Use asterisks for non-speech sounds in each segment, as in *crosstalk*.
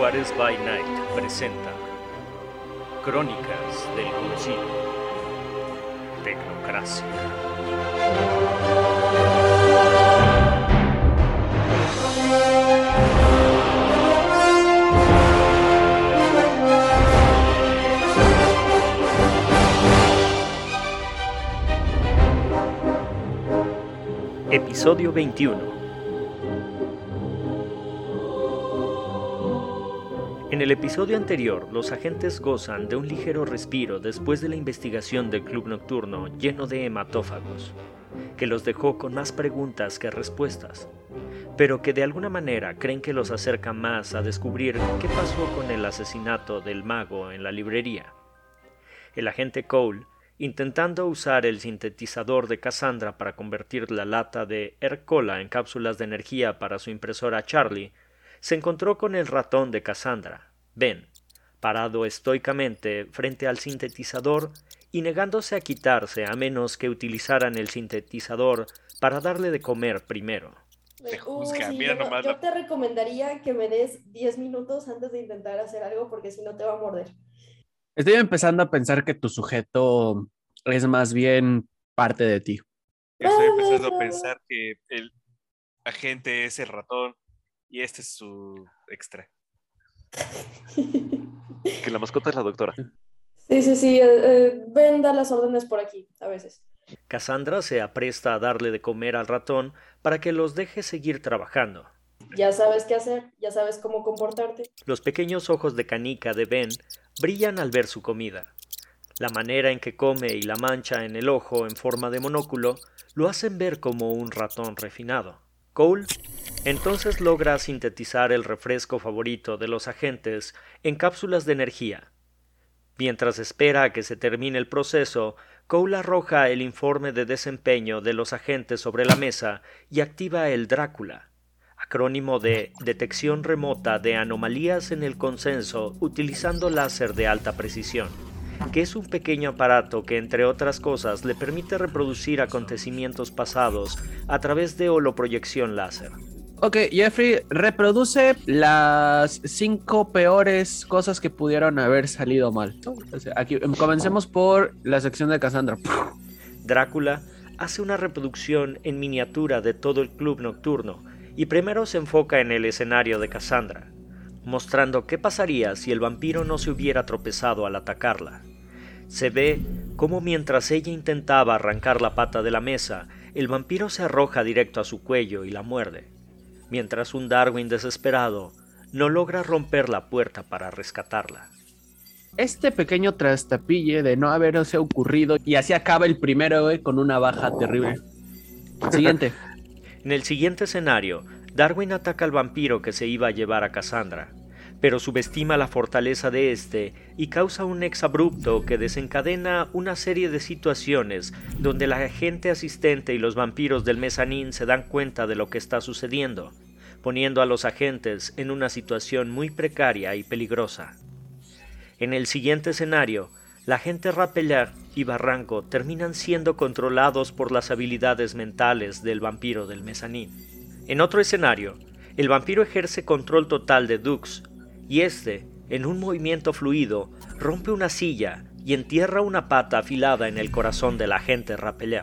Juárez by Night presenta Crónicas del Concilio. Tecnocracia. Episodio 21. En el episodio anterior, los agentes gozan de un ligero respiro después de la investigación del club nocturno lleno de hematófagos, que los dejó con más preguntas que respuestas, pero que de alguna manera creen que los acerca más a descubrir qué pasó con el asesinato del mago en la librería. El agente Cole, intentando usar el sintetizador de Cassandra para convertir la lata de Ercola en cápsulas de energía para su impresora Charlie, se encontró con el ratón de Cassandra, Ben, parado estoicamente frente al sintetizador y negándose a quitarse a menos que utilizaran el sintetizador para darle de comer primero. Te juzga, mira yo, nomás yo te recomendaría que me des 10 minutos antes de intentar hacer algo porque si no te va a morder. Estoy empezando a pensar que tu sujeto es más bien parte de ti. Estoy empezando a pensar que el agente es el ratón y este es su extra. Que la mascota es la doctora. Sí, sí, sí. Eh, eh, las órdenes por aquí, a veces. Cassandra se apresta a darle de comer al ratón para que los deje seguir trabajando. Ya sabes qué hacer, ya sabes cómo comportarte. Los pequeños ojos de canica de Ben brillan al ver su comida. La manera en que come y la mancha en el ojo en forma de monóculo lo hacen ver como un ratón refinado. Cole entonces logra sintetizar el refresco favorito de los agentes en cápsulas de energía. Mientras espera a que se termine el proceso, Cole arroja el informe de desempeño de los agentes sobre la mesa y activa el Drácula, acrónimo de Detección Remota de Anomalías en el Consenso utilizando láser de alta precisión que es un pequeño aparato que, entre otras cosas, le permite reproducir acontecimientos pasados a través de holoproyección láser. Ok, Jeffrey, reproduce las cinco peores cosas que pudieron haber salido mal. Aquí em, comencemos por la sección de Cassandra. Drácula hace una reproducción en miniatura de todo el club nocturno y primero se enfoca en el escenario de Cassandra, mostrando qué pasaría si el vampiro no se hubiera tropezado al atacarla. Se ve cómo mientras ella intentaba arrancar la pata de la mesa, el vampiro se arroja directo a su cuello y la muerde, mientras un Darwin desesperado no logra romper la puerta para rescatarla. Este pequeño trastapille de no haberse ocurrido y así acaba el primero eh, con una baja terrible. Siguiente. *laughs* en el siguiente escenario, Darwin ataca al vampiro que se iba a llevar a Cassandra, pero subestima la fortaleza de éste y causa un exabrupto que desencadena una serie de situaciones donde la gente asistente y los vampiros del mezanín se dan cuenta de lo que está sucediendo, poniendo a los agentes en una situación muy precaria y peligrosa. En el siguiente escenario, la gente Rapellar y Barranco terminan siendo controlados por las habilidades mentales del vampiro del mezanín. En otro escenario, el vampiro ejerce control total de Dux, y éste, en un movimiento fluido, rompe una silla y entierra una pata afilada en el corazón del agente Rapelin.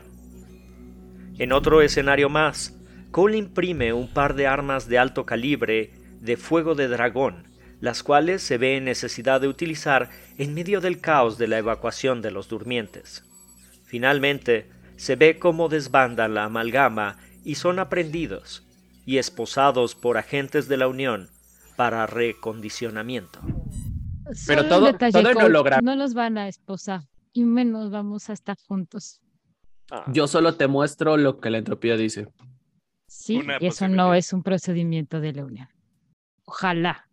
En otro escenario más, Cole imprime un par de armas de alto calibre de fuego de dragón, las cuales se ve en necesidad de utilizar en medio del caos de la evacuación de los durmientes. Finalmente, se ve cómo desbandan la amalgama y son aprendidos y esposados por agentes de la Unión para recondicionamiento. Pero todo, todo no logra. No los van a esposar y menos vamos a estar juntos. Ah. Yo solo te muestro lo que la entropía dice. Sí, y eso no es un procedimiento de la unión. Ojalá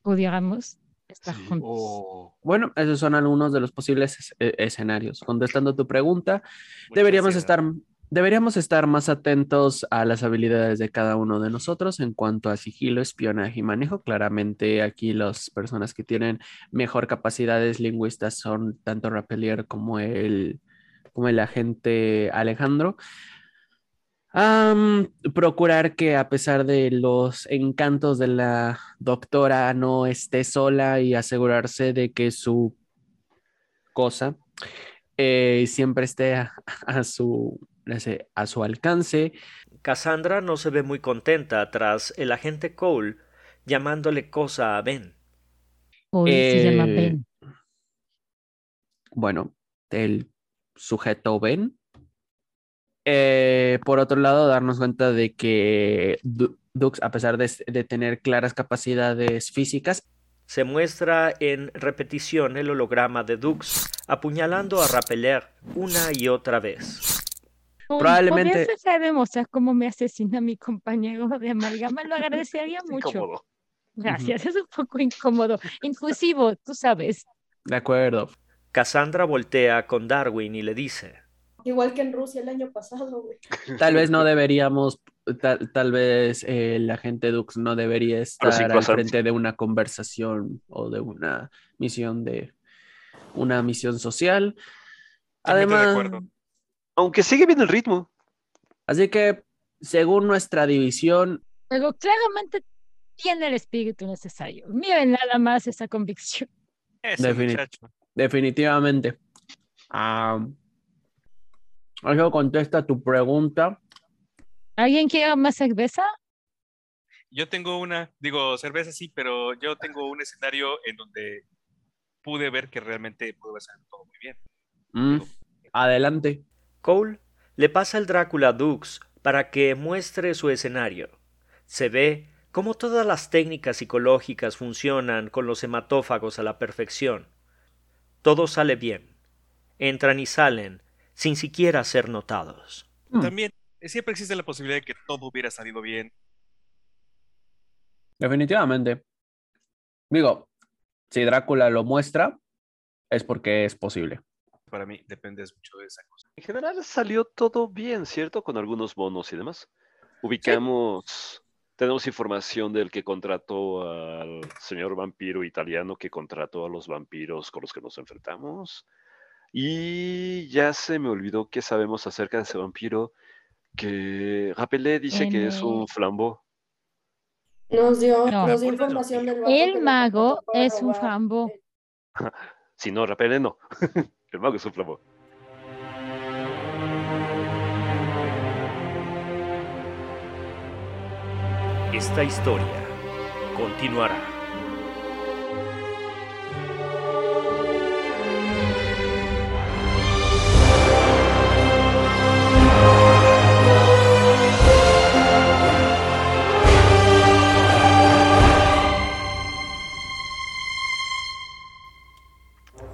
pudiéramos estar juntos. Oh. Bueno, esos son algunos de los posibles e, escenarios. Contestando tu pregunta, deberíamos estar Deberíamos estar más atentos a las habilidades de cada uno de nosotros en cuanto a sigilo, espionaje y manejo. Claramente aquí las personas que tienen mejor capacidades lingüistas son tanto Rapelier como el, como el agente Alejandro. procurar que a pesar de los encantos de la doctora no esté sola y asegurarse de que su cosa eh, siempre esté a, su, a su alcance. Cassandra no se ve muy contenta tras el agente Cole llamándole cosa a Ben. se llama eh, Ben. Bueno, el sujeto Ben eh, por otro lado, darnos cuenta de que Dux, a pesar de, tener claras capacidades físicas, se muestra en repetición el holograma de Dux apuñalando a Rappeler una y otra vez. Probablemente. ¿Podrías demostrar cómo me asesina mi compañero de amalgama? Lo agradecería *laughs* mucho. Gracias, es un poco incómodo. Inclusivo, tú sabes. De acuerdo. Cassandra voltea con Darwin y le dice: Igual que en Rusia el año pasado, güey. Tal vez no deberíamos, tal, vez eh, el agente Dux no debería estar al frente de una conversación o de una misión de una misión social. Además, aunque sigue bien el ritmo. Así que, según nuestra división. Pero claramente tiene el espíritu necesario. Miren nada más esa convicción. definitivamente. Ah... Eso contesta tu pregunta. ¿Alguien quiere más cerveza? Yo tengo una, digo, cerveza sí, pero yo tengo un escenario en donde pude ver que realmente pudo hacer todo muy bien. Mm, adelante. Cole le pasa el Drácula a Dux para que muestre su escenario. Se ve cómo todas las técnicas psicológicas funcionan con los hematófagos a la perfección. Todo sale bien. Entran y salen sin siquiera ser notados. Hmm. También siempre existe la posibilidad de que todo hubiera salido bien. Definitivamente. Digo, si Drácula lo muestra, es porque es posible. Para mí depende mucho de esa cosa. En general salió todo bien, ¿cierto? Con algunos bonos y demás. Ubicamos, tenemos información del que contrató al señor vampiro italiano que contrató a los vampiros con los que nos enfrentamos. Y ya se me olvidó qué sabemos acerca de ese vampiro que Rapelé dice que es un flambo. Nos dio, información del mago. El mago es un flambo. *laughs* si no, Rapelé no. *laughs* *laughs* El mago flambo. Esta historia continuará.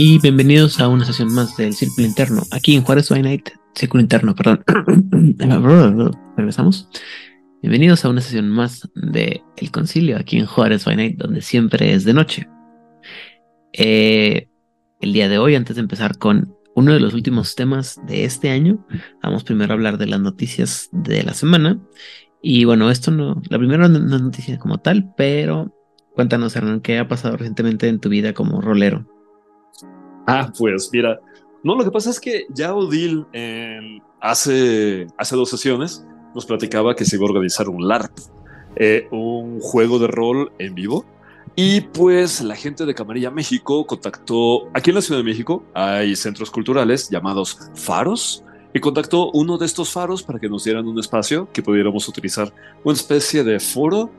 Y bienvenidos a una sesión más del Círculo Interno, aquí en Juárez by Night. Círculo Interno, perdón. *coughs* Regresamos. Bienvenidos a una sesión más de El Concilio, aquí en Juárez by Night, donde siempre es de noche. Eh, el día de hoy, antes de empezar con uno de los últimos temas de este año, vamos primero a hablar de las noticias de la semana. Y bueno, esto no, la primera no es noticia como tal, pero cuéntanos, Hernán, ¿qué ha pasado recientemente en tu vida como rolero? Ah, pues mira, no, lo que pasa es que ya Odil hace, hace dos sesiones nos platicaba que se iba a organizar un LARP, eh, un juego de rol en vivo. Y pues la gente de Camarilla México contactó, aquí en la Ciudad de México hay centros culturales llamados faros, y contactó uno de estos faros para que nos dieran un espacio que pudiéramos utilizar, una especie de foro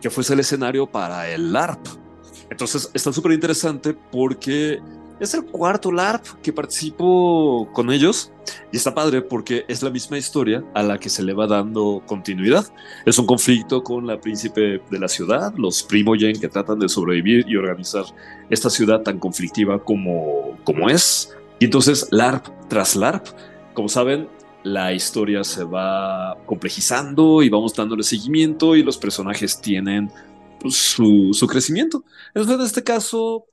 que fuese el escenario para el LARP. Entonces está súper interesante porque es el cuarto LARP que participo con ellos y está padre porque es la misma historia a la que se le va dando continuidad. Es un conflicto con la príncipe de la ciudad, los Primogen que tratan de sobrevivir y organizar esta ciudad tan conflictiva como, como es. Y entonces LARP tras LARP, como saben, la historia se va complejizando y vamos dándole seguimiento y los personajes tienen pues, su, su, crecimiento. Entonces, en este caso,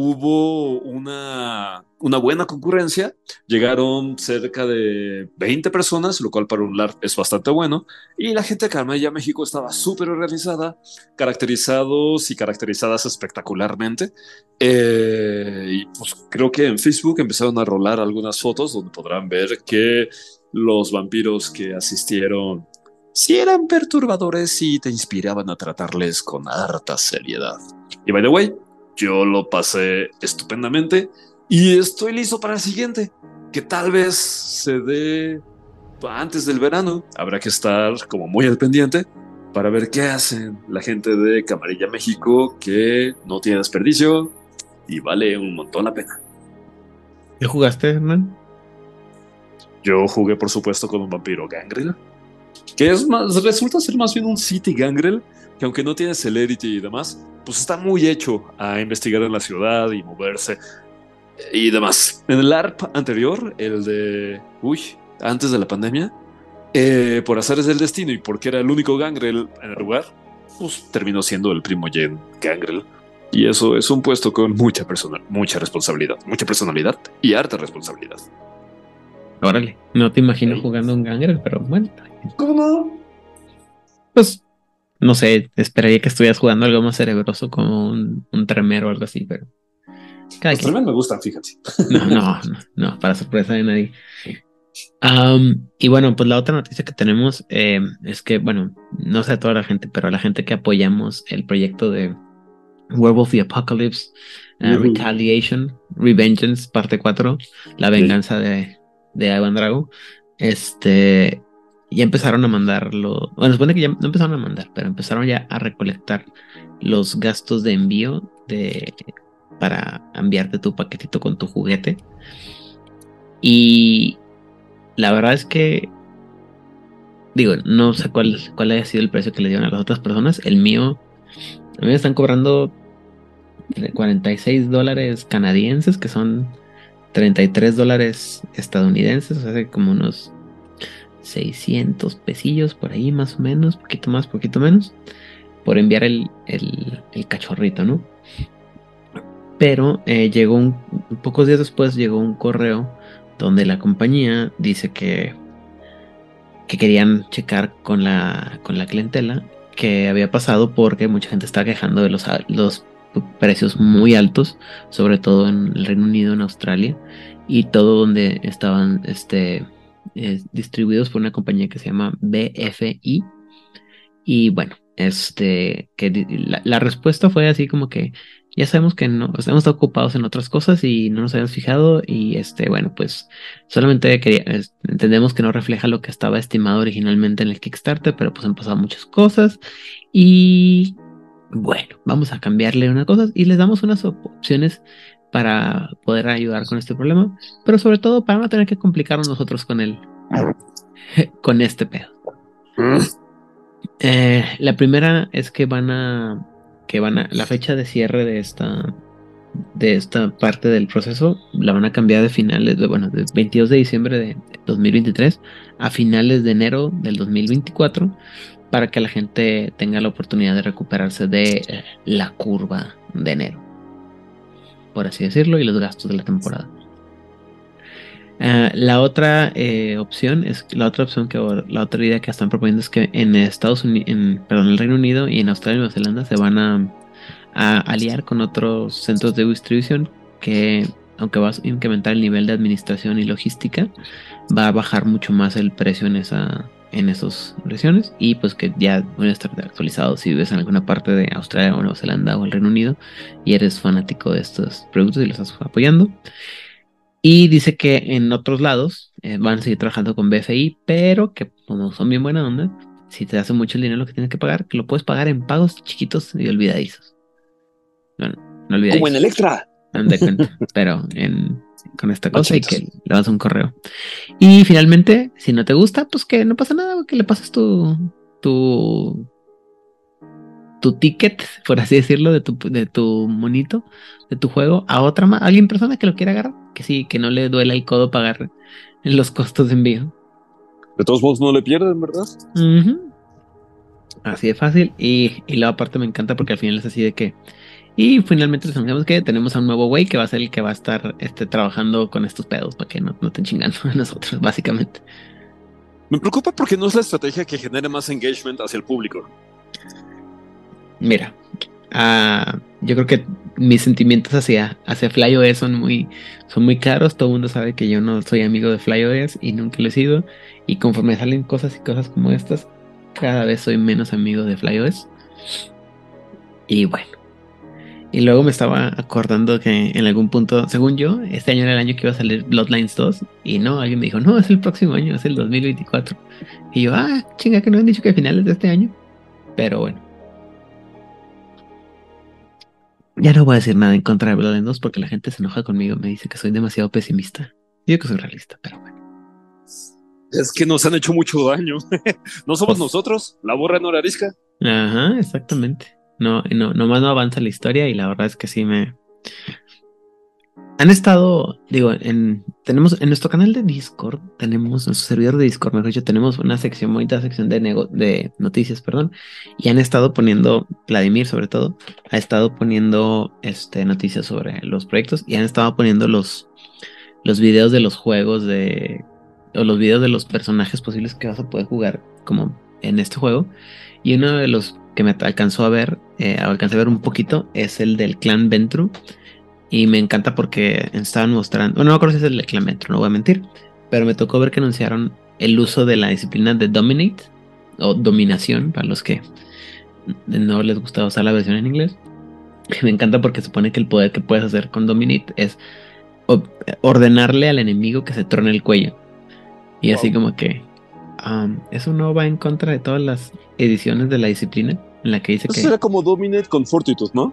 hubo una, una buena concurrencia. Llegaron cerca de 20 personas, lo cual para un LARP es bastante bueno. Y la gente de Carmella, México, estaba súper organizada, caracterizados y caracterizadas espectacularmente. Eh, y pues creo que en Facebook empezaron a rolar algunas fotos donde podrán ver que los vampiros que asistieron sí eran perturbadores y te inspiraban a tratarles con harta seriedad. Y by the way, yo lo pasé estupendamente y estoy listo para el siguiente, que tal vez se dé antes del verano. Habrá que estar como muy al pendiente para ver qué hacen la gente de Camarilla México, que no tiene desperdicio y vale un montón la pena. ¿Qué jugaste, Hernán? Yo jugué, por supuesto, con un vampiro Gangrel, que es más, resulta ser más bien un City Gangrel, que aunque no tiene celerity y demás, pues está muy hecho a investigar en la ciudad y moverse y demás. En el ARP anterior, el de, uy, antes de la pandemia, eh, por hacer del destino y porque era el único Gangrel en el lugar, pues terminó siendo el primo Jen Gangrel. Y eso es un puesto con mucha, persona, mucha responsabilidad, mucha personalidad y harta responsabilidad. Órale, no te imagino jugando un Gangrel, pero bueno. ¿Cómo no? Pues no sé, esperaría que estuvieras jugando algo más cerebroso como un, un tremero o algo así, pero. Cada Los me gustan, fíjate. No, no, no, no, para sorpresa de nadie. y bueno, pues la otra noticia que tenemos eh, es que, bueno, no sé a toda la gente, pero a la gente que apoyamos el proyecto de Werewolf the Apocalypse, uh, Retaliation, Revengeance, parte 4, la venganza de, de Ivan Drago, este, ya empezaron a mandarlo. Bueno, supone que ya no empezaron a mandar, pero empezaron ya a recolectar los gastos de envío de, para enviarte tu paquetito con tu juguete. Y la verdad es que, digo, no sé cuál, cuál haya sido el precio que le dieron a las otras personas. El mío, a mí me están cobrando 46 dólares canadienses, que son 33 dólares estadounidenses, o sea, como unos 600 pesillos por ahí más o menos, poquito más, poquito menos, por enviar el, cachorrito, ¿no? Pero eh, llegó un, pocos días después llegó un correo donde la compañía dice que, que querían checar con la, con la clientela que había pasado porque mucha gente está quejando de los, los precios muy altos, sobre todo en el Reino Unido, en Australia, y todo donde estaban este, distribuidos por una compañía que se llama BFI. Y bueno, este, que la, respuesta fue así como que ya sabemos que no, estamos ocupados en otras cosas y no nos habíamos fijado y este, bueno, pues solamente quería, entendemos que no refleja lo que estaba estimado originalmente en el Kickstarter, pero pues han pasado muchas cosas y bueno, vamos a cambiarle unas cosas y les damos unas opciones para poder ayudar con este problema, pero sobre todo para no tener que complicarnos nosotros con el *laughs* con este pedo. Eh, la primera es que van a que van a la fecha de cierre de esta de esta parte del proceso la van a cambiar de finales de bueno de 22 de diciembre de 2023 a finales de enero del 2024 para que la gente tenga la oportunidad de recuperarse de la curva de enero por así decirlo, y los gastos de la temporada. Ah, la otra eh, opción es la otra opción que la otra idea que están proponiendo es que en Estados Unidos, en, perdón, el Reino Unido y en Australia y Nueva Zelanda se van a, aliar con otros centros de distribución que aunque va a incrementar el nivel de administración y logística, va a bajar mucho más el precio en esa en esas regiones y pues que ya van a estar actualizados si vives en alguna parte de Australia o Nueva Zelanda o el Reino Unido y eres fanático de estos productos y los estás apoyando. Y dice que en otros lados eh, van a seguir trabajando con BFI, pero que como son bien buena onda, si te hace mucho el dinero lo que tienes que pagar, que lo puedes pagar en pagos chiquitos y olvidadizos. Bueno, no olvidadizos. Como en Electra. *laughs* pero en con esta cosa y que le das un correo. Y finalmente, si no te gusta, pues que no pasa nada, que le pases tu, tu, tu ticket, por así decirlo, de tu, de tu monito, de tu juego, a otra alguien persona que lo quiera agarrar, que sí, que no le duela el codo pagar los costos de envío. De todos modos, no le pierden, ¿verdad? Así de fácil. Y, y la aparte me encanta porque al final es así de que. Y finalmente les anunciamos que tenemos a un nuevo güey que va a ser el que va a estar este, trabajando con estos pedos para que no, no estén chingando a nosotros, *laughs* básicamente. Me preocupa porque no es la estrategia que genere más engagement hacia el público. Mira, uh, yo creo que mis sentimientos hacia, hacia FlyOS son muy, son muy claros. Todo el mundo sabe que yo no soy amigo de FlyOS y nunca lo he sido. Y conforme salen cosas y cosas como estas, cada vez soy menos amigo de FlyOS. Y bueno. Y luego me estaba acordando que en algún punto, según yo, este año era el año que iba a salir Bloodlines 2. Y no, alguien me dijo, no, es el próximo año, es el 2024. Y yo, ah, chinga, que no han dicho que a finales de este año. Pero bueno. Ya no voy a decir nada en contra de Bloodlines 2 porque la gente se enoja conmigo, me dice que soy demasiado pesimista. Yo que soy realista, pero bueno. Es que nos han hecho mucho daño. *laughs* no somos pues nosotros, la borra no la arisca. Ajá, exactamente. No, no, nomás no avanza la historia y la verdad es que sí me. Han estado, digo, en tenemos en nuestro canal de Discord, tenemos nuestro servidor de Discord, mejor dicho, tenemos una sección, bonita sección de, de noticias, perdón, y han estado poniendo, Vladimir sobre todo, ha estado poniendo este, noticias sobre los proyectos y han estado poniendo los, los videos de los juegos de o los videos de los personajes posibles que vas a poder jugar como en este juego. Y uno de los que me alcanzó a ver, eh, alcancé a ver un poquito, es el del clan Ventru. Y me encanta porque estaban mostrando, bueno, no me acuerdo si es el del clan Ventru, no voy a mentir, pero me tocó ver que anunciaron el uso de la disciplina de Dominate o dominación para los que no les gusta usar la versión en inglés. Me encanta porque supone que el poder que puedes hacer con Dominate es ordenarle al enemigo que se trone el cuello. Y así como que eso no va en contra de todas las ediciones de la disciplina en la que dice eso que... Era como Dominate con Fortitude, ¿no?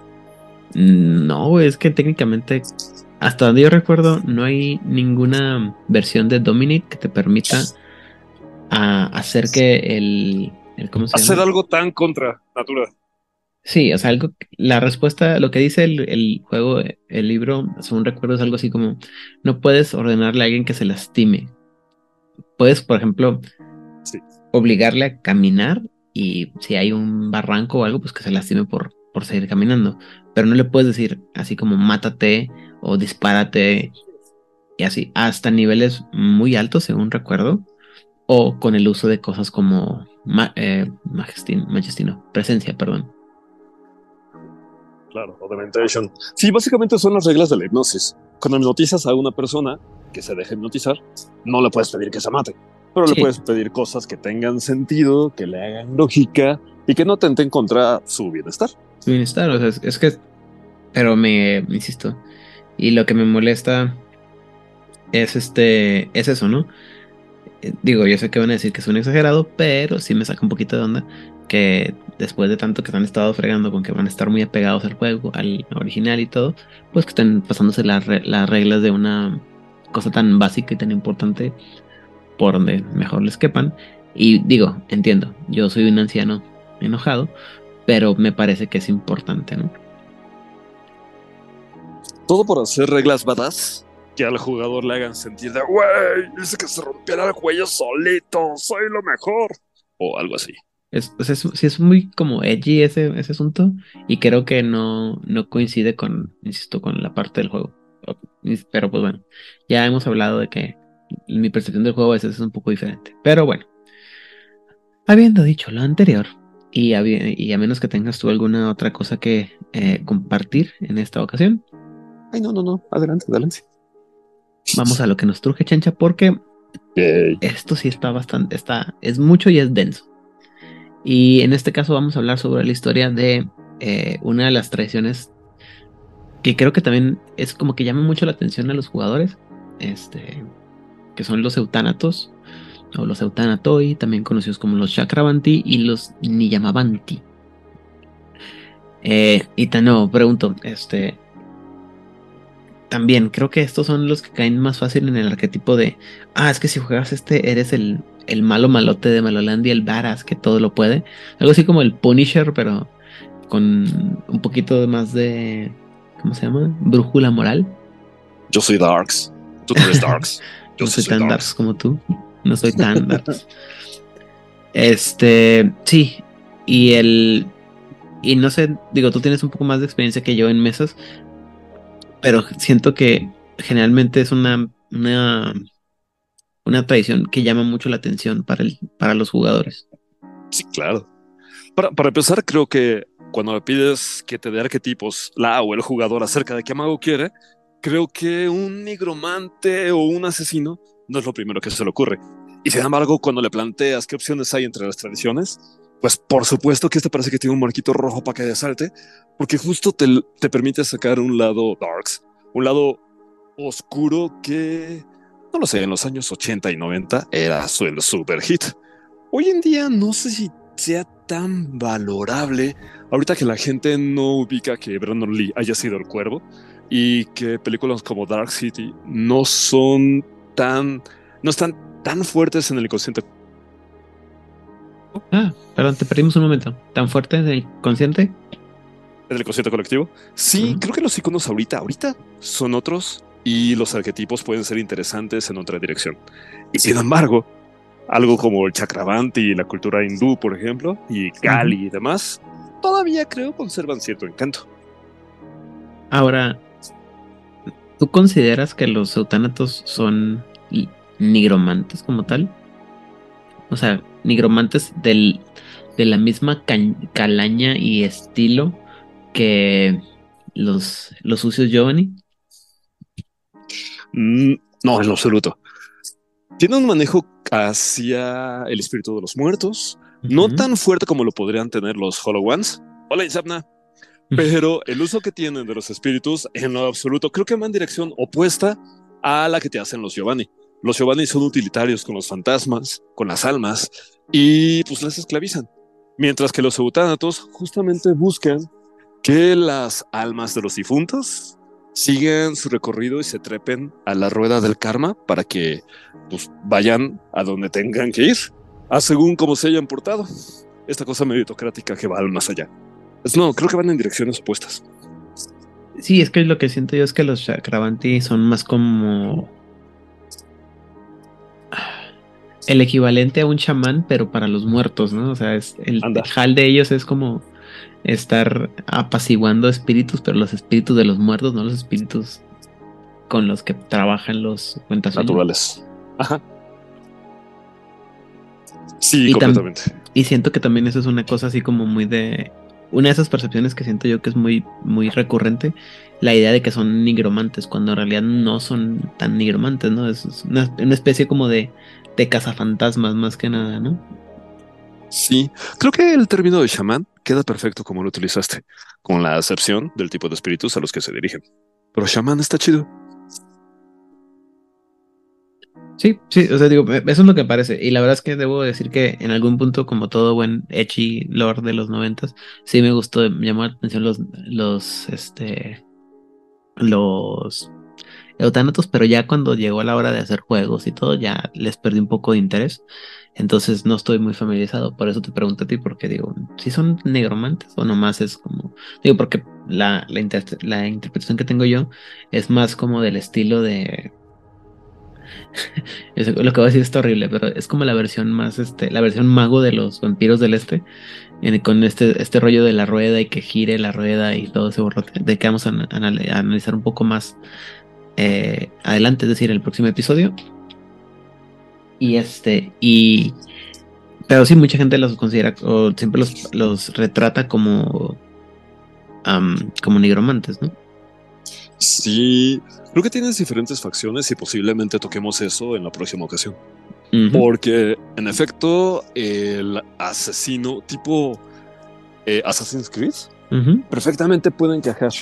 Mm, no, es que técnicamente, hasta donde yo recuerdo, no hay ninguna versión de Dominate que te permita hacer que el... ¿cómo se hacer algo tan contra natura. Sí, o sea, algo, la respuesta, lo que dice el, el, juego, el libro, según recuerdo, es algo así como, no puedes ordenarle a alguien que se lastime, puedes, por ejemplo, obligarle a caminar y si hay un barranco o algo, pues que se lastime por, por seguir caminando. Pero no le puedes decir así como mátate o dispárate y así, hasta niveles muy altos, según recuerdo, o con el uso de cosas como eh, majestino, presencia, perdón. Claro, o Sí, básicamente son las reglas de la hipnosis. Cuando hipnotizas a una persona, que se deje hipnotizar, no le puedes pedir que se mate, pero le puedes pedir cosas que tengan sentido, que le hagan lógica y que no tenten contra su bienestar. Su bienestar, o sea, es, que, pero me, insisto, y lo que me molesta es este, es eso, ¿no? Eh, digo, yo sé que van a decir que es un exagerado, pero sí me saca un poquito de onda que después de tanto que se han estado fregando con que van a estar muy apegados al juego, al original y todo, pues que estén pasándose las reglas de una cosa tan básica y tan importante por donde mejor les quepan. Y digo, entiendo, yo soy un anciano enojado, pero me parece que es importante, ¿no? Todo por hacer reglas badass que al jugador le hagan sentir de, güey, dice que se rompiera el cuello solito, soy lo mejor. O algo así. Es, es, es muy como edgy ese, ese asunto y creo que no, no coincide con, insisto, con la parte del juego. Pero pues bueno, ya hemos hablado de que mi percepción del juego a veces es un poco diferente. Pero bueno, habiendo dicho lo anterior, y a, y a menos que tengas tú alguna otra cosa que eh, compartir en esta ocasión. Ay, no, no, no, adelante, adelante. Vamos a lo que nos truje, chancha, porque esto sí está bastante, está, es mucho y es denso. Y en este caso vamos a hablar sobre la historia de eh, una de las tradiciones que creo que también es como que llama mucho la atención a los jugadores, este, que son los eutánatos, o los eutanatoi, también conocidos como los chakravanti y los niyamavanti. Eh, y no, pregunto, este, también creo que estos son los que caen más fácil en el arquetipo de, ah, es que si juegas este eres el, el malo malote de Malolandia, el varas que todo lo puede. Algo así como el Punisher, pero con un poquito más de ¿cómo se llama? Brújula moral. Yo soy Darks. Tú eres Darks. *laughs* Yo no soy tan darks. como tú. no soy tan darks. *laughs* Este, sí, y el, y no sé, digo, tú tienes un poco más de experiencia que yo en mesas, pero siento que generalmente es una, una, una tradición que llama mucho la atención para, el, para los jugadores. Sí, claro. Para, para empezar, creo que cuando le pides que te dé arquetipos la o el jugador acerca de qué mago quiere, creo que un nigromante o un asesino no es lo primero que se le ocurre. Y sin embargo, cuando le planteas qué opciones hay entre las tradiciones, pues por supuesto que este parece que tiene un marquito rojo para que desalte, porque justo te, te permite sacar un lado darks, un lado oscuro que, no lo sé, en los años 80 y 90 era el super hit. Hoy en día no sé si sea tan valorable ahorita que la gente no ubica que Brandon Lee haya sido el cuervo y que películas como Dark City no son tan, no están tan fuertes en el inconsciente. Ah, perdón, te perdimos un momento. ¿Tan fuerte en el inconsciente? En el inconsciente colectivo. Sí, creo que los iconos ahorita, ahorita son otros y los arquetipos pueden ser interesantes en otra dirección. Y sin embargo, algo como el Chakravanti y la cultura hindú, por ejemplo, y Kali y demás, todavía creo conservan cierto encanto. Ahora, ¿tú consideras que los eutanatos son nigromantes como tal? O sea, nigromantes del, de la misma calaña y estilo que los, los sucios Giovanni? Mm, no, en lo absoluto. Tiene un manejo hacia el espíritu de los muertos, no tan fuerte como lo podrían tener los Hollow Ones. Hola, Insapna. Pero el uso que tienen de los espíritus, en lo absoluto, creo que va en dirección opuesta a la que te hacen los Giovanni. Los Giovanni son utilitarios con los fantasmas, con las almas, y pues las esclavizan. Mientras que los eutánatos justamente buscan que las almas de los difuntos sigan su recorrido y se trepen a la rueda del karma para que pues, vayan a donde tengan que ir, a según cómo se hayan portado. Esta cosa meritocrática que va al más allá. No, creo que van en direcciones opuestas. Sí, es que lo que siento yo es que los Chakravanti son más como el equivalente a un chamán, pero para los muertos, ¿no? O sea, es el, hal de ellos es como estar apaciguando espíritus, pero los espíritus de los muertos, no los espíritus con los que trabajan los cuentas naturales. Ajá. Sí, completamente. Y siento que también eso es una cosa así como muy de. Una de esas percepciones que siento yo que es muy, muy recurrente, la idea de que son nigromantes, cuando en realidad no son tan nigromantes, ¿no? Es una, especie como de, de cazafantasmas más que nada, ¿no? Sí, creo que el término de chamán queda perfecto como lo utilizaste, con la acepción del tipo de espíritus a los que se dirigen. Pero chamán está chido. Sí, sí, o sea, digo, eso es lo que parece. Y la verdad es que debo decir que en algún punto, como todo buen Echi Lord de los noventas, sí me gustó, me llamó la atención los, los, este, los eutanatos, pero ya cuando llegó la hora de hacer juegos y todo, ya les perdí un poco de interés. Entonces no estoy muy familiarizado. Por eso te pregunto a ti, porque digo, si son negromantes o nomás es como. Digo, porque la, la interpretación que tengo yo es más como del estilo de lo que voy a decir es horrible, pero es como la versión más, este, la versión mago de los vampiros del este, con este, este rollo de la rueda y que gire la rueda y todo ese borrote, de que vamos a, analizar un poco más eh, adelante, es decir, en el próximo episodio. Y este, y. Pero sí, mucha gente los considera, o siempre los, los retrata como. como nigromantes, ¿no? Sí, creo que tienes diferentes facciones y posiblemente toquemos eso en la próxima ocasión. Porque, en efecto, el asesino tipo eh, Assassin's Creed perfectamente puede encajar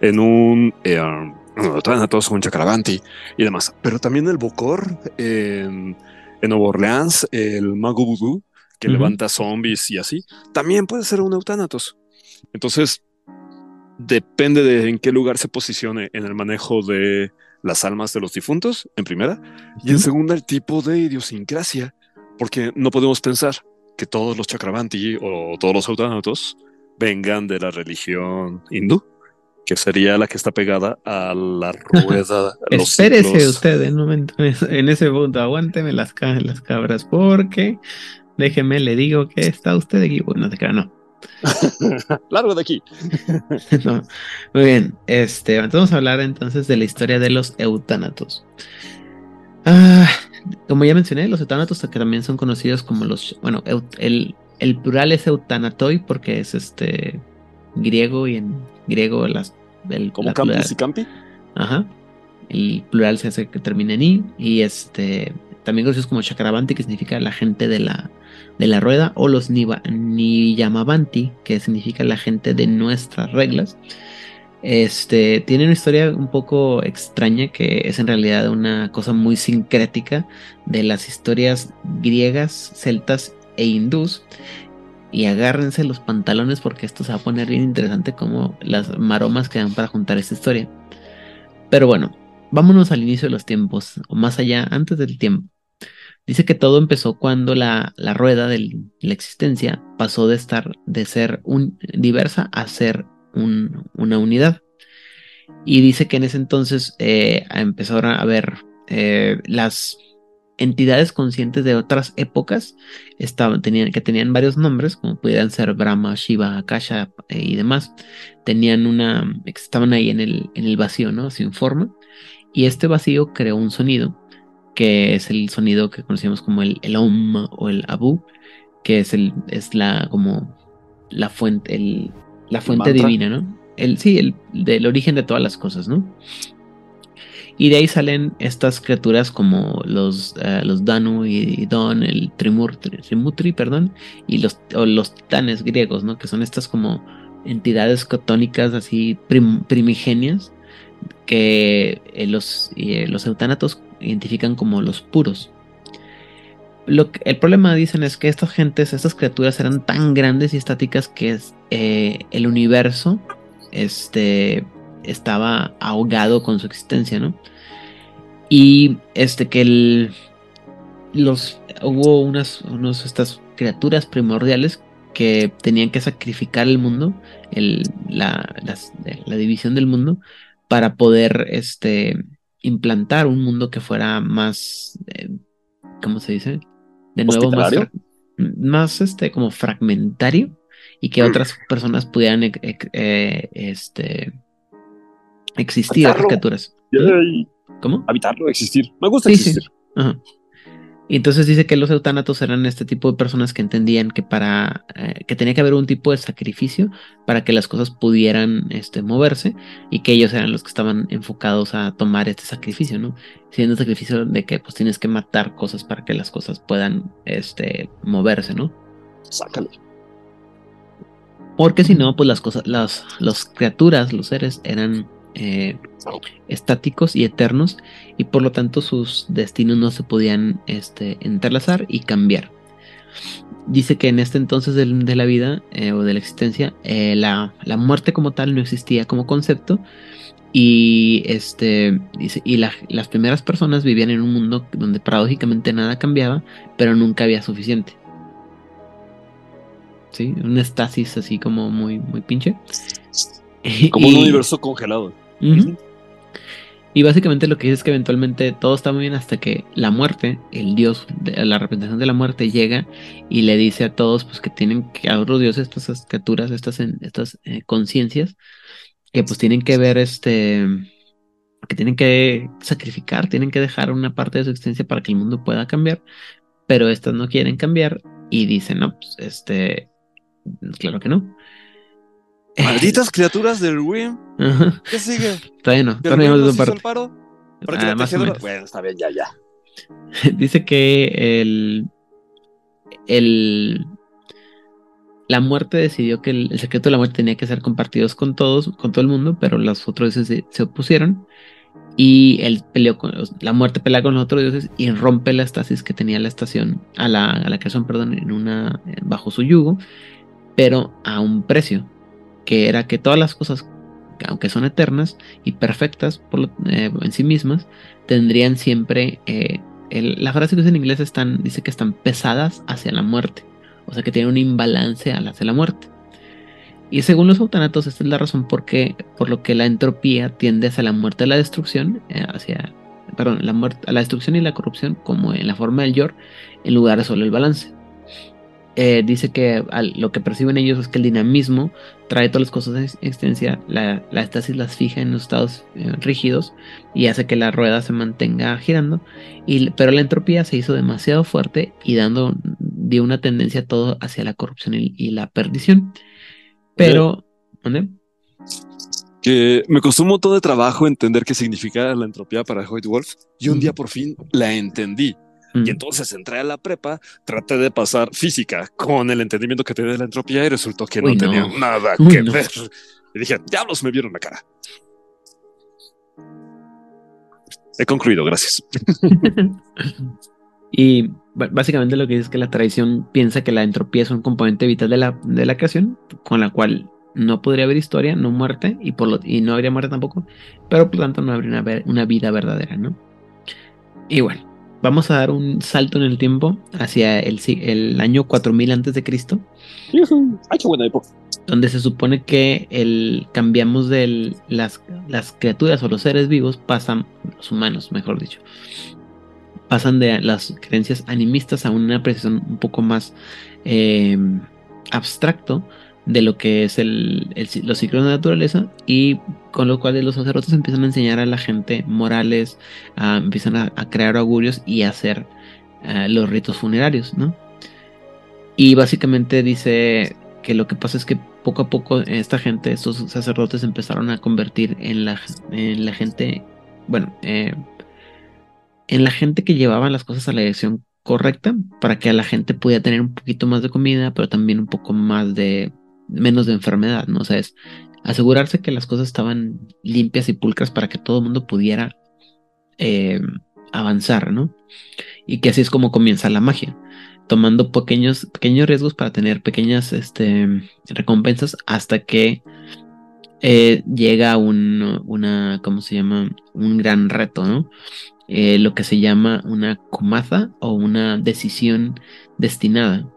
en un eh, todos un Chacaravanti y demás. Pero también el Bocor en, en Nueva Orleans, el Mago Voodoo, que levanta zombies y así, también puede ser un Eutanatos. Entonces, depende de en qué lugar se posicione en el manejo de las almas de los difuntos, en primera, y en segunda el tipo de idiosincrasia, porque no podemos pensar que todos los chakravanti o todos los autónatos vengan de la religión hindú. que sería la que está pegada a la *laughs* rueda. Espérese usted en un momento, en ese punto, aguánteme las, las cabras, porque déjeme, le digo que está usted aquí. Bueno, no no. *laughs* Largo de aquí. *laughs* Muy bien, este, vamos a hablar entonces de la historia de los eutánatos. Ah, como ya mencioné, los eutánatos que también son conocidos como los, bueno, el, el plural es eutanatoi porque es este griego y en griego las el como campus y campi. Ajá. El plural se hace que termine en i y este también conocidos como chakravanti que significa la gente de la de la rueda o los niyamavanti que significa la gente de nuestras reglas. Este tiene una historia un poco extraña que es en realidad una cosa muy sincrética de las historias griegas, celtas e hindús y agárrense los pantalones porque esto se va a poner bien interesante como las maromas que dan para juntar esta historia. Pero bueno, vámonos al inicio de los tiempos, o más allá, antes del tiempo. Dice que todo empezó cuando la, rueda de la existencia pasó de estar, de ser un, diversa a ser una unidad. Y dice que en ese entonces eh, empezaron a ver eh, las entidades conscientes de otras épocas estaban, tenían, que tenían varios nombres, como pudieran ser Brahma, Shiva, Akasha eh, y demás. Tenían una, estaban ahí en el, en el vacío, ¿no? Sin forma. Y este vacío creó un sonido, que es el sonido que conocemos como el, el Om o el Abu, que es, el, es la, como la fuente, el, la fuente divina, ¿no? El, sí, el del origen de todas las cosas, ¿no? Y de ahí salen estas criaturas como los, uh, los Danu y Don, el Trimurtri, Trimutri, perdón, y los, los titanes griegos, ¿no? Que son estas como entidades cotónicas así primigenias que eh, los, eh, los eutánatos identifican como los puros. Lo el problema dicen es que estas gentes, estas criaturas eran tan grandes y estáticas que es, el universo este, estaba ahogado con su existencia, ¿no? Y este que el, los hubo unas unos, estas criaturas primordiales que tenían que sacrificar el mundo, el, la, la, división del mundo, para poder este, implantar un mundo que fuera más, eh, ¿cómo se dice? De nuevo, más, más este, como fragmentario y que mm. otras personas pudieran eh, este, existir criaturas. ¿Cómo? Habitarlo, existir. Me gusta existir. Y entonces dice que los eutánatos eran este tipo de personas que entendían que para eh, que tenía que haber un tipo de sacrificio para que las cosas pudieran este, moverse y que ellos eran los que estaban enfocados a tomar este sacrificio, ¿no? Siendo el sacrificio de que pues tienes que matar cosas para que las cosas puedan este, moverse, ¿no? Sácalo. Porque si no, pues las cosas, las, las criaturas, los seres eran eh, estáticos y eternos y por lo tanto sus destinos no se podían este, entrelazar y cambiar. Dice que en este entonces de, la vida eh, o de la existencia eh, la, muerte como tal no existía como concepto y, este, dice, y las primeras personas vivían en un mundo donde paradójicamente nada cambiaba pero nunca había suficiente. ¿Sí? Un estasis así como muy, muy pinche. Como un universo congelado. Y básicamente lo que dice es que eventualmente todo está muy bien hasta que la muerte, el dios, la representación de la muerte llega y le dice a todos pues que tienen que, a otros dioses, estas criaturas, estas, estas eh, conciencias, que pues tienen que ver este, que tienen que sacrificar, tienen que dejar una parte de su existencia para que el mundo pueda cambiar, pero estas no quieren cambiar y dicen, no, pues este, claro que no. Malditas *laughs* criaturas del Wim. ¿Qué sigue? Todavía no. Todavía no parte. El paro? ¿Para ah, Bueno, está bien, ya, ya. *laughs* Dice que el, el, la muerte decidió que el, secreto de la muerte tenía que ser compartido con todos, con todo el mundo, pero los otros dioses se, opusieron y él peleó con la muerte pelea con los otros dioses y rompe la estasis que tenía la estación a la, a la creación, perdón, en una bajo su yugo, pero a un precio que era que todas las cosas, aunque son eternas y perfectas por, eh, en sí mismas, tendrían siempre, eh, la frase que usa en inglés están, dice que están pesadas hacia la muerte, o sea que tienen un imbalance hacia la muerte. Y según los eutanatos, esta es la razón por, por lo que la entropía tiende hacia la muerte y la destrucción, eh, hacia, perdón, la muerte, a la destrucción y la corrupción, como en la forma del Yor, en lugar de solo el balance. Eh, dice que lo que perciben ellos es que el dinamismo trae todas las cosas de existencia, la, estasis las fija en los estados eh, rígidos y hace que la rueda se mantenga girando, y, pero la entropía se hizo demasiado fuerte y dando, dio una tendencia todo hacia la corrupción y, la perdición. Pero, ¿dónde? Que me costó un montón de trabajo entender qué significaba la entropía para Hoyt Wolf y un día por fin la entendí. Y entonces entré a la prepa, traté de pasar física con el entendimiento que tenía de la entropía y resultó que no, tenía nada que ver. Y dije, diablos, me vieron la cara. He concluido, gracias. *laughs* y básicamente lo que dice es que la tradición piensa que la entropía es un componente vital de la, de la creación, con la cual no podría haber historia, no muerte, y, por lo, y no habría muerte tampoco, pero por lo tanto no habría una, una vida verdadera, ¿no? Y bueno, vamos a dar un salto en el tiempo hacia el, el año 4000 antes de Cristo. Buena época. Donde se supone que el, cambiamos de las, las criaturas o los seres vivos pasan, los humanos mejor dicho, pasan de las creencias animistas a una precisión un poco más eh, abstracto de lo que es el, los ciclos de naturaleza y con lo cual los sacerdotes empiezan a enseñar a la gente morales, empiezan a, crear augurios y a hacer eh, los ritos funerarios, ¿no? Y básicamente dice que lo que pasa es que poco a poco esta gente, estos sacerdotes empezaron a convertir en la, en la gente, bueno, eh, en la gente que llevaba las cosas a la dirección correcta para que la gente pudiera tener un poquito más de comida, pero también un poco más de menos de enfermedad, ¿no? O sea, es asegurarse que las cosas estaban limpias y pulcras para que todo el mundo pudiera eh, avanzar, ¿no? Y que así es como comienza la magia, tomando pequeños, pequeños riesgos para tener pequeñas este, recompensas hasta que eh, llega un, una, ¿cómo se llama? Un gran reto, ¿no? Eh, lo que se llama una comaza o una decisión destinada,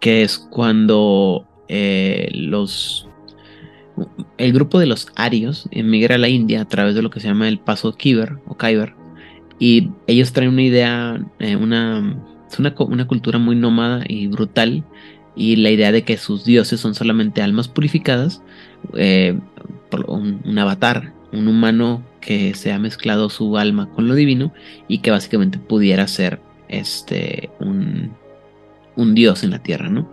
que es cuando eh, los el grupo de los arios emigra a la India a través de lo que se llama el paso Kiber o Khyber y ellos traen una idea, eh, una, una, cultura muy nómada y brutal y la idea de que sus dioses son solamente almas purificadas, eh, por un, un, avatar, un humano que se ha mezclado su alma con lo divino y que básicamente pudiera ser este un, un dios en la tierra, ¿no?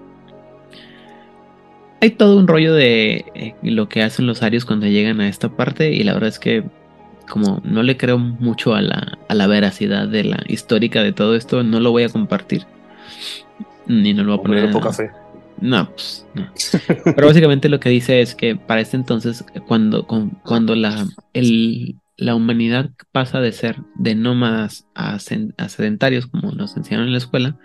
Hay todo un rollo de eh, lo que hacen los arios cuando llegan a esta parte y la verdad es que como no le creo mucho a la, a la veracidad de la histórica de todo esto, no lo voy a compartir. Ni no lo voy a poner. poca fe. No, pues no. Pero básicamente lo que dice es que para este entonces, cuando, cuando la, el, la humanidad pasa de ser de nómadas a, a sedentarios, como nos enseñaron en la escuela,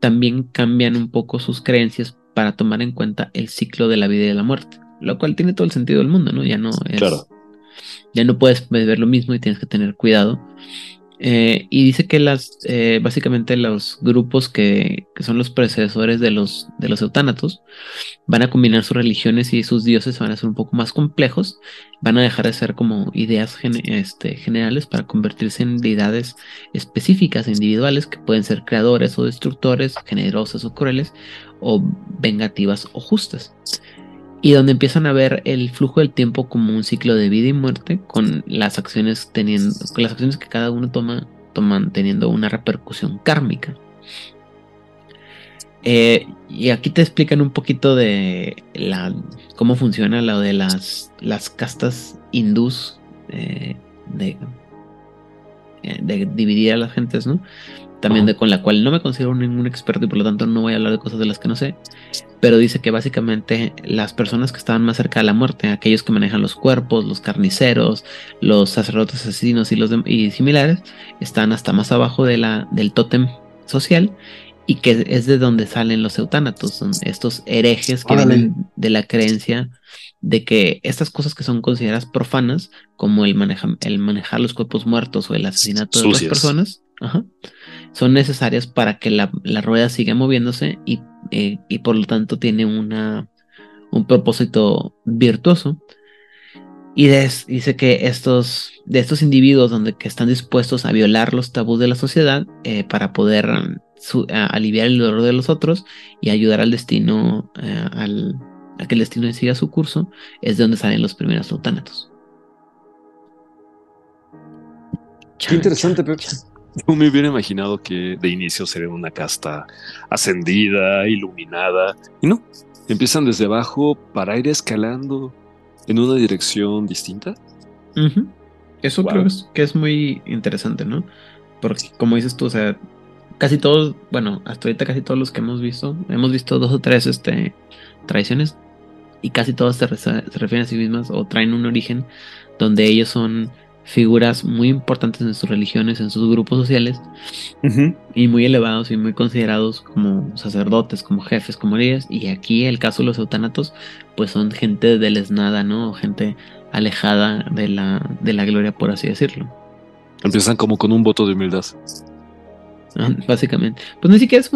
también cambian un poco sus creencias para tomar en cuenta el ciclo de la vida y de la muerte, lo cual tiene todo el sentido del mundo, ¿no? Ya no es, claro. ya no puedes ver lo mismo y tienes que tener cuidado. Eh, y dice que las, eh, básicamente los grupos que, son los predecesores de los, de los eutánatos van a combinar sus religiones y sus dioses van a ser un poco más complejos, van a dejar de ser como ideas este, generales para convertirse en deidades específicas, individuales, que pueden ser creadores o destructores, generosas o crueles, o vengativas o justas y donde empiezan a ver el flujo del tiempo como un ciclo de vida y muerte con las acciones teniendo con las acciones que cada uno toma toman teniendo una repercusión kármica. Eh, y aquí te explican un poquito de la cómo funciona lo de las las castas hindús eh, de, eh, de dividir a las gentes no también de, con la cual no me considero ningún experto y por lo tanto no voy a hablar de cosas de las que no sé, pero dice que básicamente las personas que estaban más cerca de la muerte, aquellos que manejan los cuerpos, los carniceros, los sacerdotes asesinos y los y similares, están hasta más abajo de la, del tótem social y que es de donde salen los eutánatos, son estos herejes que vienen de la creencia de que estas cosas que son consideradas profanas, como el, el manejar los cuerpos muertos o el asesinato de otras personas, son necesarias para que la, rueda siga moviéndose y, eh, y, por lo tanto tiene una, un propósito virtuoso. Y dice que estos, de estos individuos donde, que están dispuestos a violar los tabús de la sociedad eh, para poder aliviar el dolor de los otros y ayudar al destino, eh, al, a que el destino siga su curso, es de donde salen los primeros eutánatos. Qué interesante. *laughs* Yo me hubiera imaginado que de inicio sería una casta ascendida, iluminada, y no, empiezan desde abajo para ir escalando en una dirección distinta. Eso creo que es muy interesante, ¿no? Porque como dices tú, o sea, casi todos, bueno, hasta ahorita casi todos los que hemos visto, hemos visto dos o tres este, tradiciones y casi todas se, se refieren a sí mismas o traen un origen donde ellos son figuras muy importantes en sus religiones, en sus grupos sociales, y muy elevados y muy considerados como sacerdotes, como jefes, como líderes. Y aquí el caso de los eutanatos, pues son gente deleznada, ¿no? gente alejada de la, de la gloria, por así decirlo. Empiezan como con un voto de humildad. Ah, básicamente. Pues ni siquiera es,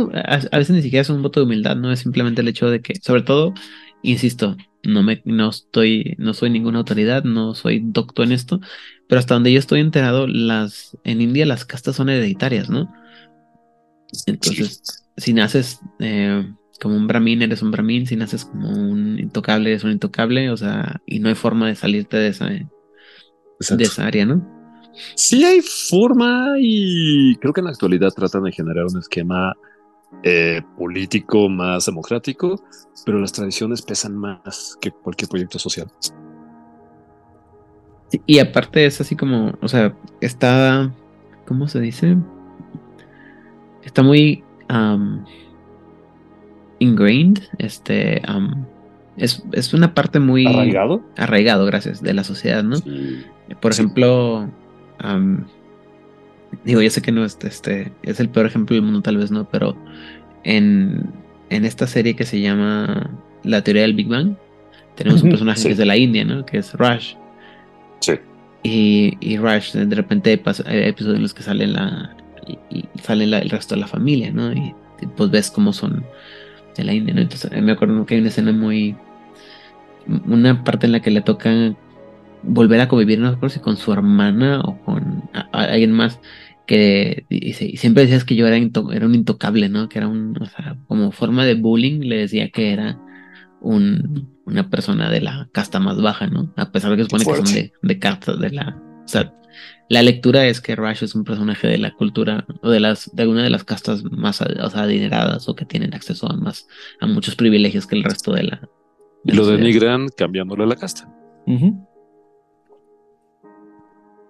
a veces ni siquiera es un voto de humildad, no es simplemente el hecho de que, sobre todo, insisto, no me, no estoy, no soy ninguna autoridad, no soy doctor en esto, pero hasta donde yo estoy enterado, las, en India las castas son hereditarias, ¿no? Entonces, si naces eh, como un brahmin, eres un brahmin, si naces como un intocable, eres un intocable, o sea, y no hay forma de salirte de esa, de esa área, ¿no? Sí hay forma y creo que en la actualidad tratan de generar un esquema eh, político más democrático, pero las tradiciones pesan más que cualquier proyecto social y aparte es así como, o sea, está, ¿cómo se dice? Está muy ingrained, este, es, una parte muy... Arraigado. Arraigado, gracias, de la sociedad, ¿no? Por ejemplo, digo, yo sé que no es, este, es el peor ejemplo del mundo tal vez, ¿no? Pero en, en esta serie que se llama La teoría del Big Bang, tenemos un personaje que es de la India, ¿no? Que es Rush. Sí. Y, y Rush, de repente hay, episodios en los que sale la y, sale el resto de la familia, ¿no? Y, pues ves cómo son de la India, ¿no? Entonces me acuerdo que hay una escena muy una parte en la que le toca volver a convivir, no sé si con su hermana o con alguien más que dice, y siempre decías que yo era, era un intocable, ¿no? Que era un, o sea, como forma de bullying, le decía que era un, una persona de la casta más baja, ¿no? A pesar de que supone que son de, de cartas de la. O sea, la lectura es que Rush es un personaje de la cultura o de las de alguna de las castas más o sea, adineradas o que tienen acceso a más a muchos privilegios que el resto de la. y lo denigran cambiándole la casta.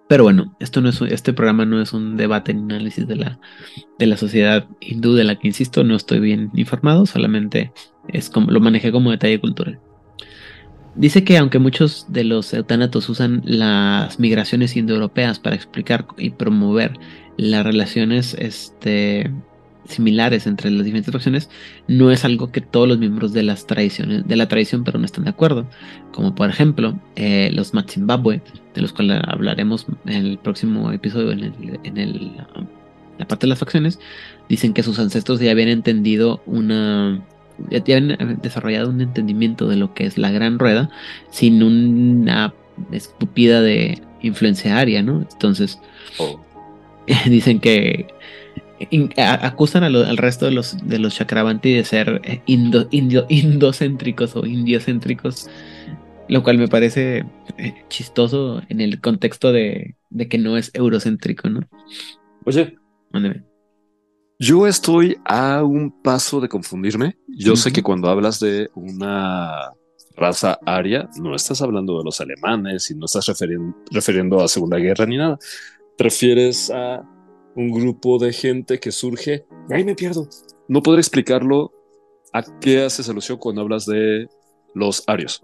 Pero bueno, esto no es este programa no es un debate ni análisis de la de la sociedad hindú de la que insisto, no estoy bien informado, solamente es como lo manejé como detalle cultural. Dice que aunque muchos de los eutanatos usan las migraciones indoeuropeas para explicar y promover las relaciones este, similares entre las diferentes facciones, no es algo que todos los miembros de las tradiciones, de la tradición pero no están de acuerdo. Como por ejemplo, eh, los Matsimbabwe, de los cuales hablaremos en el próximo episodio, en, el, la parte de las facciones, dicen que sus ancestros ya habían entendido una ya tienen desarrollado un entendimiento de lo que es la gran rueda sin una estúpida de influencia aria, ¿no? Entonces, oh. *laughs* dicen que acusan al resto de los, de los Chakravanti de ser eh, indo, *laughs* indocéntricos o indiocéntricos, lo cual me parece eh, chistoso en el contexto de, de que no es eurocéntrico, ¿no? Oye, Mándeme. Yo estoy a un paso de confundirme. Yo sé que cuando hablas de una raza aria, no estás hablando de los alemanes y no estás refiriendo a Segunda Guerra ni nada. Te refieres a un grupo de gente que surge ahí me pierdo. No podré explicarlo a qué haces alusión cuando hablas de los arios.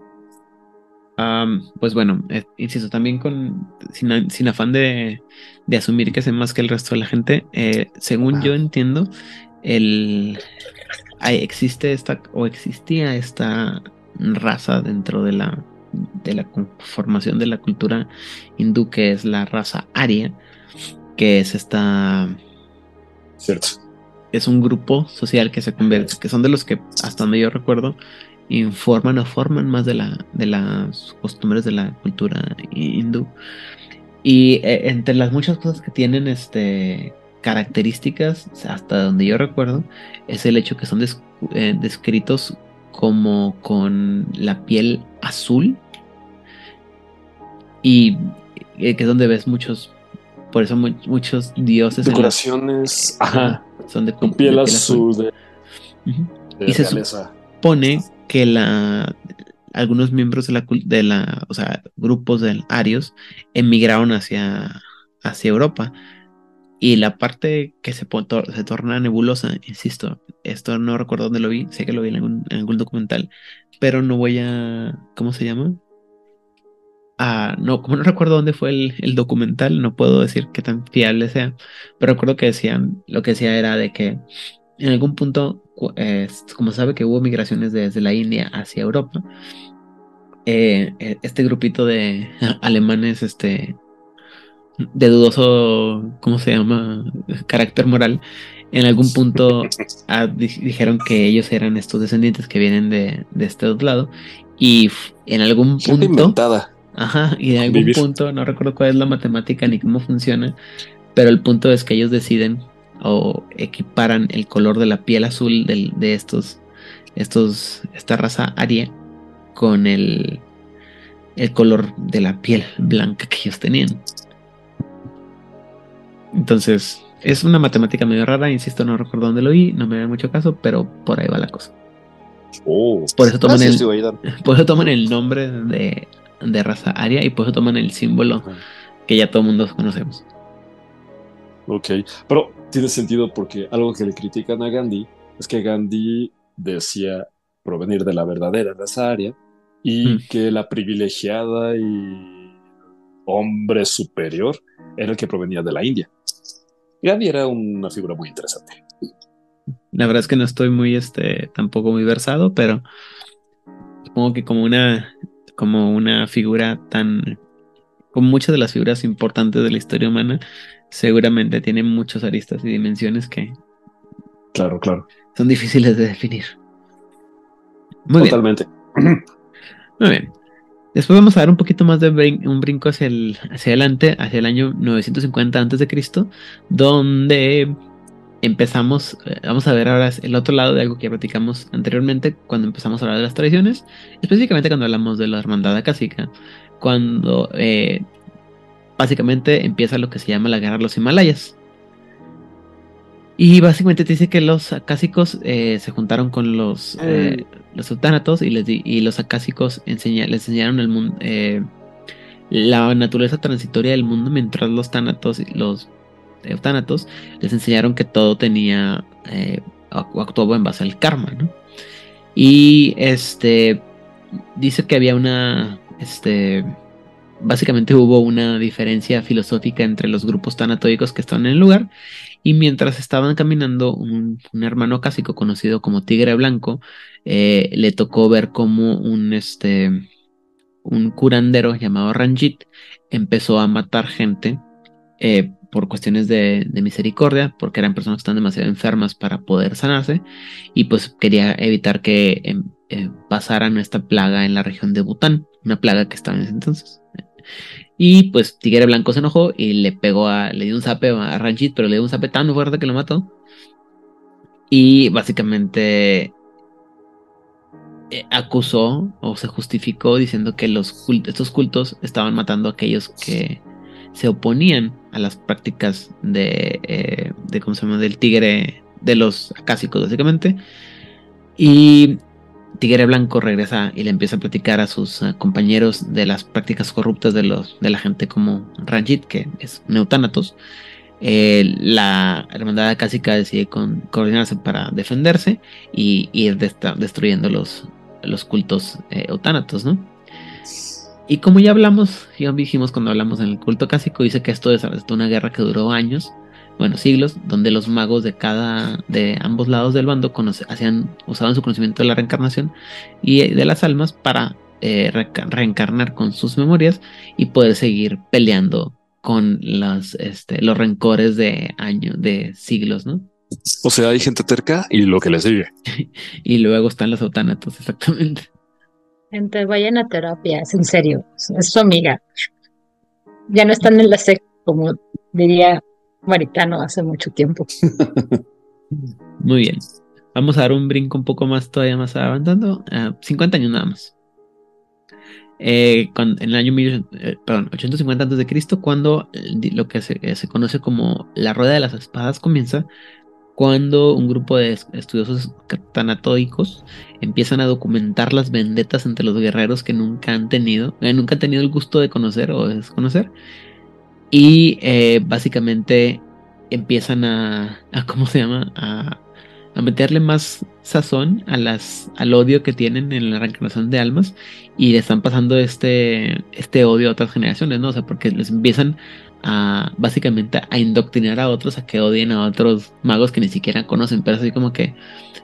Pues bueno, eh, insisto, también con sin, afán de, asumir que sé más que el resto de la gente, eh, según yo entiendo, el, hay, existe esta o existía esta raza dentro de la, de la conformación de la cultura hindú que es la raza aria, que es esta... Cierto. Es un grupo social que se convierte, que son de los que, hasta donde yo recuerdo, informan o forman más de, la, de las costumbres de la cultura hindú. Y eh, entre las muchas cosas que tienen este, características, hasta donde yo recuerdo, es el hecho que son eh, descritos como con la piel azul. Y eh, que es donde ves muchos, por eso muchos dioses. Decoraciones, ajá, son de, con piel, azul. y se supone que la algunos miembros de la, de la, o sea, grupos del Arios emigraron hacia, hacia Europa. Y la parte que se, se torna nebulosa, insisto, esto no recuerdo dónde lo vi, sé que lo vi en algún, en algún documental, pero no voy a, ¿cómo se llama? Ah, no, como no recuerdo dónde fue el, el, documental, no puedo decir qué tan fiable sea, pero recuerdo que decían, lo que decía era de que en algún punto, como sabe que hubo migraciones desde la India hacia Europa, eh, e, este grupito de *laughs* alemanes, este, de dudoso, ¿cómo se llama? Carácter moral, en algún punto *laughs* ah, dijeron que ellos eran estos descendientes que vienen de, este otro lado y en algún punto... Ajá, y en algún punto, no recuerdo cuál es la matemática ni cómo funciona, pero el punto es que ellos deciden o equiparan el color de la piel azul de estos, estos, esta raza aria con el, el color de la piel blanca que ellos tenían. Entonces, es una matemática medio rara, insisto, no recuerdo dónde lo vi, no me da mucho caso, pero por ahí va la cosa. Oh, por, eso toman el, *laughs* por eso toman el nombre de, de raza aria y por eso toman el símbolo que ya todo el mundo conocemos. Ok, pero tiene sentido porque algo que le critican a Gandhi es que Gandhi decía provenir de la verdadera raza aria y mm. que la privilegiada y hombre superior era el que provenía de la India. Gandhi era una figura muy interesante. La verdad es que no estoy muy, este, tampoco muy versado, pero supongo que como una, como una figura tan, como muchas de las figuras importantes de la historia humana, seguramente tiene muchos aristas y dimensiones que claro, claro. son difíciles de definir. Muy Totalmente. *clears throat* Muy bien. Después vamos a dar un poquito más de un brinco hacia, el, hacia adelante, hacia el año 950 a.C., donde empezamos, eh, vamos a ver ahora el otro lado de algo que ya platicamos anteriormente, cuando empezamos a hablar de las tradiciones, específicamente cuando hablamos de la hermandad acásica, cuando eh, básicamente empieza lo que se llama la guerra de los Himalayas. Y básicamente te dice que los acásicos eh, se juntaron con los, eh, los y, les y los acásicos les enseñaron el mundo, la naturaleza transitoria del mundo, mientras los tánatos y los eutánatos les enseñaron que todo tenía o actuaba en base al karma, ¿no? Y este dice que había una este básicamente hubo una diferencia filosófica entre los grupos tanatóicos que estaban en el lugar y mientras estaban caminando un, hermano cásico conocido como Tigre Blanco eh, le tocó ver como un este un curandero llamado Ranjit empezó a matar gente eh, por cuestiones de, misericordia, porque eran personas que están demasiado enfermas para poder sanarse, y pues quería evitar que em, eh, pasaran esta plaga en la región de Bután, una plaga que estaba en ese entonces. Y pues Tigre Blanco se enojó y le pegó a, le dio un zape a Ranjit, pero le dio un zape tan fuerte que lo mató. Y básicamente eh, acusó o se justificó diciendo que los estos cultos estaban matando a aquellos que se oponían a las prácticas de, eh, de ¿cómo se llama? del tigre de los acásicos básicamente. Y Tigre Blanco regresa y le empieza a platicar a sus eh, compañeros de las prácticas corruptas de, los, de la gente como Ranjit, que es Neutánatos. Eh, la hermandad acásica decide coordinarse para defenderse y ir destruyendo los, los cultos eh, ¿no? Y como ya hablamos, ya dijimos cuando hablamos en el culto cásico, dice que esto es una guerra que duró años bueno, siglos, donde los magos de cada, de ambos lados del bando hacían, usaban su conocimiento de la reencarnación y de las almas para eh, reencarnar con sus memorias y poder seguir peleando con las, este, los rencores de años, de siglos, ¿no? O sea, hay gente terca y lo que le sigue. *laughs* y luego están los autánatos, exactamente. Gente, vayan a terapia, es en serio, es su amiga. Ya no están en la sec, como diría Maritano hace mucho tiempo. *laughs* Muy bien. Vamos a dar un brinco un poco más todavía más avanzando. 50 años nada más. Eh, en el año eh, perdón, 850 a.C., cuando lo que se, se, conoce como la Rueda de las Espadas comienza, cuando un grupo de estudiosos tanatoicos empiezan a documentar las vendetas entre los guerreros que nunca han tenido, eh, nunca han tenido el gusto de conocer o de desconocer, y básicamente empiezan a, a, *laughs* ¿cómo se llama? A a meterle más sazón a las, al odio que tienen en la reencarnación de almas y le están pasando este, este odio a otras generaciones, ¿no? O sea, porque les empiezan a básicamente a indoctrinar a otros a que odien a otros magos que ni siquiera conocen, pero así como que,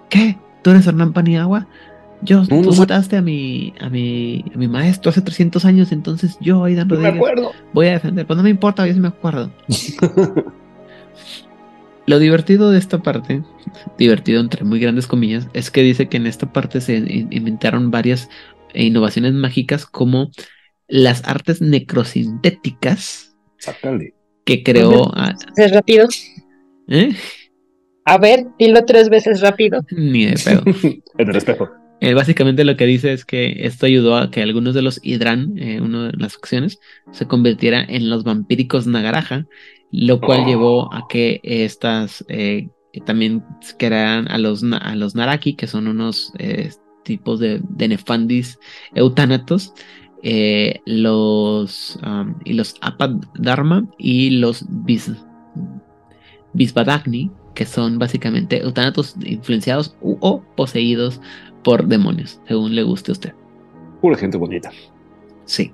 ¿qué? ¿Tú eres Hernán Paniagua? Yo, tú mataste a mi, a mi, a mi maestro hace 300 años, entonces yo, Aidan Rodríguez, voy a defender. Pues no me importa, yo sí me acuerdo. *laughs* Lo divertido de esta parte, divertido entre muy grandes comillas, es que dice que en esta parte se inventaron varias innovaciones mágicas como las artes necrosintéticas que creó. ¿Es rápido? ¿Eh? A ver, dilo tres veces rápido. Ni de pedo. *laughs* en el espejo. Eh, básicamente lo que dice es que esto ayudó a que algunos de los Hidran, eh, una de las facciones, se convirtiera en los vampíricos Nagaraja, lo cual llevó a que estas eh, también crearan a los, a los Naraki, que son unos eh, tipos de, de, nefandis eutánatos, eh, los, um, y los Apadharma y los Bis, Bisbadagni, que son básicamente eutánatos influenciados o poseídos por demonios, según le guste a usted. Pura gente bonita. Sí.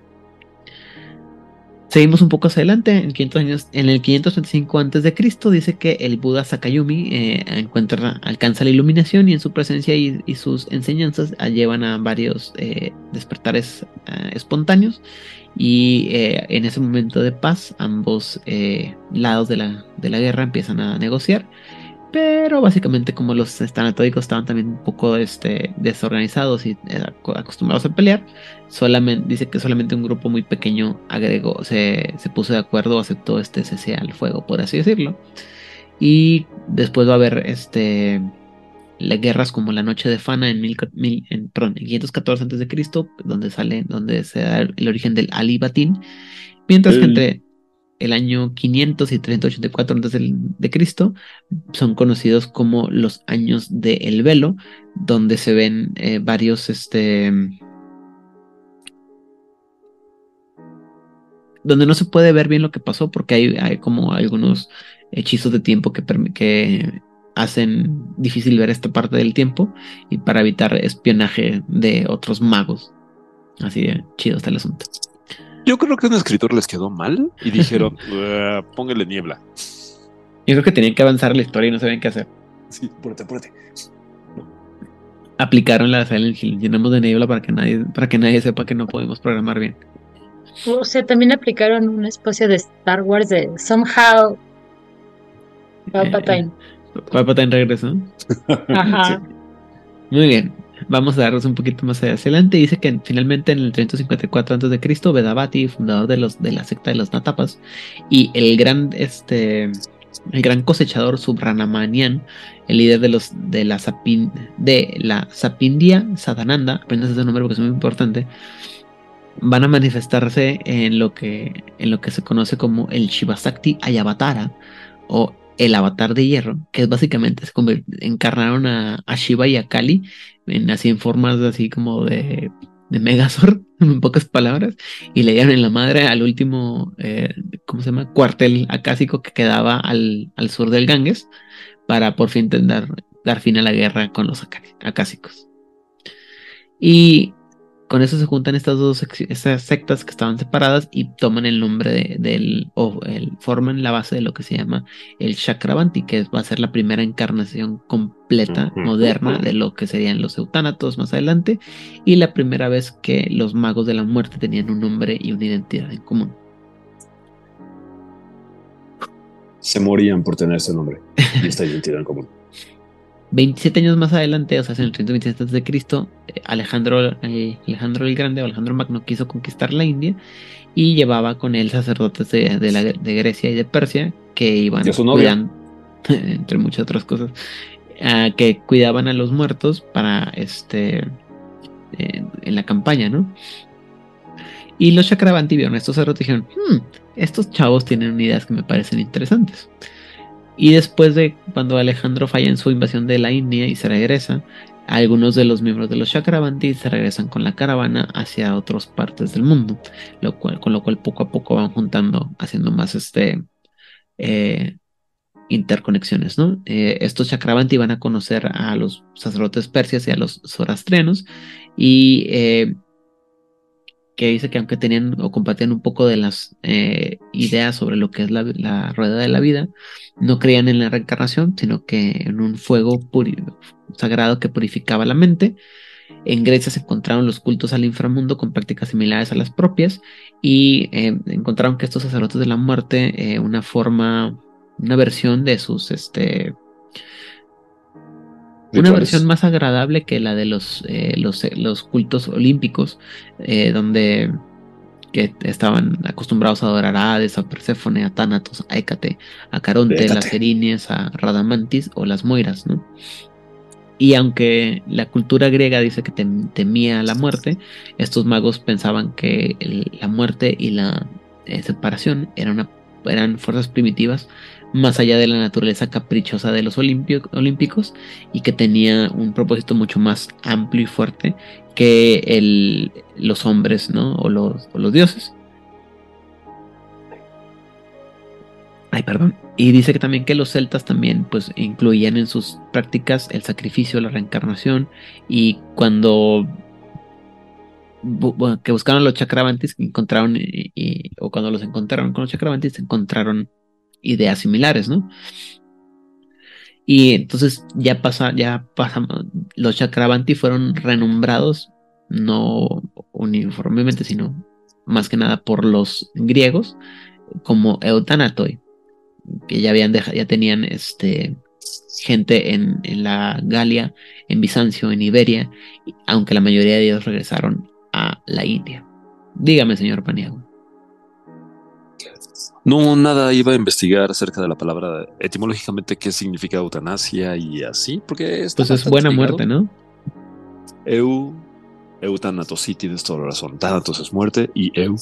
Seguimos un poco hacia adelante, en, 500 años, en el 535 a.C. dice que el Buda Sakayumi eh, encuentra, alcanza la iluminación y en su presencia y, sus enseñanzas llevan a varios eh, despertares eh, espontáneos y en ese momento de paz ambos lados de la, de la guerra empiezan a negociar pero básicamente como los estanatóicos estaban también un poco este, desorganizados y eh, acostumbrados a pelear, solamente, dice que solamente un grupo muy pequeño agregó, se, se puso de acuerdo, aceptó este cese al fuego, por así decirlo. Y después va a haber este, las guerras como la Noche de Fana en, mil, en, perdón, en 514 a.C., donde sale, donde se da el origen del Ali Batín. Mientras que entre el año 500 y 384 antes de Cristo son conocidos como los años del velo, donde se ven eh, varios este donde no se puede ver bien lo que pasó porque hay, como algunos hechizos de tiempo que, que hacen difícil ver esta parte del tiempo y para evitar espionaje de otros magos. Así de chido está el asunto. Yo creo que a un escritor les quedó mal y dijeron, *laughs* póngale niebla. Yo creo que tenían que avanzar la historia y no sabían qué hacer. Sí, apúrate, apúrate. Aplicaron la Silent Hill, llenamos de niebla para que nadie, para que nadie sepa que no podemos programar bien. O sea, también aplicaron una especie de Star Wars de somehow Palpatine. Eh, Palpatine regresó. Ajá. Muy bien. Vamos a darnos un poquito más adelante. Dice que finalmente en el 354 a.C., Vedavati, fundador de, los, de la secta de los Natapas, y el gran, este, el gran cosechador Subranamanian, el líder de, los, de, la, Sapin, de la Sapindia Sadananda, aprendas ese nombre porque es muy importante, van a manifestarse en lo que, en lo que se conoce como el Shivasakti Ayavatara, o el avatar de hierro, que es básicamente se encarnaron a, Shiva y a Kali en, así en formas así como de, de Megazord, *laughs* en pocas palabras, y le dieron en la madre al último, eh, ¿cómo se llama? Cuartel acásico que quedaba al, al sur del Ganges, para por fin dar, dar fin a la guerra con los acásicos. Y con eso se juntan estas dos sectas que estaban separadas y toman el nombre de, del, o el, forman la base de lo que se llama el Chakravanti, que va a ser la primera encarnación completa, moderna, de lo que serían los eutánatos más adelante, y la primera vez que los magos de la muerte tenían un nombre y una identidad en común. se morían por tener ese nombre y esta identidad en común. 27 años más adelante, o sea, en el 327 de Cristo, Alejandro, Alejandro el Grande o Alejandro Magno quiso conquistar la India y llevaba con él sacerdotes de, de, Grecia y de Persia que iban cuidando, *laughs* entre muchas otras cosas, que cuidaban a los muertos para este en la campaña, ¿no? Y los Chakravanti vieron estos sacerdotes y dijeron, hmm, estos chavos tienen ideas que me parecen interesantes. Y después de cuando Alejandro falla en su invasión de la India y se regresa, algunos de los miembros de los Chakravanti se regresan con la caravana hacia otras partes del mundo, lo cual, con lo cual poco a poco van juntando, haciendo más este, eh, interconexiones, ¿no? Eh, estos Chakravanti van a conocer a los sacerdotes persias y a los zoroastrianos y eh, que dice que aunque tenían o compartían un poco de las eh, ideas sobre lo que es la, rueda de la vida, no creían en la reencarnación, sino que en un fuego sagrado que purificaba la mente. En Grecia se encontraron los cultos al inframundo con prácticas similares a las propias y eh, encontraron que estos sacerdotes de la muerte, eh, una forma, una versión de sus este, una versión más agradable que la de los, eh, los, eh, los, cultos olímpicos, eh, donde que estaban acostumbrados a adorar a Hades, a Perséfone, a Thanatos, a Hécate, a Caronte, las Erinies, a Radamantis o las Moiras, ¿no? Y aunque la cultura griega dice que temía la muerte, estos magos pensaban que la muerte y la separación eran, eran fuerzas primitivas más allá de la naturaleza caprichosa de los olímpicos y que tenía un propósito mucho más amplio y fuerte que el, los hombres, ¿no? O los, los dioses. Ay, perdón. Y dice que también que los celtas también pues incluían en sus prácticas el sacrificio, la reencarnación y cuando que buscaron los chakravantis encontraron o cuando los encontraron con los chakravantis encontraron ideas similares, ¿no? Y entonces ya pasa, ya pasamos, los Chakravanti fueron renombrados, no uniformemente, sino más que nada por los griegos, como Eutanatoi, que ya habían dejado, ya tenían este gente en, en, la Galia, en Bizancio, en Iberia, aunque la mayoría de ellos regresaron a la India. Dígame, señor Paniago. No, nada, iba a investigar acerca de la palabra etimológicamente qué significa eutanasia y así, porque Pues es buena muerte, ¿no? Eu, eutanatos, sí, tienes toda la razón. Thanatos es muerte y eu,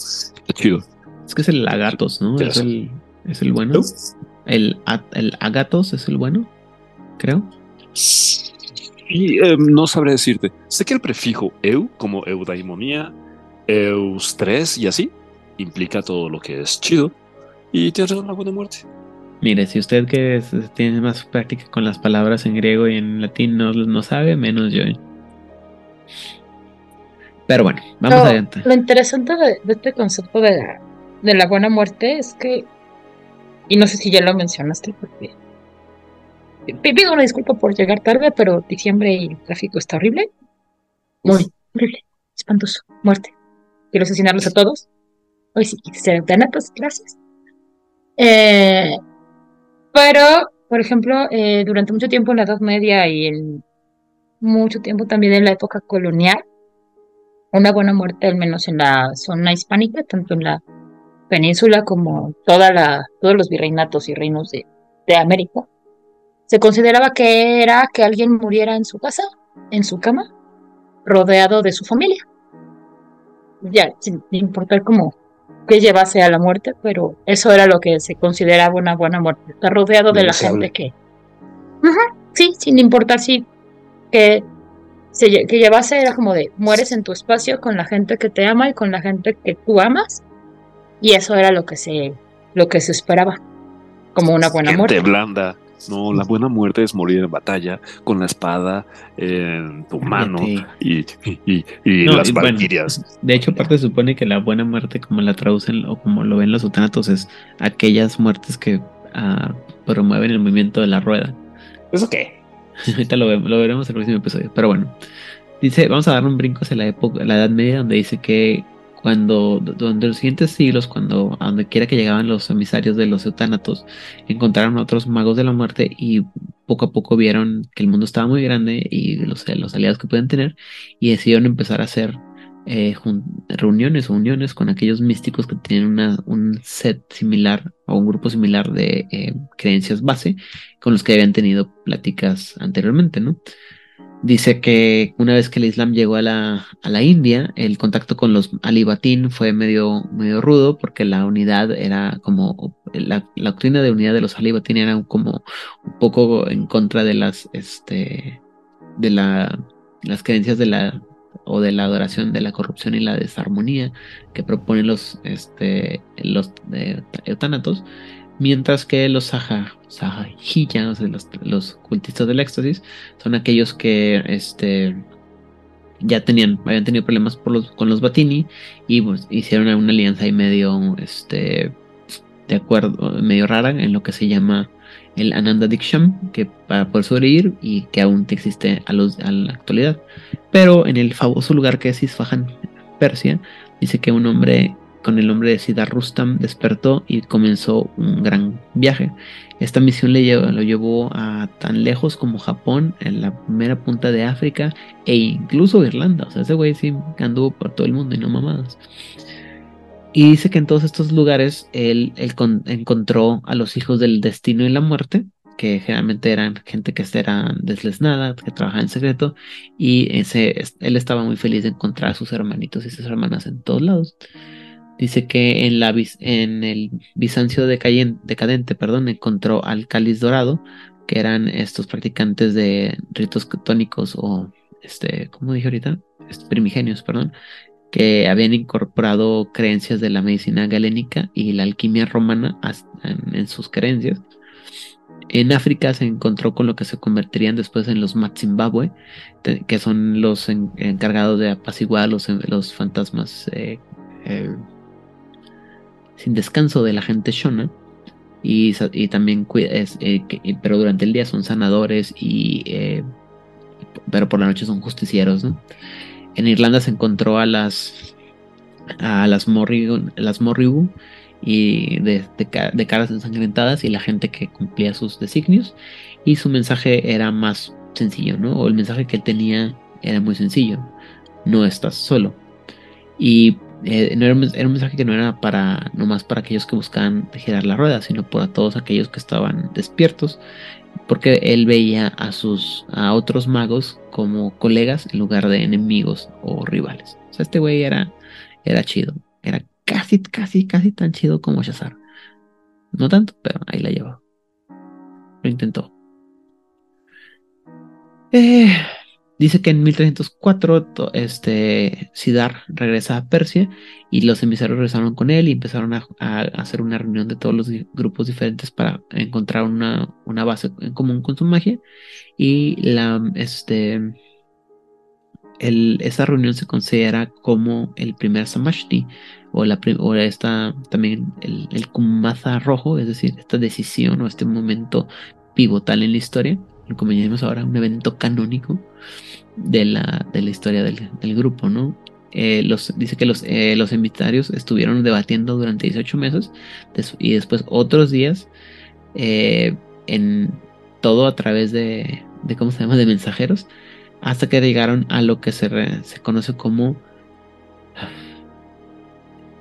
qué chido. Es que es el agatos, ¿no? Es el, es el, bueno. El, el agatos es el bueno, creo. Y em, no sabré decirte. Sé que el prefijo eu, como eudaimonía, eustres y así, implica todo lo que es chido y tienes una buena muerte. Mire, si usted que tiene más práctica con las palabras en griego y en latín no, no sabe, menos yo. Pero bueno, vamos adelante. Lo interesante de, este concepto de la, de la buena muerte es que, y no sé si ya lo mencionaste, porque pido una disculpa por llegar tarde, pero diciembre y el tráfico está horrible. Muy horrible, espantoso, muerte. Quiero asesinarlos a todos. Hoy sí, se pues gracias. Eh, pero, por ejemplo, eh, durante mucho tiempo en la Edad Media y en mucho tiempo también en la época colonial, una buena muerte, al menos en la zona hispánica, tanto en la península como toda la, todos los virreinatos y reinos de América, se consideraba que era que alguien muriera en su casa, en su cama, rodeado de su familia. Ya, sin importar cómo que llevase a la muerte, pero eso era lo que se consideraba una buena muerte, estar rodeado de la gente que... sí, sin importar si que, se, que llevase era como de mueres en tu espacio con la gente que te ama y con la gente que tú amas, y eso era lo que se, lo que se esperaba como una buena muerte. blanda. No, la buena muerte es morir en batalla con la espada en tu mano y, las valquirias. de hecho, aparte se supone que la buena muerte, como la traducen o como lo ven los utanatos, es aquellas muertes que ah, promueven el movimiento de la rueda. ¿Eso qué? *laughs* Ahorita lo, lo, veremos en el próximo episodio. Pero bueno, dice, vamos a dar un brinco hacia la época, la Edad Media, donde dice que cuando durante los siguientes siglos, cuando a donde quiera que llegaban los emisarios de los eutánatos, encontraron a otros magos de la muerte y poco a poco vieron que el mundo estaba muy grande y los, los aliados que pueden tener y decidieron empezar a hacer eh, reuniones o uniones con aquellos místicos que tienen un set similar o un grupo similar de eh, creencias base con los que habían tenido pláticas anteriormente, ¿no? Dice que una vez que el Islam llegó a la, a la India, el contacto con los alibatín fue medio, medio rudo porque la unidad era como, la, doctrina de unidad de los alibatín era como un poco en contra de las, este, de la, las creencias de la, o de la adoración de la corrupción y la desarmonía que proponen los, este, los eh, mientras que los saha, los, los, cultistas del éxtasis, son aquellos que este, ya tenían, habían tenido problemas por los, con los Batini y pues, hicieron una alianza ahí medio, este, de acuerdo, medio rara en lo que se llama el Ananda Diksham, que para poder sobrevivir y que aún existe a, los, a la actualidad. Pero en el famoso lugar que es Isfahan, Persia, dice que un hombre con el nombre de Siddhar Rustam despertó y comenzó un gran viaje. Esta misión lo llevó a tan lejos como Japón, en la primera punta de África e incluso Irlanda. O sea, ese güey sí anduvo por todo el mundo y no mamadas. Y dice que en todos estos lugares él, encontró a los hijos del destino y la muerte, que generalmente eran gente que era deslesnada, que trabajaba en secreto, y él estaba muy feliz de encontrar a sus hermanitos y sus hermanas en todos lados. Dice que en, la, en el Bizancio decadente perdón, encontró al cáliz dorado, que eran estos practicantes de ritos tónicos o, este, ¿cómo dije ahorita? primigenios, perdón, que habían incorporado creencias de la medicina galénica y la alquimia romana en, sus creencias. En África se encontró con lo que se convertirían después en los Matzimbabwe, que son los encargados de apaciguar los, los fantasmas eh, eh, sin descanso de la gente Shona. Y, y también, es, eh, pero durante el día son sanadores y... Eh, pero por la noche son justicieros, En Irlanda se encontró a las a las Morrigu, las Morrigu y de, de, caras ensangrentadas y la gente que cumplía sus designios y su mensaje era más sencillo, ¿no? O el mensaje que él tenía era muy sencillo, no estás solo. Y eh, era, un, mensaje que no era para nomás para aquellos que buscaban girar la rueda, sino para todos aquellos que estaban despiertos, porque él veía a sus a otros magos como colegas en lugar de enemigos o rivales. O sea, este güey era, era chido, era casi, casi, casi tan chido como Shazar. No tanto, pero ahí la llevó. Lo intentó. Eh, Dice que en 1304 este, Sidar regresa a Persia y los emisarios regresaron con él y empezaron a, hacer una reunión de todos los grupos diferentes para encontrar una, base en común con su magia. Y la, este, esa reunión se considera como el primer Samashti o, la, o esta, también el, el Kumatha rojo, es decir, esta decisión o este momento pivotal en la historia como llamamos ahora, un evento canónico de la, de la historia del, grupo, ¿no? Eh, dice que los, eh, los invitarios estuvieron debatiendo durante 18 meses y después otros días eh, en todo a través de, de, ¿cómo se llama?, de mensajeros, hasta que llegaron a lo que se, se conoce como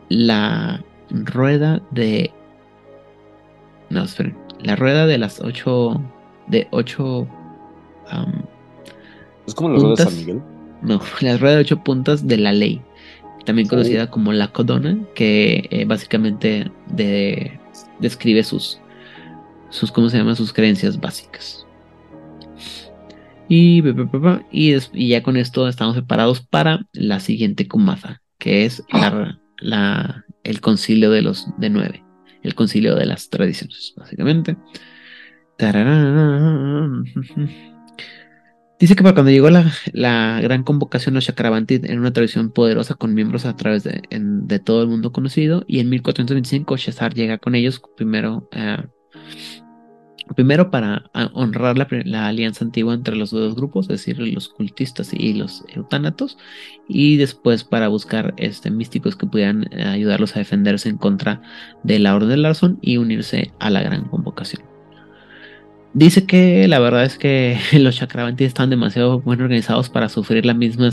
la rueda de... No, esperen, la rueda de las ocho de ocho. ¿Es como la rueda de San Miguel? No, *laughs* la rueda de ocho puntas de la ley, también conocida como la codona, que eh, básicamente describe sus, sus, ¿cómo se llama? Sus creencias básicas. Y, y, ya con esto estamos preparados para la siguiente kumaza, que es la, la, el concilio de los de nueve, el concilio de las tradiciones, básicamente. Dice que para cuando llegó la, gran convocación a Chakravanti en una tradición poderosa con miembros a través de, todo el mundo conocido, y en 1425 Shazar llega con ellos primero Primero para honrar la, alianza antigua entre los dos grupos, es decir, los cultistas y los eutánatos, y después para buscar este, místicos que pudieran ayudarlos a defenderse en contra de la Orden del Arzón y unirse a la gran convocación. Dice que la verdad es que *laughs* los Chakravanti están demasiado bien organizados para sufrir la misma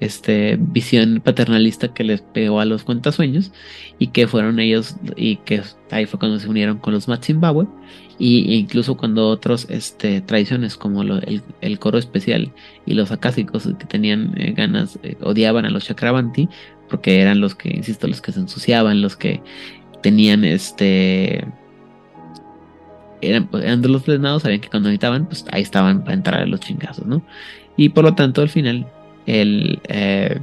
este, visión paternalista que les pegó a los cuentasueños y que fueron ellos y que ahí fue cuando se unieron con los Matzimbabwe y incluso cuando otros este, tradiciones como el, coro especial y los acásicos que tenían eh, ganas eh, odiaban a los Chakravanti porque eran los que, insisto, los que se ensuciaban, los que tenían este eran, pues, eran de los plenados, sabían que cuando necesitaban, pues ahí estaban para entrar a los chingazos, ¿no? Y por lo tanto, al final, el, eh,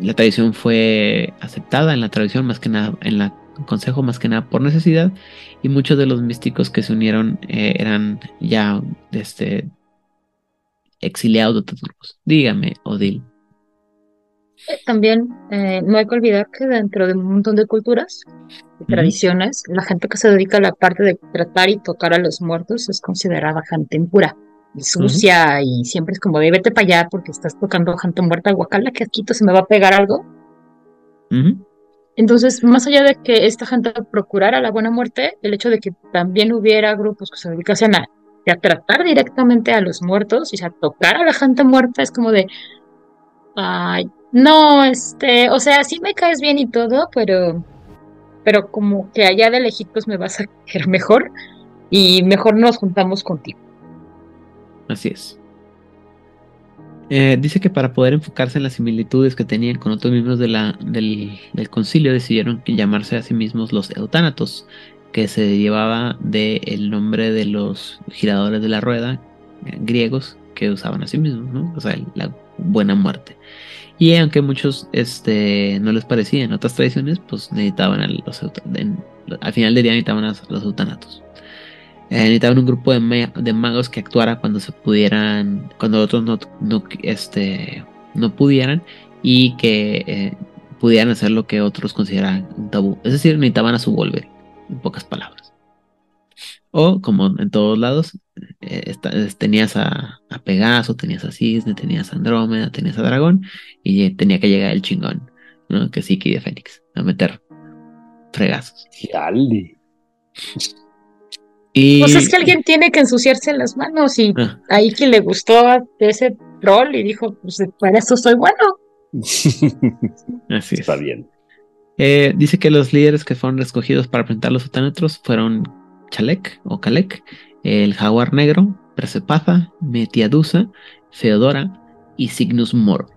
la tradición fue aceptada en la tradición, más que nada, en la consejo, más que nada por necesidad, y muchos de los místicos que se unieron eh, eran ya este, exiliados de otros grupos. Dígame, Odil. También eh, no hay que olvidar que dentro de un montón de culturas y tradiciones, la gente que se dedica a la parte de tratar y tocar a los muertos es considerada gente impura y sucia y siempre es como de vete para allá porque estás tocando gente muerta, guacala, que aquí se me va a pegar algo. Entonces, más allá de que esta gente procurara la buena muerte, el hecho de que también hubiera grupos que se dedicasen a, a tratar directamente a los muertos y a tocar a la gente muerta es como de, ay, no, este, o sea, sí me caes bien y todo, pero, pero como que allá de lejitos me vas a *laughs* querer mejor y mejor nos juntamos contigo. Así es. Eh, dice que para poder enfocarse en las similitudes que tenían con otros miembros de la, del, concilio decidieron llamarse a sí mismos los eutánatos, que se llevaba del nombre de los giradores de la rueda eh, griegos que usaban a sí mismos, ¿no? O sea, la buena muerte. Y aunque muchos este, no les parecían otras tradiciones, pues necesitaban a los al final del día necesitaban a los eutanatos. Eh, necesitaban un grupo de, magos que actuara cuando se pudieran, cuando otros no, no, este, no pudieran y que eh, pudieran hacer lo que otros consideraban un tabú. Es decir, necesitaban a su volver, en pocas palabras. O como en todos lados, eh, tenías a, Pegaso, tenías a Cisne, tenías a Andrómeda, tenías a Dragón, y tenía que llegar el chingón, ¿no? Que sí, que de Fénix, a meter fregazos. Y... Pues es que alguien tiene que ensuciarse las manos y ah. ahí que le gustó ese rol y dijo, pues para eso soy bueno. *laughs* Así Está bien. Eh, dice que los líderes que fueron escogidos para presentar los otámetros fueron Chalek o Kalek, el jaguar negro, Persepaza, Metiadusa, Feodora y Cygnus Moro.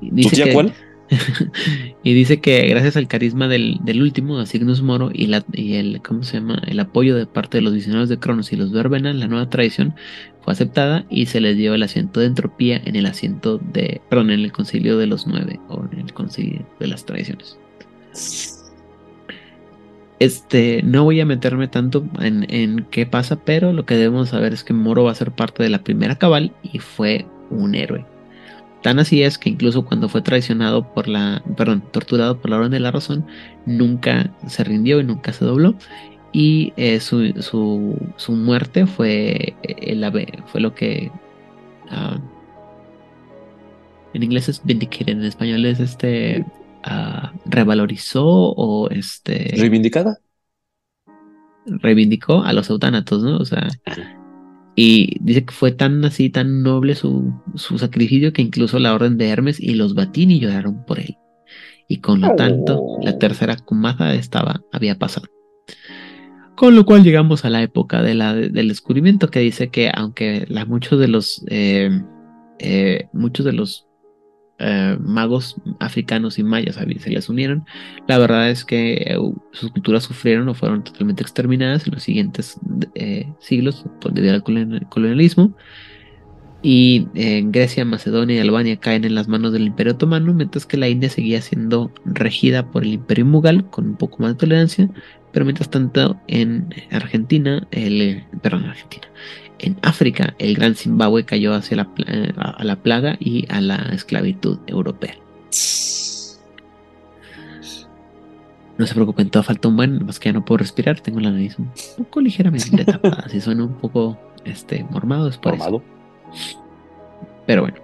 dice cuál? *laughs* y dice que gracias al carisma del, último, a Cygnus Moro, y, la, y, el, ¿cómo se llama? el apoyo de parte de los visionarios de Cronos y los Verbena, la nueva tradición fue aceptada y se les dio el asiento de entropía en el asiento de, perdón, en el concilio de los nueve, o en el concilio de las tradiciones. Este, no voy a meterme tanto en, qué pasa, pero lo que debemos saber es que Moro va a ser parte de la primera cabal y fue un héroe. Tan así es que incluso cuando fue traicionado por la, perdón, torturado por la orden de la razón, nunca se rindió y nunca se dobló. Y eh, su, su, muerte fue, el, fue lo que ah, en inglés es vindicated, en español es este revalorizó o este... ¿Reivindicada? Reivindicó a los eutánatos, ¿no? O sea... Y dice que fue tan así, tan noble su, su, sacrificio que incluso la orden de Hermes y los Batini lloraron por él. Y con lo tanto, la oh. tercera cumaza estaba, había pasado. Con lo cual llegamos a la época de la, del descubrimiento que dice que aunque la, muchos de los eh, eh, muchos de los eh, magos africanos y mayas se les unieron. La verdad es que eh, sus culturas sufrieron o fueron totalmente exterminadas en los siguientes eh, siglos debido al colonialismo. Y Grecia, Macedonia y Albania caen en las manos del Imperio Otomano, mientras que la India seguía siendo regida por el Imperio Mughal con un poco más de tolerancia. Pero mientras tanto, en Argentina, el, perdón, Argentina, en África, el gran Zimbabue cayó hacia la, eh, a la plaga y a la esclavitud europea. No se preocupen, todo falta un buen, más que ya no puedo respirar, tengo la nariz un poco ligeramente *laughs* tapada, si suena un poco este, mormado es Mormado. Pero bueno,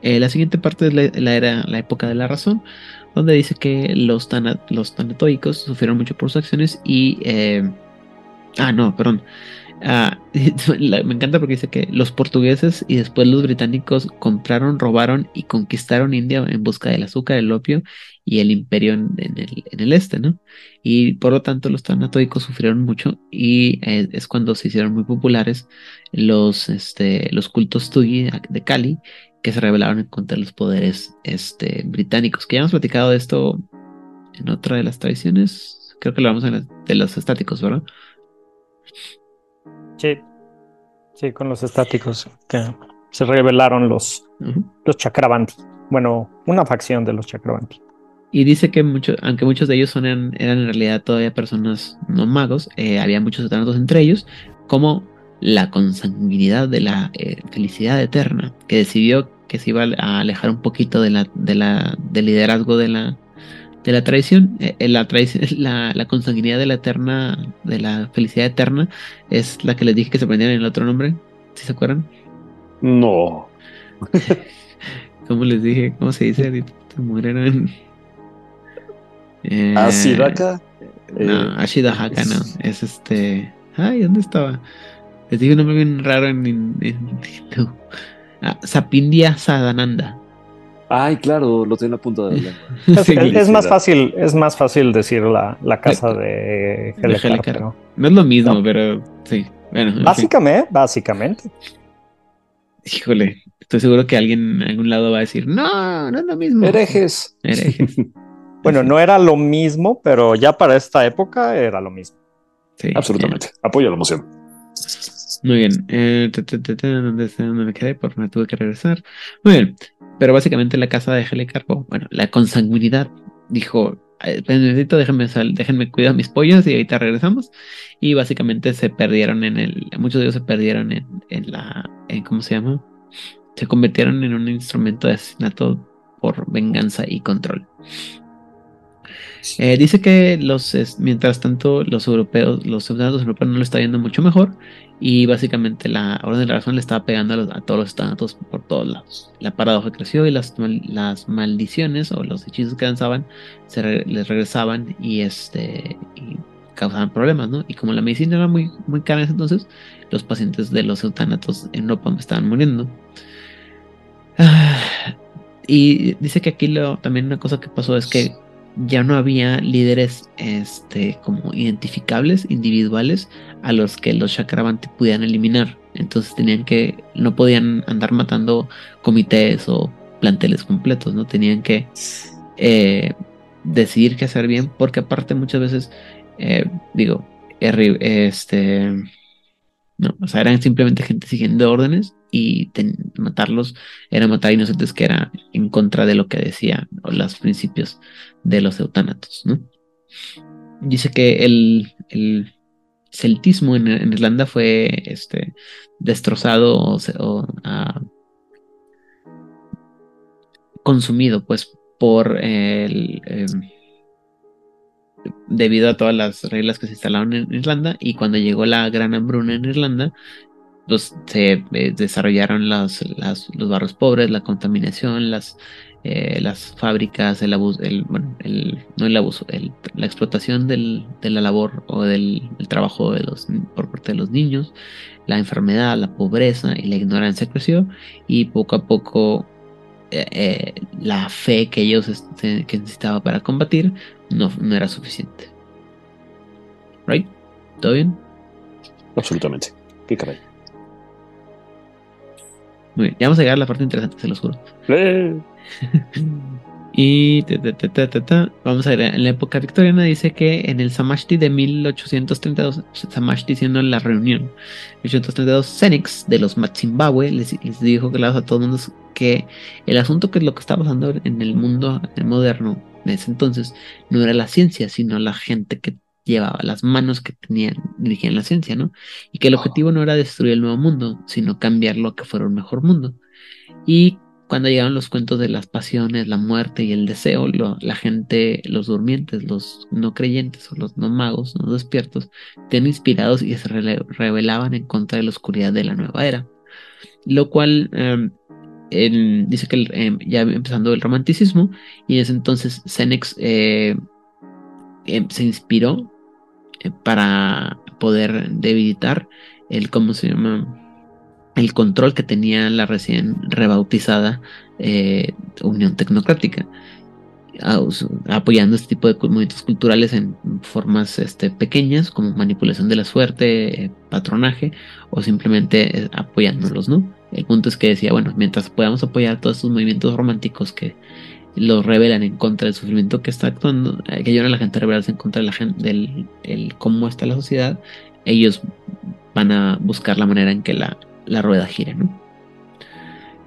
eh, la siguiente parte es la, era la época de la razón, donde dice que los, los tanatoicos sufrieron mucho por sus acciones y... Eh, ah, no, perdón. Ah, *laughs* me encanta porque dice que los portugueses y después los británicos compraron, robaron y conquistaron India en busca del azúcar, el opio y el imperio en, el, este, ¿no? Y por lo tanto los tanatoicos sufrieron mucho y eh, es cuando se hicieron muy populares los, este, los cultos Tugi de Cali que se rebelaron contra los poderes este, británicos, que ya hemos platicado de esto en otra de las tradiciones, creo que lo vamos a de los estáticos, ¿verdad? Sí, sí, con los estáticos, que se rebelaron los, los Chakravanti. Bueno, una facción de los Chakravanti. Y dice que muchos, aunque muchos de ellos son eran, en realidad todavía personas no magos, eh, había muchos eternos entre ellos, como la consanguinidad de la eh, felicidad eterna, que decidió que se iba a alejar un poquito de la, de la, del liderazgo de la, de la tradición, eh, la, la, la, consanguinidad de la eterna, de la felicidad eterna, es la que les dije que se aprendieran el otro nombre, ¿sí se acuerdan? No. ¿Cómo les dije? ¿Cómo se dice? Murieron. Eh, Ashidaka. No, eh, Ashidahaka no. Es este. Ay, ¿dónde estaba? Les dije un nombre bien raro en. en, ah, Sapindia Sadananda. Ay, claro, lo tiene a punta de la *laughs* lengua. es, más fácil, es más fácil decir la, la casa de Helicar. ¿no? no es lo mismo, pero sí. Bueno, básicamente, básicamente. Híjole, estoy seguro que alguien en algún lado va a decir, no, no es lo mismo. Herejes. Herejes. *laughs* Bueno, no era lo mismo, pero ya para esta época era lo mismo. Sí, Absolutamente. Apoyo la emoción. Muy bien. Eh, ¿dónde, me quedé? Porque me tuve que regresar. Muy bien. Pero básicamente la casa de Helicarpo, bueno, la consanguinidad, dijo, pues necesito, déjenme, déjenme cuidar mis pollos y ahorita regresamos. Y básicamente se perdieron en el, muchos de ellos se perdieron en, en la, en, ¿cómo se llama? Se convirtieron en un instrumento de asesinato por venganza y control. Eh, dice que los, mientras tanto los europeos, los ciudadanos europeos no lo está yendo mucho mejor y básicamente la orden de la razón le estaba pegando a, todos los estados por todos lados. La paradoja creció y las, las maldiciones o los hechizos que lanzaban se les regresaban y este causaban problemas, ¿no? Y como la medicina era muy, muy cara en ese entonces, los pacientes de los eutanatos en Europa estaban muriendo. Ah, y dice que aquí lo, también una cosa que pasó es que ya no había líderes este, como identificables, individuales, a los que los Chakravanti pudieran eliminar. Entonces tenían que, no podían andar matando comités o planteles completos, ¿no? Tenían que eh, decidir qué hacer bien, porque aparte muchas veces, eh, digo, este, no, o sea, eran simplemente gente siguiendo órdenes y matarlos era matar inocentes que era en contra de lo que decía los principios de los eutanatos, ¿no? Dice que el, el celtismo en, Irlanda fue este, destrozado o, ah, consumido pues por el... Em, debido a todas las reglas que se instalaron en Irlanda y cuando llegó la gran hambruna en Irlanda pues, se eh, desarrollaron los barrios pobres, la contaminación, las, eh, las fábricas, el abuso, el, bueno, el, no el abuso, la explotación del, de la labor o del trabajo de los, por parte de los niños, la enfermedad, la pobreza y la ignorancia creció y poco a poco eh, la fe que ellos este, que necesitaba para combatir no, no era suficiente. ¿Right? ¿Todo bien? Absolutamente. Qué caray. Muy bien, ya vamos a llegar a la parte interesante, se los juro. *laughs* y vamos a ver, en la época victoriana dice que en el Samashti de 1832, Samashti siendo la reunión, 1832, Cenix de los Matsimbabwe les, les dijo que a todo el mundo que el asunto que es lo que está pasando en el mundo moderno en ese entonces no era la ciencia, sino la gente que llevaba las manos que tenían, dirigían la ciencia, ¿no? Y que el objetivo no era destruir el nuevo mundo, sino cambiarlo a que fuera un mejor mundo. Y cuando llegaron los cuentos de las pasiones, la muerte y el deseo, la gente, los durmientes, los no creyentes o los no magos, no despiertos, quedan inspirados y se rebelaban en contra de la oscuridad de la nueva era. Lo cual em, dice que em, ya empezando el romanticismo, y en ese entonces Senex eh, em, se inspiró eh, para poder debilitar el, ¿cómo se llama? El control que tenía la recién rebautizada eh, Unión Tecnocrática, apoyando este tipo de movimientos culturales en formas este, pequeñas, como manipulación de la suerte, eh, patronaje, o simplemente eh, apoyándolos, ¿no? El punto es que decía, bueno, mientras podamos apoyar todos estos movimientos románticos que los revelan en contra del sufrimiento que está actuando, que ayudan a la gente a en contra de la gente, del cómo está la sociedad, ellos van a buscar la manera en que la, la rueda gira, ¿no?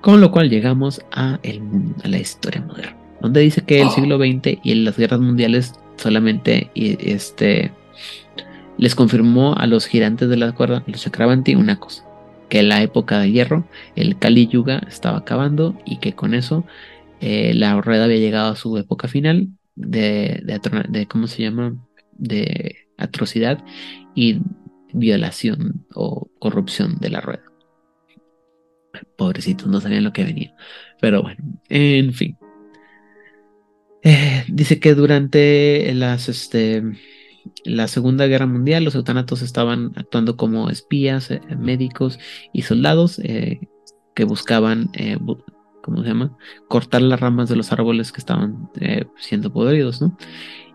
Con lo cual llegamos a, el, a la historia moderna, donde dice que el oh. siglo XX y las guerras mundiales solamente este, les confirmó a los girantes de la cuerda, los Chakravanti, una cosa, que la época de hierro, el Kali Yuga, estaba acabando y que con eso eh, la rueda había llegado a su época final de, de, de, ¿cómo se llama? De atrocidad y violación o corrupción de la rueda. Pobrecitos, no sabían lo que venía. Pero bueno, en fin. Eh, dice que durante las, este, la Segunda Guerra Mundial los eutanatos estaban actuando como espías, eh, médicos y soldados eh, que buscaban, ¿cómo se llama? Cortar las ramas de los árboles que estaban siendo podridos, ¿no?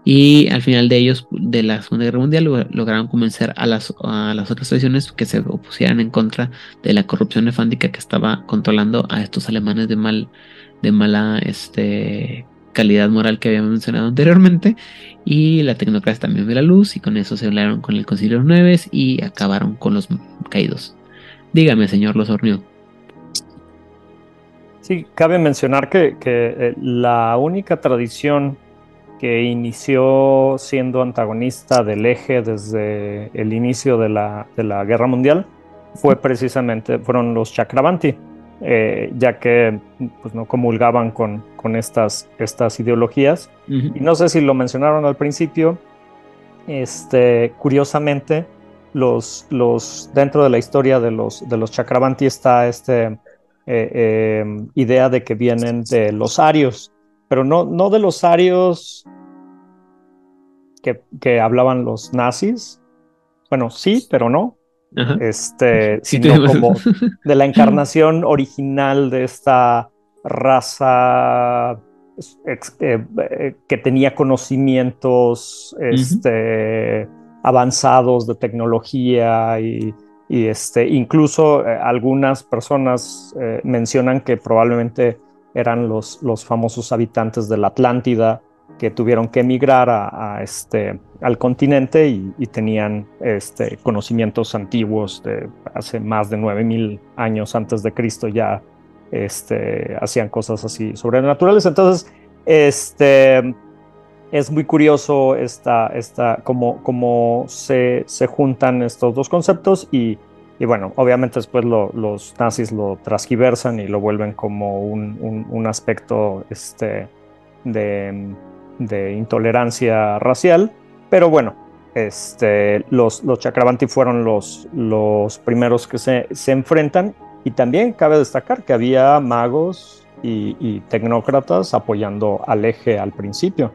Y al final de ellos, de la Segunda Guerra Mundial, lograron convencer a las, a las otras tradiciones que se opusieran en contra de la corrupción nefándica que estaba controlando a estos alemanes de, mal, de mala este, calidad moral que habíamos mencionado anteriormente. Y la tecnocracia también ve la luz, y con eso se hablaron con el Concilio 9 y acabaron con los caídos. Dígame, señor Losornio. Sí, cabe mencionar que, que eh, la única tradición que inició siendo antagonista del eje desde el inicio de la, guerra mundial, fue precisamente, fueron los Chakravanti, eh, ya que pues, no comulgaban con, con estas, estas ideologías. Y no sé si lo mencionaron al principio, este, curiosamente, los, los, dentro de la historia de los, de los Chakravanti está esta eh, eh, idea de que vienen de los arios pero no, no de los arios que, hablaban los nazis. Bueno, sí, pero no. Este, sino como *laughs* de la encarnación original de esta raza eh, eh, que tenía conocimientos este, avanzados de tecnología y, este, incluso eh, algunas personas mencionan que probablemente eran los, los famosos habitantes de la Atlántida que tuvieron que emigrar a, este, al continente y, tenían este, conocimientos antiguos de hace más de 9000 años antes de Cristo ya este, hacían cosas así sobrenaturales. Entonces, este, es muy curioso esta, cómo, cómo se, se juntan estos dos conceptos y y bueno, obviamente después los nazis lo transgiversan y lo vuelven como un, aspecto este, de, intolerancia racial. Pero bueno, este, los, los Chakravanti fueron los, los primeros que se, se, enfrentan. Y también cabe destacar que había magos y, y tecnócratas apoyando al eje al principio.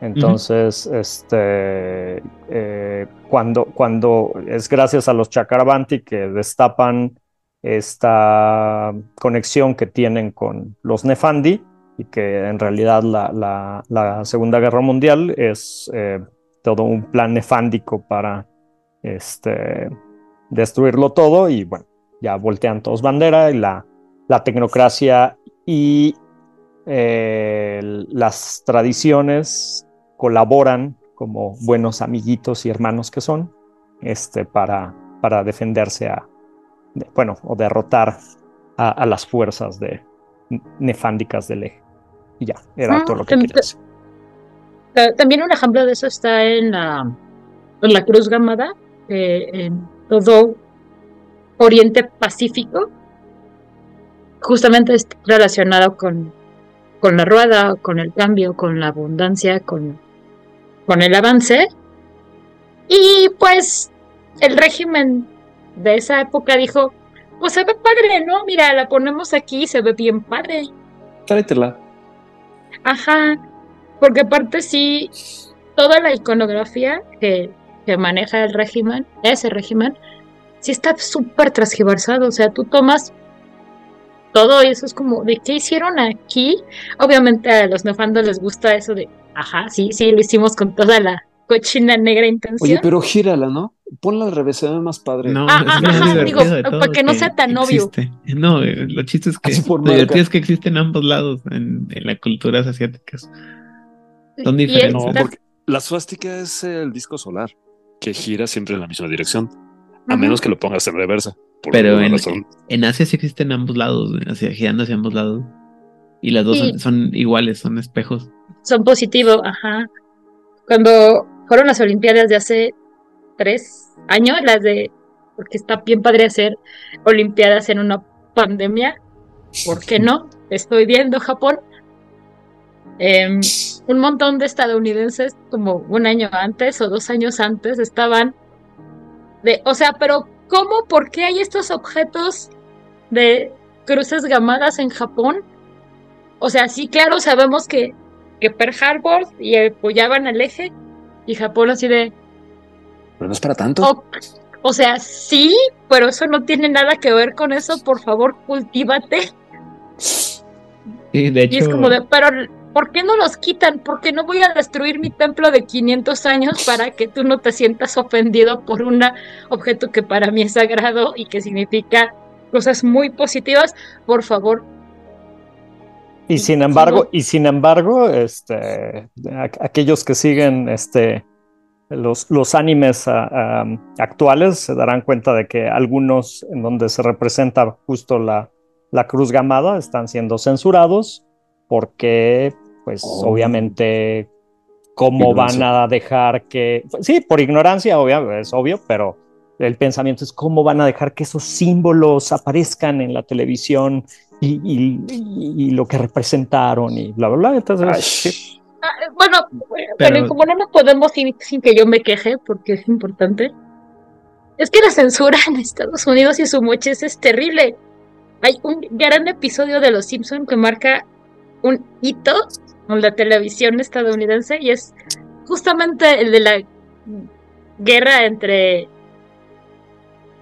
Entonces, este, eh, cuando, cuando es gracias a los Chakravanti que destapan esta conexión que tienen con los Nefandi y que en realidad la, Segunda Guerra Mundial es eh, todo un plan nefándico para este, destruirlo todo y bueno, ya voltean todos bandera y la, la tecnocracia y eh, las tradiciones colaboran como buenos amiguitos y hermanos que son, este, para, para defenderse a, bueno, o derrotar a, las fuerzas de, nefándicas del eje. Y ya, era ah, todo lo que quería decir. También un ejemplo de eso está en la, en la Cruz Gamada, en todo Oriente Pacífico, justamente está relacionado con, con la rueda, con el cambio, con la abundancia, con, con el avance. Y pues el régimen de esa época dijo, pues se ve padre, ¿no? Mira, la ponemos aquí y se ve bien padre. Tráetela. Ajá, porque aparte sí, toda la iconografía que, que maneja el régimen, ese régimen, sí está súper transgiversado. O sea, tú tomas todo y eso es como, ¿de qué hicieron aquí? Obviamente a los nefandos les gusta eso de, ajá, sí, sí, lo hicimos con toda la cochina negra intención. Oye, pero gírala, ¿no? Ponla al revés, se ve más padre. No, ah, es ajá, digo, para que no sea tan obvio. No, eh, lo chiste es que lo divertido es que existen ambos lados en, las culturas asiáticas. Son diferentes. No, porque la suástica es el disco solar, que gira siempre en la misma dirección, a menos que lo pongas en reversa. Pero en, en, Asia sí existen ambos lados, hacia, girando hacia ambos lados. Y las dos son, iguales, son espejos. Son positivos, ajá. Cuando fueron las Olimpiadas de hace tres años, las de, porque está bien padre hacer Olimpiadas en una pandemia, ¿por qué no? Estoy viendo Japón. Em, un montón de estadounidenses, como un año antes o dos años antes, estaban de, o sea, pero ¿cómo? ¿Por qué hay estos objetos de cruces gamadas en Japón? O sea, sí, claro, sabemos que, que Pearl Harbor y apoyaban al eje y Japón así de... Pero no es para tanto. O, sea, sí, pero eso no tiene nada que ver con eso. Por favor, cultívate. Y de hecho... Y es como de, pero ¿por qué no los quitan? ¿Por qué no voy a destruir mi templo de 500 años para que tú no te sientas ofendido por un objeto que para mí es sagrado y que significa cosas muy positivas? Por favor. Y sin embargo, y sin embargo, este, aquellos que siguen este, los, los animes ah, actuales se darán cuenta de que algunos en donde se representa justo la, la cruz gamada están siendo censurados porque pues oh. obviamente, ¿cómo van a dejar que... Sí, por ignorancia, obvio, es obvio, pero el pensamiento es cómo van a dejar que esos símbolos aparezcan en la televisión y, lo que representaron y bla, bla, bla. Entonces, ah, bueno, pero, como no nos podemos ir sin que yo me queje, porque es importante, es que la censura en Estados Unidos y su moches es terrible. Hay un gran episodio de Los Simpson que marca un hito en la televisión estadounidense y es justamente el de la guerra entre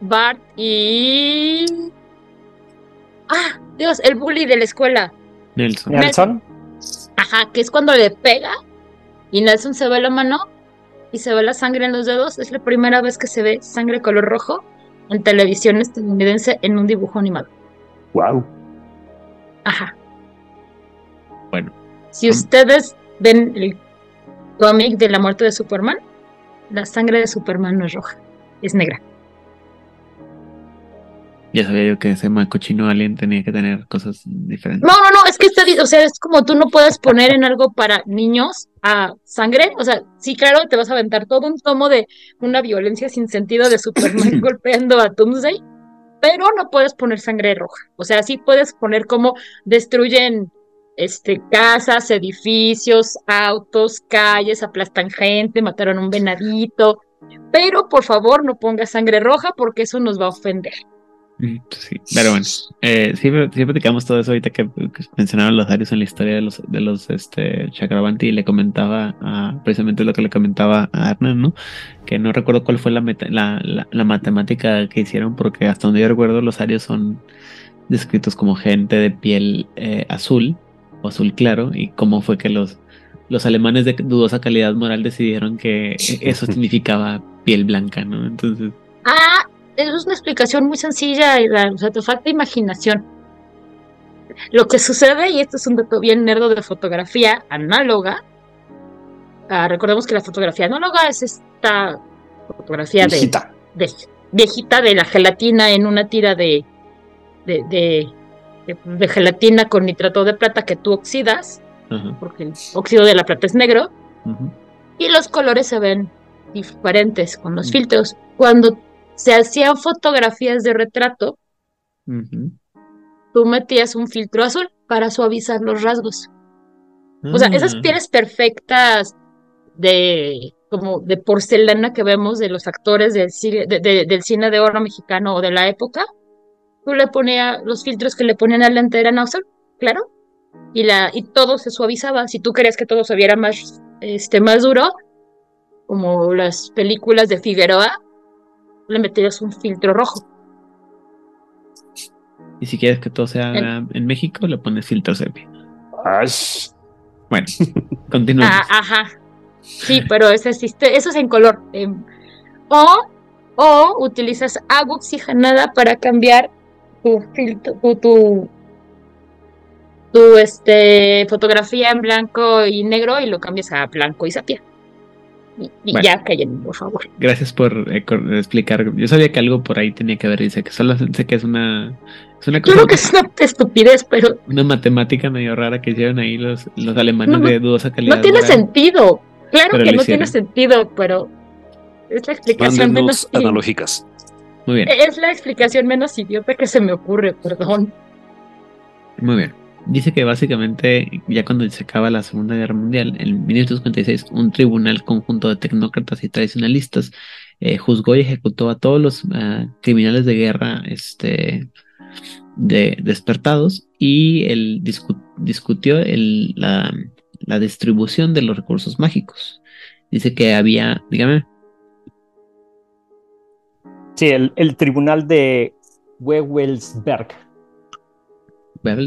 Bart y... Ah, Dios, el bully de la escuela. Nelson. Nelson. Ajá, que es cuando le pega y Nelson se ve la mano y se ve la sangre en los dedos. Es la primera vez que se ve sangre color rojo en televisión estadounidense en un dibujo animado. Wow. Ajá. Bueno, si ustedes ven el cómic de la muerte de Superman, la sangre de Superman no es roja, es negra. Ya sabía yo que ese cochino alien tenía que tener cosas diferentes. No, no, no, es que está, o sea, es como tú no puedes poner en algo para niños a sangre, o sea, sí, claro, te vas a aventar todo un tomo de una violencia sin sentido de Superman *laughs* golpeando a Doomsday, pero no puedes poner sangre roja. O sea, sí puedes poner como destruyen este, casas, edificios, autos, calles, aplastan gente, mataron un venadito. Pero por favor no ponga sangre roja porque eso nos va a ofender. Sí, pero bueno, eh, sí, platicamos todo eso ahorita que, mencionaron los Darius en la historia de los, de los este, Chakravanti y le comentaba precisamente lo que le comentaba a Arnan, ¿no? Que no recuerdo cuál fue la, la, la, matemática que hicieron porque hasta donde yo recuerdo los Arios son descritos como gente de piel eh, azul azul claro y cómo fue que los, los alemanes de dudosa calidad moral decidieron que eso significaba piel blanca, ¿no? Entonces... Ah, es una explicación muy sencilla, o sea, te falta imaginación. Lo que sucede, y esto es un dato bien nerdo de fotografía análoga, ah, recordemos que la fotografía análoga es esta fotografía viejita. De, viejita de la gelatina en una tira de, de de gelatina con nitrato de plata que tú oxidas, porque el óxido de la plata es negro, y los colores se ven diferentes con los filtros. Cuando se hacían fotografías de retrato, tú metías un filtro azul para suavizar los rasgos. O sea, esas mm. pieles perfectas de como de porcelana que vemos de los actores del cine de, del cine de oro mexicano o de la época, tú le ponías los filtros que le ponían al lente eran azul, claro, y la y todo se suavizaba. Si tú querías que todo se viera más este más duro, como las películas de Figueroa, le metías un filtro rojo. Y si quieres que todo sea en, México, le pones filtro sepia. Bueno, *laughs* continúa. Ah, ajá. Sí, pero eso, existe, eso es en color. Em, o, o utilizas agua oxigenada para cambiar tu filtro, tu, tu, este, fotografía en blanco y negro y lo cambias a blanco y sepia. Y, ya callen, por favor. Gracias por eh, explicar. Yo sabía que algo por ahí tenía que ver. Dice que solo sé que es una. Es una cosa, Creo que es una estupidez, pero. Una matemática medio rara que hicieron ahí los, los alemanes de dudosa calidad. No tiene sentido. Claro que no tiene sentido, pero. Es la explicación menos. analógicas. Muy bien. Es la explicación menos idiota que se me ocurre, perdón. Muy bien dice que básicamente ya cuando se acaba la Segunda Guerra Mundial, en 1956, un tribunal conjunto de tecnócratas y tradicionalistas eh, juzgó y ejecutó a todos los ah, criminales de guerra este, de, despertados y discutió el, la, la, distribución de los recursos mágicos. Dice que había, dígame. Sí, el, el tribunal de Wewelsberg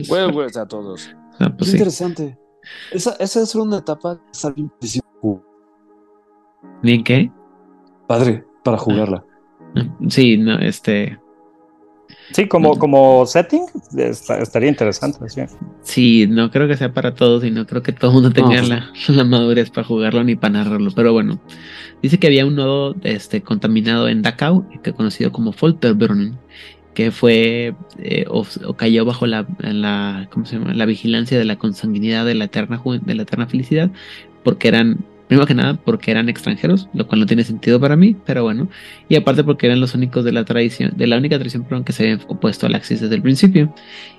Webels. a todos. Ah, pues interesante. Esa, esa es una etapa ¿Bien qué? Padre, para jugarla. Ah, sí, no, este. Sí, como, como setting estaría interesante. Sí. no creo que sea para todos y no creo que todo el mundo tenga la, la, madurez para jugarlo ni para narrarlo. Pero bueno, dice que había un nodo este, contaminado en Dachau, conocido como Folterbrunn, que fue eh, o, cayó bajo la, la, ¿cómo se llama? la vigilancia de la consanguinidad de la eterna de la eterna felicidad, porque eran, primero que nada, porque eran extranjeros, lo cual no tiene sentido para mí, pero bueno, y aparte porque eran los únicos de la tradición, de la única tradición perdón, que se habían opuesto al Axis desde el principio,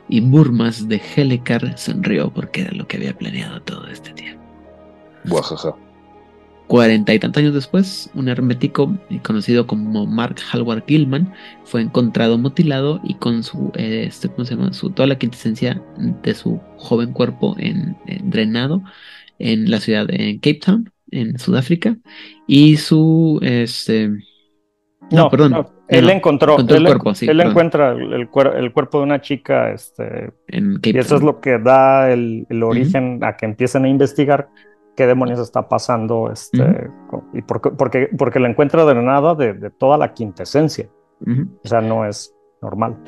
y Burmas de Helekar sonrió porque era lo que había planeado todo este tiempo. Guajaja. Cuarenta y tantos años después, un hermético conocido como Mark Halward Gilman fue encontrado mutilado y con su, eh, este, ¿cómo se llama? Su, toda la quintesencia de su joven cuerpo en, drenado en la ciudad de Cape Town, en Sudáfrica, y su, este, no, perdón. él encontró, el cuerpo, él encuentra el, cuerpo de una chica, este, y eso es lo que da el, origen a que empiecen a investigar qué demonios está pasando, este, y porque, porque, porque la encuentra de, de toda la quintesencia. O sea, no es normal.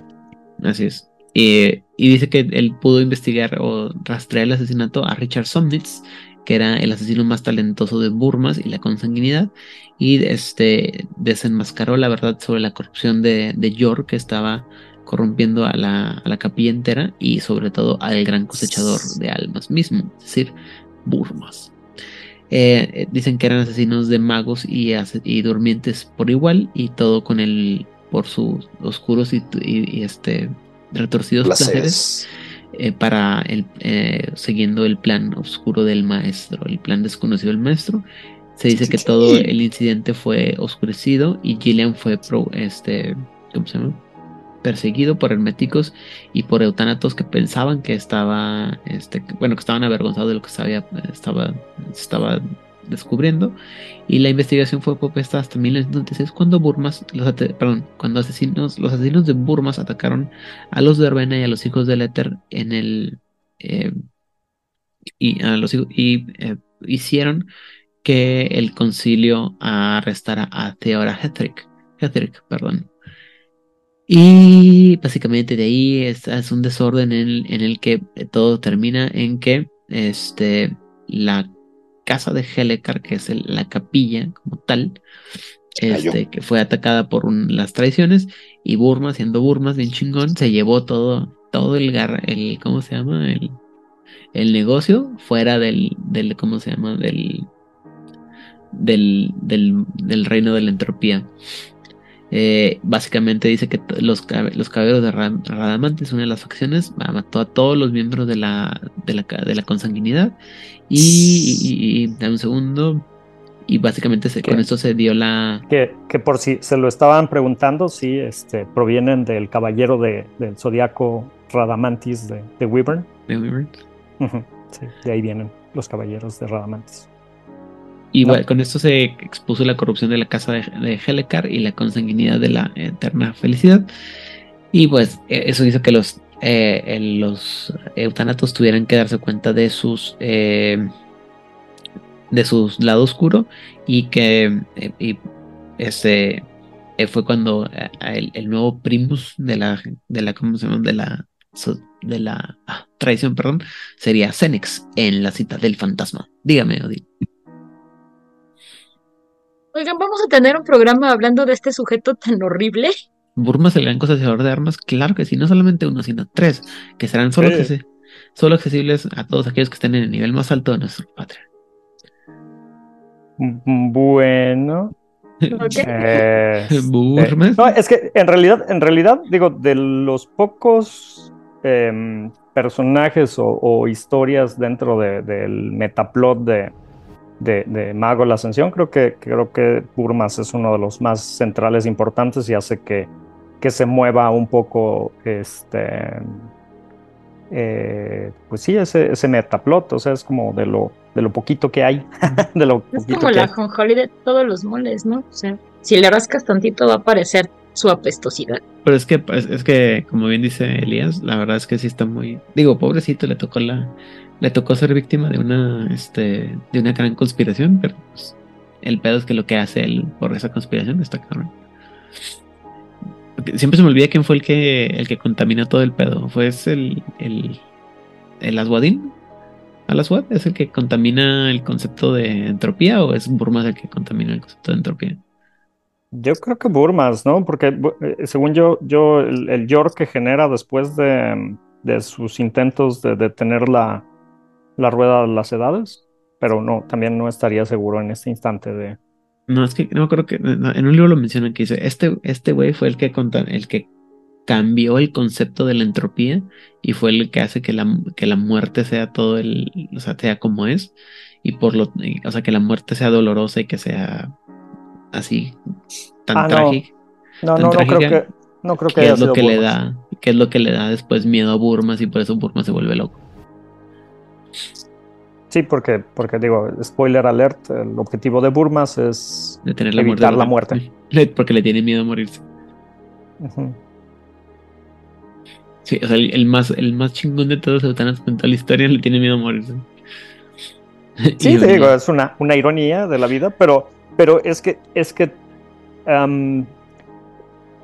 Así es. y dice que él pudo investigar o rastrear el asesinato a Richard Somnitz, que era el asesino más talentoso de Burmas y la consanguinidad, y este, desenmascaró la verdad sobre la corrupción de, de York, que estaba corrompiendo a la, a la capilla entera y sobre todo al gran cosechador de almas mismo, es decir, Burmas. Eh, eh, dicen que eran asesinos de magos y, y, durmientes por igual y todo con el por sus oscuros y, este retorcidos placeres, eh, para el siguiendo el plan oscuro del maestro, el plan desconocido del maestro. Se dice que todo el incidente fue oscurecido y Gillian fue pro, este, ¿cómo se llama? Perseguido por herméticos y por eutanatos que pensaban que estaba, este, bueno, que estaban avergonzados de lo que sabía, estaba, estaba descubriendo. Y la investigación fue propuesta hasta 1996 cuando Burmas, los, perdón, cuando asesinos, los asesinos de Burmas atacaron a los de Arbena y a los hijos del Éter en el eh, y a los y eh, hicieron que el concilio arrestara a Theora Hetrick, Hetrick perdón, y básicamente de ahí es, es un desorden en, el que todo termina en que este, la casa de Helekar, que es la capilla como tal, este, que fue atacada por las traiciones, y Burma, siendo Burma bien chingón, se llevó todo, todo el, el ¿cómo se llama? El, el negocio fuera del, del, ¿cómo se llama? Del, del, del, del reino de la entropía. Eh, básicamente dice que los, los caballeros de Radamantes, una de las facciones, mató a todos los miembros de la, de la, de la consanguinidad. Y, y, un segundo. Y básicamente con esto se dio la. Que, que, por si se lo estaban preguntando, sí, este, provienen del caballero de, del zodiaco Radamantis de, de Wyvern. De Wyvern. sí, de ahí vienen los caballeros de Radamantis. Y con esto se expuso la corrupción de la casa de, de Helicar y la consanguinidad de la eterna felicidad. Y pues e, eso hizo que los, eh, los eutanatos tuvieran que darse cuenta de sus eh, de su lado oscuro y que eh, y ese fue cuando el, nuevo primus de la de la ¿cómo se llama? de la de la ah, tradición perdón sería Cenex en la cita del fantasma dígame Odin Oigan, vamos a tener un programa hablando de este sujeto tan horrible. Burma es el gran cosechador de armas, claro que sí, no solamente uno, sino tres, que serán solo, solo accesibles a todos aquellos que estén en el nivel más alto de nuestra patria. Bueno. Eh, *laughs* no, es que en realidad, en realidad, digo, de los pocos em, personajes o, historias dentro del metaplot de, de, Mago la Ascensión, creo que, creo que Burmas es uno de los más centrales importantes y hace que, que se mueva un poco este eh, pues sí, ese, ese metaplot, o sea, es como de lo, de lo poquito que hay. *laughs* de lo es como la jonjoli de todos los moles, ¿no? O sea, si le rascas tantito va a aparecer su apestosidad. Pero es que, pues, es que, como bien dice Elías, la verdad es que sí está muy. Digo, pobrecito, le tocó la, le tocó ser víctima de una, este, de una gran conspiración, pero pues, el pedo es que lo que hace él por esa conspiración está cabrón. siempre se me olvida quién fue el que, el que contaminó todo el pedo. ¿Fue el, el, el Aswadin? ¿Al Aswad es el que contamina el concepto de entropía o es Burmas el que contamina el concepto de entropía? Yo creo que Burmas, ¿no? Porque eh, según yo, yo el, el York que genera después de, de sus intentos de detener la, la rueda de las edades, pero no, también no estaría seguro en este instante de... No, es que no creo que en un libro lo mencionan que dice, este, este güey fue el que, el que cambió el concepto de la entropía y fue el que hace que la, que la muerte sea todo el, o sea, sea como es y por lo, o sea, que la muerte sea dolorosa y que sea así tan ah, trágica. No, no, no, creo que, no creo que, es lo que le da, que es lo que le da después miedo a Burmas y por eso Burmas se vuelve loco. Sí, porque, porque digo, spoiler alert, el objetivo de Burmas es Detener la evitar la muerte. *laughs* Porque le tiene miedo a morirse. Sí, o sea, el, más, el más chingón de todos los eutanas con toda la historia le tiene miedo a morirse. *laughs* Sí, digo, es una, una ironía de la vida, pero, pero es que, es que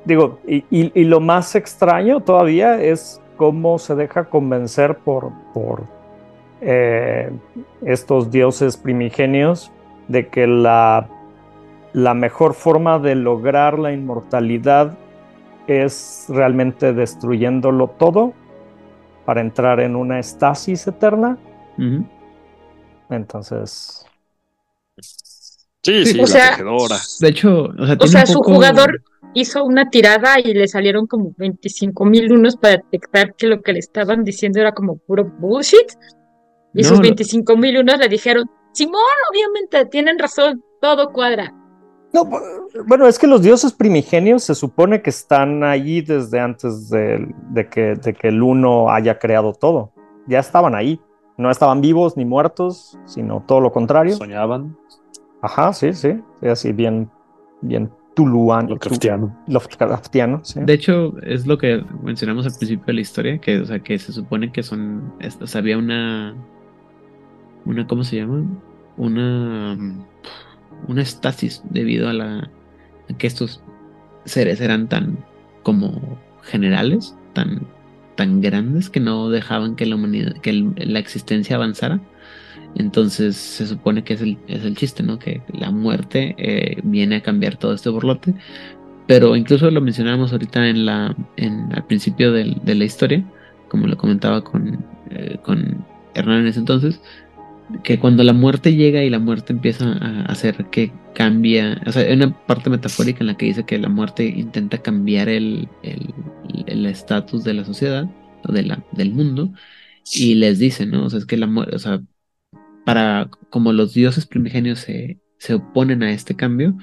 digo, y, y, lo más extraño todavía es cómo se deja convencer por, por eh, estos dioses primigenios de que la, la mejor forma de lograr la inmortalidad es realmente destruyéndolo todo para entrar en una estasis eterna. Entonces. Sí, sí, o sea, De hecho, o sea, su jugador hizo una tirada y le salieron como 25 mil unos para detectar que lo que le estaban diciendo era como puro bullshit. Y sus 25 mil unos le dijeron, Simón, obviamente, tienen razón, todo cuadra. No, bueno, es que los dioses primigenios se supone que están ahí desde antes de, que, de que el uno haya creado todo. Ya estaban ahí. No estaban vivos ni muertos, sino todo lo contrario. Soñaban. Ajá, sí, sí. así bien, bien Tuluán. Lovecraftiano. sí. De hecho, es lo que mencionamos al principio de la historia, que, o sea, que se supone que son, o sea, había una una, ¿cómo se llama? Una, una estasis debido a la que estos seres eran tan como generales, tan, tan grandes que no dejaban que la humanidad, que la existencia avanzara. Entonces se supone que es el, es el chiste, ¿no? Que la muerte eh, viene a cambiar todo este borlote. Pero incluso lo mencionábamos ahorita en la, en, al principio de la historia, como lo comentaba con, eh, con Hernán en ese entonces, que cuando la muerte llega y la muerte empieza a hacer que cambia, o sea, hay una parte metafórica en la que dice que la muerte intenta cambiar el estatus de la sociedad o de la, del mundo y les dice, ¿no? O sea, es que la muerte, o sea, para como los dioses primigenios se, se oponen a este cambio,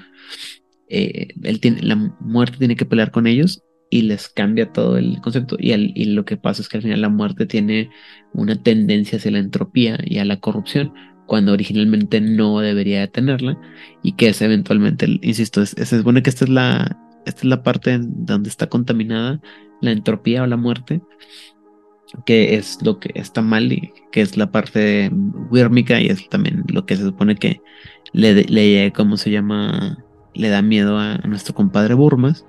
eh, él tiene, la muerte tiene que pelear con ellos y les cambia todo el concepto. Y, y, lo que pasa es que al final la muerte tiene una tendencia hacia la entropía y a la corrupción, cuando originalmente no debería de tenerla, y que es eventualmente, insisto, se supone que esta es la, esta es la parte donde está contaminada la entropía o la muerte, que es lo que está mal y que es la parte wírmica y es también lo que se supone que le, le ¿cómo se llama? Le da miedo a, nuestro compadre Burmas.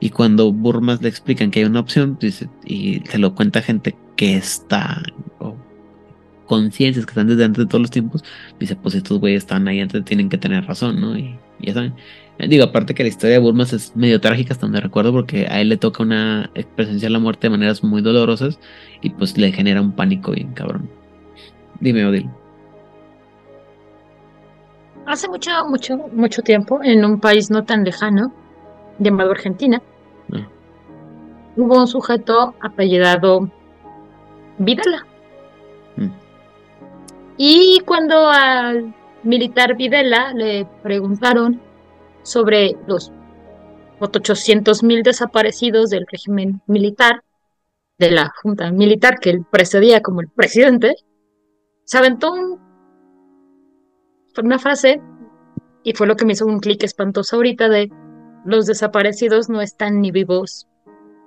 Y cuando Burmas le explican que hay una opción, dice, y se lo cuenta gente que está, o conciencias que están desde antes de todos los tiempos, dice, pues estos güeyes están ahí antes, tienen que tener razón, ¿no? Y, ya saben. Digo, aparte que la historia de Burmas es medio trágica hasta donde recuerdo, porque a él le toca una presenciar la muerte de maneras muy dolorosas y pues le genera un pánico bien cabrón. Dime, Odil. Hace mucho, mucho, mucho tiempo, en un país no tan lejano, llamado Argentina, ah. hubo un sujeto apellidado Vidala. Mm. Y cuando al militar Videla le preguntaron sobre los 800 mil desaparecidos del régimen militar, de la junta militar que él precedía como el presidente, se aventó una frase y fue lo que me hizo un clic espantoso ahorita de los desaparecidos no están ni vivos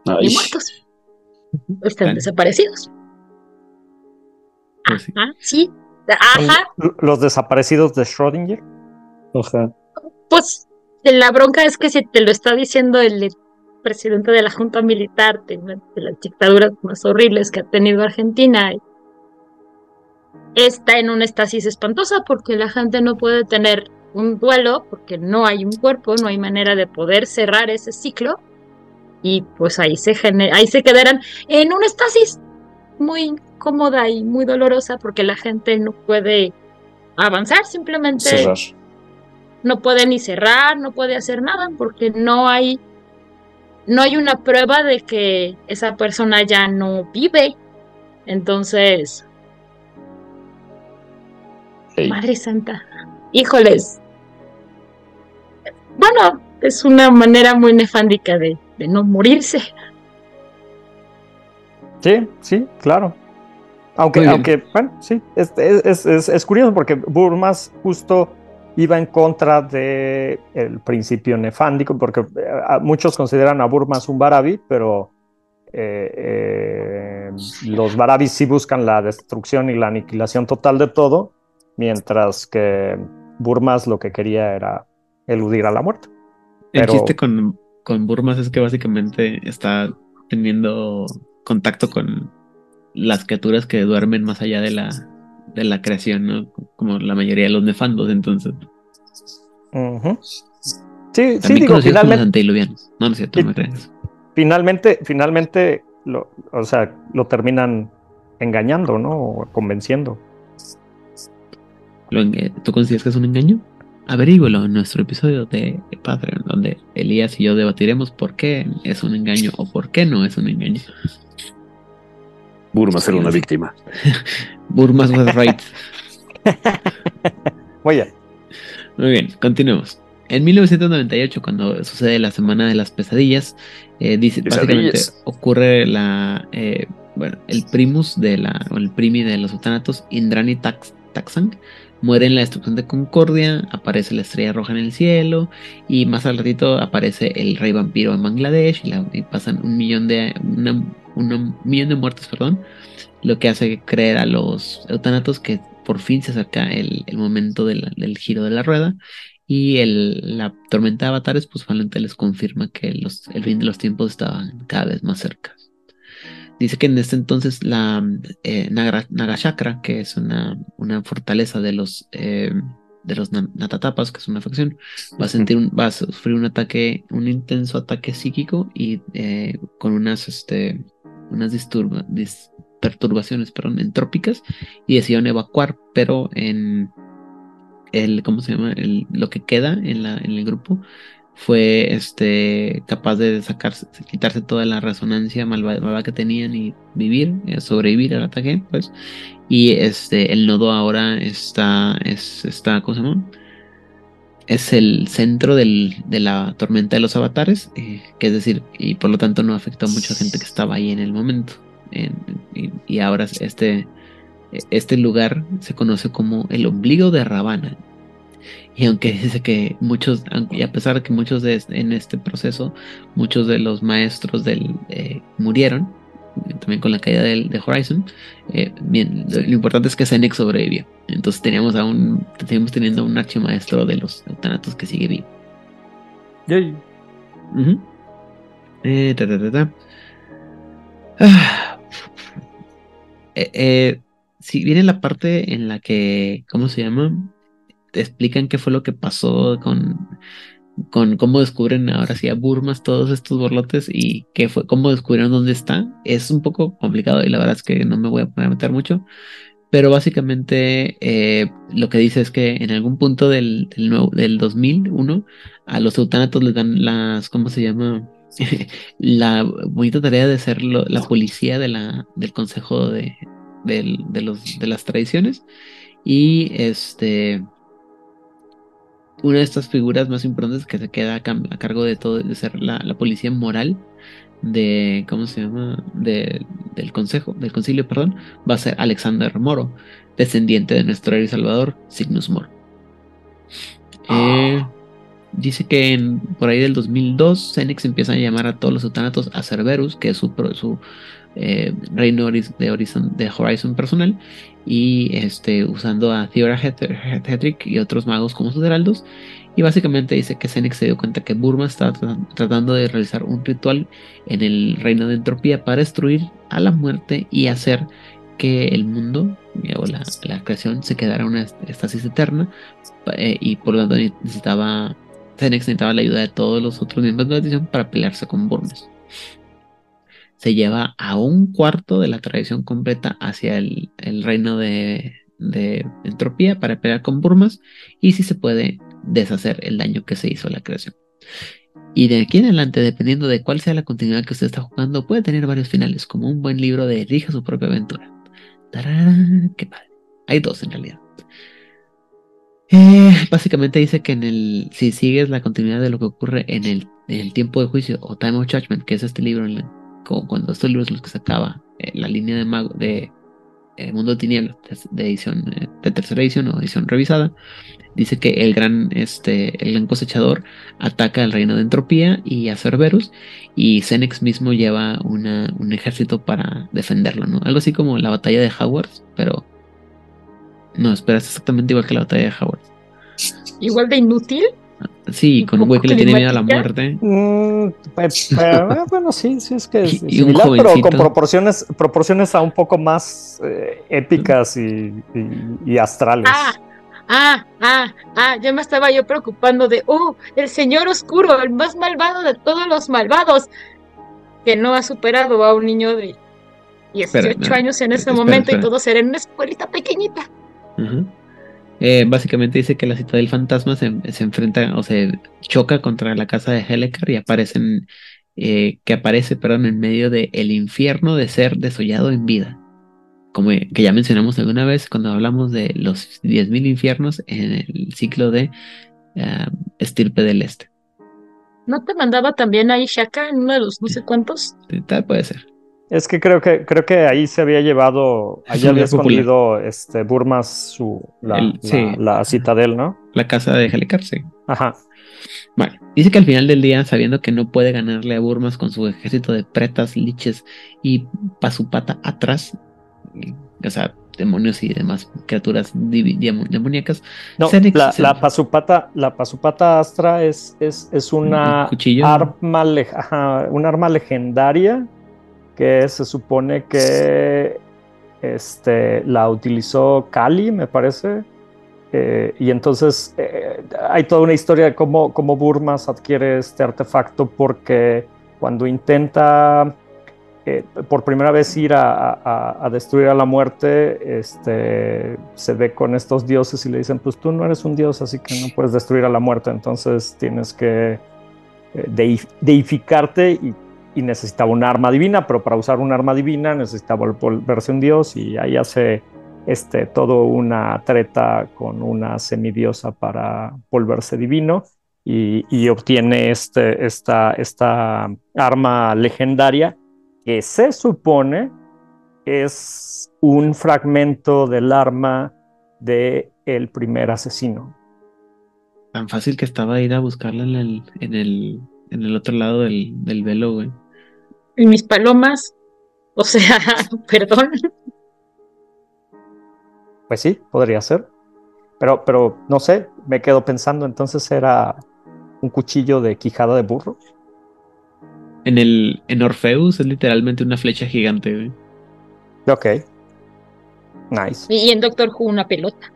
ni muertos, están desaparecidos. Pues Ajá, sí. Ajá. Los desaparecidos de Schrödinger. Ajá. Pues la bronca es que si te lo está diciendo el presidente de la Junta Militar, de, las dictaduras más horribles que ha tenido Argentina, está en una estasis espantosa porque la gente no puede tener un duelo porque no hay un cuerpo, no hay manera de poder cerrar ese ciclo. Y pues ahí se ahí se quedarán en una estasis muy incómoda y muy dolorosa porque la gente no puede avanzar, simplemente no puede ni cerrar, no puede hacer nada porque no hay no hay una prueba de que esa persona ya no vive. Entonces, Madre Santa, híjoles. Bueno, es una manera muy nefándica de, no morirse. Sí, sí, claro. Aunque, aunque bueno, sí, es, es, es, curioso porque Burmas justo iba en contra del el principio nefándico, porque eh, muchos consideran a Burmas un Barabi, pero eh, eh, los Barabis sí buscan la destrucción y la aniquilación total de todo, mientras que Burmas lo que quería era eludir a la muerte. El chiste con, con Burmas es que básicamente está teniendo contacto con las criaturas que duermen más allá de la, de la creación, ¿no? Como la mayoría de los nefandos, entonces. Sí, sí, digo, finalmente. No, no es cierto, no Finalmente, finalmente, lo, o sea, lo terminan engañando, ¿no? O convenciendo. ¿Tú consideras que es un engaño? Averígüelo en nuestro episodio de Patreon, donde Elías y yo debatiremos por qué es un engaño o por qué no es un engaño. Burma ser una víctima. *laughs* Burmas was right. *laughs* Muy bien. Muy bien, continuemos. En 1998, cuando sucede la Semana de las Pesadillas, eh, dice, básicamente ocurre la, eh, bueno, el primus de la, o el primi de los otanatos, Indrani Tax, Taxang, muere en la destrucción de Concordia, aparece la estrella roja en el cielo y más al ratito aparece el rey vampiro en Bangladesh y, pasan un millón de un millón de muertes, perdón, lo que hace creer a los eutanatos que por fin se acerca el, momento del giro de la rueda y el, la tormenta de avatares pues finalmente les confirma que el fin de los tiempos estaba cada vez más cerca. Dice que en este entonces la eh, Nagashakra, que es una, una fortaleza de los, eh, de los Natatapas, que es una facción, va a, sentir un, va a sufrir un ataque, un intenso ataque psíquico y eh, con unas, este, unas perturbaciones perdón, entrópicas y decidieron evacuar, pero en el, ¿cómo se llama? El, lo que queda en, la, en el grupo fue este capaz de sacarse, quitarse toda la resonancia malvada que tenían y vivir, eh, sobrevivir al ataque, pues. Y este el nodo ahora está, es, está, ¿cómo se llama? Es el centro del, de la tormenta de los avatares, eh, que es decir, y por lo tanto no afectó a mucha gente que estaba ahí en el momento. y, ahora este, este lugar se conoce como el ombligo de Ravana. Y aunque dice que muchos, y a pesar de que muchos de en este proceso, muchos de los maestros del eh, murieron, también con la caída del, de Horizon, eh, bien, lo, importante es que Zenex sobrevivió. Entonces teníamos aún, seguimos teniendo un archimaestro de los eutanatos que sigue vivo. Yay. Eh, ah. si viene la parte en la que, ¿cómo se llama? Te explican qué fue lo que pasó con, con cómo descubren ahora sí a Burmas todos estos borlotes y qué fue, cómo descubrieron dónde está. Es un poco complicado y la verdad es que no me voy a poner meter mucho. Pero básicamente eh, lo que dice es que en algún punto del, del, nuevo, del 2001 a los eutanatos les dan las, ¿cómo se llama? *laughs* la bonita tarea de ser la policía de la, del consejo de, de, los, de las tradiciones. Y este una de estas figuras más importantes que se queda a, cargo de todo, de ser la, policía moral de, ¿cómo se llama? del consejo, del concilio, perdón, va a ser Alexander Moro, descendiente de nuestro héroe salvador, Cygnus Moro. Eh, dice que en, por ahí del 2002, Cenex empieza a llamar a todos los eutanatos a Cerberus, que es su, su eh, reino de Horizon, de Horizon personal, y este, usando a Theora Hedrick y otros magos como sus heraldos. Y básicamente dice que Senex se dio cuenta que Burma estaba tratando de realizar un ritual en el reino de entropía para destruir a la muerte y hacer que el mundo o la, creación se quedara en una estasis eterna eh, y por lo tanto necesitaba Senex necesitaba la ayuda de todos los otros miembros de la tradición para pelearse con Burmas se lleva a un cuarto de la tradición completa hacia el, reino de, entropía para pelear con Burmas y si se puede deshacer el daño que se hizo a la creación. Y de aquí en adelante, dependiendo de cuál sea la continuidad que usted está jugando, puede tener varios finales, como un buen libro de Elija su propia aventura. ¡Qué padre! Hay dos en realidad. Eh, básicamente dice que en el, si sigues la continuidad de lo que ocurre en el, en el tiempo de juicio o Time of Judgment, que es este libro en la, como cuando estos libros los que sacaba eh, la línea de mago de eh, Mundo Tinieblas de edición eh, de tercera edición o edición revisada. Dice que el gran este el gran cosechador ataca al reino de entropía y a Cerberus y Cenex mismo lleva una, un ejército para defenderlo no algo así como la batalla de Hogwarts pero no esperas exactamente igual que la batalla de Hogwarts. Igual de inútil Sí, con un güey que le tiene miedo a la muerte. Mm, pero, bueno, sí, sí es que *laughs* es similar, pero con proporciones, proporciones a un poco más eh, épicas y, y, astrales. Ah, ah, ah, ah, ya me estaba yo preocupando de, oh, el señor oscuro, el más malvado de todos los malvados, que no ha superado a un niño de 18 años en ese momento y todo será en una escuelita pequeñita. Eh, básicamente dice que la del fantasma se, enfrenta o se choca contra la casa de Helicar y aparecen, eh, que aparece, perdón, en medio del el infierno de ser desollado en vida. Como que ya mencionamos alguna vez cuando hablamos de los 10.000 infiernos en el ciclo de uh, Estirpe del Este. ¿No te mandaba también ahí Shaka en uno de los no sé cuántos? Tal puede ser. Es que creo que creo que ahí se había llevado, ahí había escondido este Burmas su la, citadel, ¿no? La casa de Helicar, sí. Ajá. Bueno, dice que al final del día, sabiendo que no puede ganarle a Burmas con su ejército de pretas, liches y pasupata atrás, o sea, demonios y demás criaturas demoníacas. No, la, pasupata, la pasupata astra es, es, es una arma, un arma legendaria que se supone que este, la utilizó Kali, me parece. Eh, y entonces eh, hay toda una historia de cómo, cómo, Burmas adquiere este artefacto porque cuando intenta eh, por primera vez ir a, destruir a la muerte, este, se ve con estos dioses y le dicen, pues tú no eres un dios, así que no puedes destruir a la muerte, entonces tienes que deificarte y, necesitaba un arma divina, pero para usar un arma divina necesitaba volverse un dios y ahí hace este, todo una treta con una semidiosa para volverse divino y, obtiene este, esta, esta arma legendaria que se supone es un fragmento del arma de el primer asesino. Tan fácil que estaba ir a buscarla en el, en el, en el otro lado del, del velo, güey. Y mis palomas, o sea, *laughs* perdón. Pues sí, podría ser. Pero, pero no sé, me quedo pensando, entonces era un cuchillo de quijada de burro. En el en Orpheus es literalmente una flecha gigante, güey. Ok. Nice. Y en Doctor Who una pelota.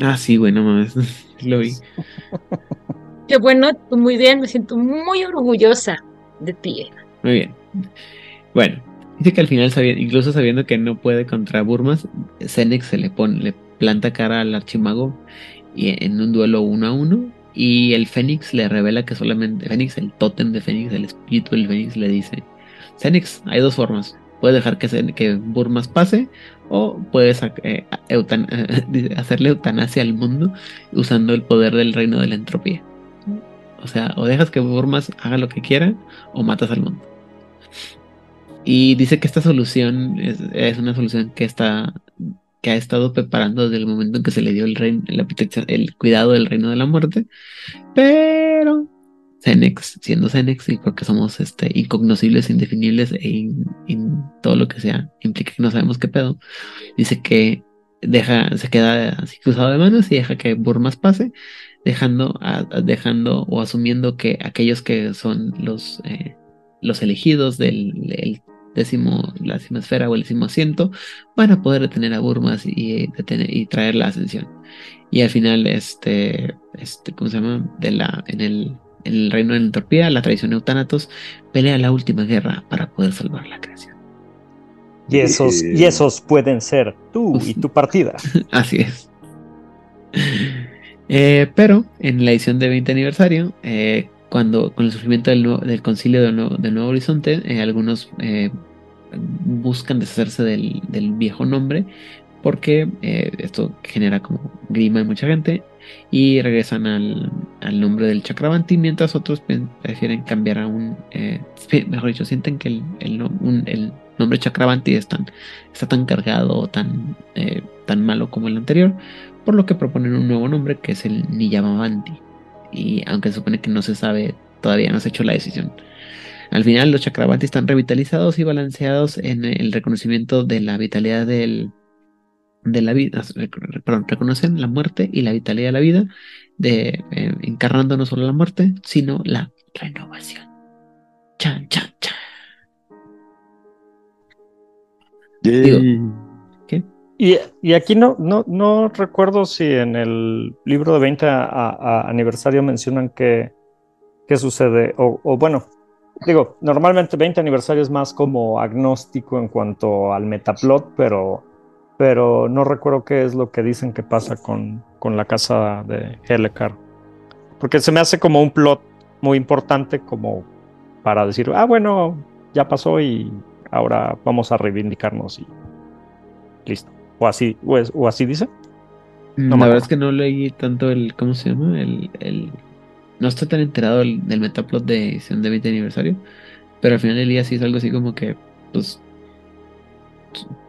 Ah, sí, bueno, mames. *laughs* Lo vi. Qué bueno, muy bien, me siento muy orgullosa de ti. Muy bien. Bueno, dice que al final, incluso sabiendo que no puede contra Burmas, Zenex se le pone, le planta cara al archimago y en un duelo uno a uno y el Fénix le revela que solamente Fénix, el tótem de Fénix, el espíritu del Fénix, le dice: Fénix, hay dos formas. Puedes dejar que, que Burmas pase o puedes eh, *laughs* hacerle eutanasia al mundo usando el poder del reino de la entropía. O sea, o dejas que Burmas haga lo que quiera o matas al mundo. Y dice que esta solución es, es una solución que está que ha estado preparando desde el momento en que se le dio el, reino, la el cuidado del reino de la muerte. Pero Cenex, siendo Cenex, y porque somos este, incognoscibles, indefinibles e todo lo que sea, implica que no sabemos qué pedo, dice que deja, se queda así cruzado de manos y deja que Burmas pase, dejando, dejando o asumiendo que aquellos que son los, eh, los elegidos del, décimo, la décima esfera o el décimo asiento, van a poder detener a Burmas y, detener, y traer la ascensión. Y al final, este, este, ¿cómo se llama? De la, en, el, en el reino de la entropía, la tradición Eutanatos pelea la última guerra para poder salvar la creación. Y esos, y esos pueden ser tú y tu partida. *laughs* Así es. Eh, pero en la edición de 20 aniversario, eh, cuando con el surgimiento del, del concilio del Nuevo, Nuevo Horizonte, eh, algunos eh, buscan deshacerse del, viejo nombre porque eh, esto genera como grima en mucha gente y regresan al, al nombre del Chakravanti mientras otros prefieren cambiar a un, *laughs* mejor dicho, sienten que el, nombre Chakravanti está tan cargado o tan, tan malo como el anterior, por lo que proponen un nuevo nombre que es el Niyamavanti y aunque se supone que no se sabe, todavía no se ha hecho la decisión. Al final los Chakravanti están revitalizados y balanceados en el reconocimiento de la vitalidad del, de la vida, perdón, reconocen la muerte y la vitalidad de la vida, de, eh, encarnando no solo la muerte, sino la renovación. Chan, chan, chan. Y, aquí no, recuerdo si en el libro de 20 aniversario mencionan qué, qué sucede. O, bueno, digo, normalmente 20 aniversario es más como agnóstico en cuanto al metaplot, pero, pero no recuerdo qué es lo que dicen que pasa con, con la casa de Helekar. Porque se me hace como un plot muy importante como para decir, ah, bueno, ya pasó y ahora vamos a reivindicarnos y listo. ¿O así, o, así dice? No la verdad es que no leí tanto el, ¿cómo se llama? El, el... No estoy tan enterado del, metaplot de edición de 20 aniversario, pero al final del día sí es algo así como que, pues,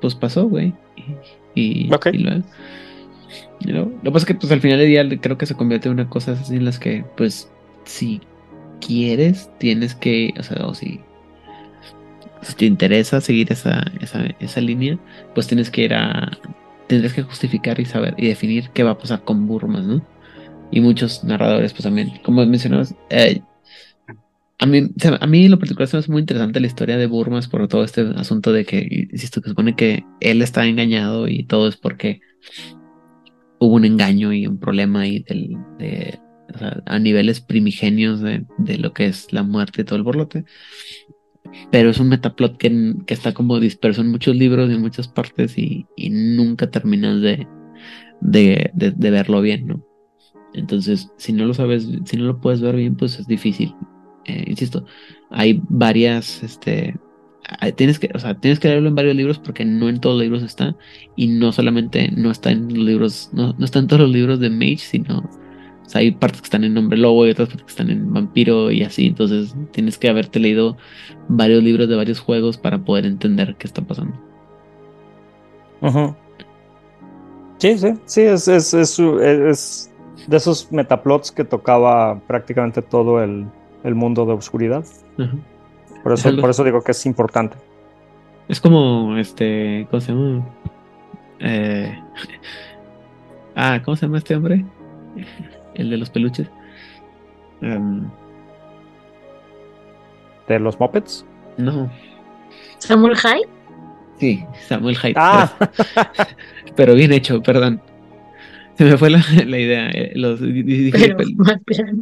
pues pasó, güey. Y, y, lo, que pasa es que pues al final del día creo que se convierte en una cosa así en las que, pues, si quieres, tienes que, o sea, o si si te interesa seguir esa, esa, línea, pues tienes que ir a. Tendrás que justificar y saber y definir qué va a pasar con Burmas, ¿no? Y muchos narradores, pues también, como mencionabas, eh, a mí, a mí en lo particular se me hace muy interesante la historia de Burmas por todo este asunto de que, insisto, que supone que él está engañado y todo es porque hubo un engaño y un problema ahí del, de, a niveles primigenios de, de, lo que es la muerte y todo el borlote. Pero es un metaplot que, que, está como disperso en muchos libros y en muchas partes y, nunca terminas de, de, de, verlo bien, ¿no? Entonces, si no lo sabes, si no lo puedes ver bien, pues es difícil. Eh, insisto, hay varias, este, tienes que, o sea, tienes que leerlo en varios libros porque no en todos los libros está y no solamente no está en los libros, no, no está en todos los libros de Mage, sino o sea, hay partes que están en Hombre Lobo y otras partes que están en Vampiro y así. Entonces tienes que haberte leído varios libros de varios juegos para poder entender qué está pasando. Sí, sí, sí, es, es, es, de esos metaplots que tocaba prácticamente todo el, mundo de oscuridad. Por eso, por eso digo que es importante. Es como este. ¿Cómo se llama? Eh, *laughs* ah, ¿cómo se llama este hombre? El de los peluches. Em, ¿De los Muppets? No. ¿Samuel Hyde? Sí, Samuel Hyde. Ah. Pero, *laughs* bien hecho, perdón. Se me fue la, idea. Eh, los,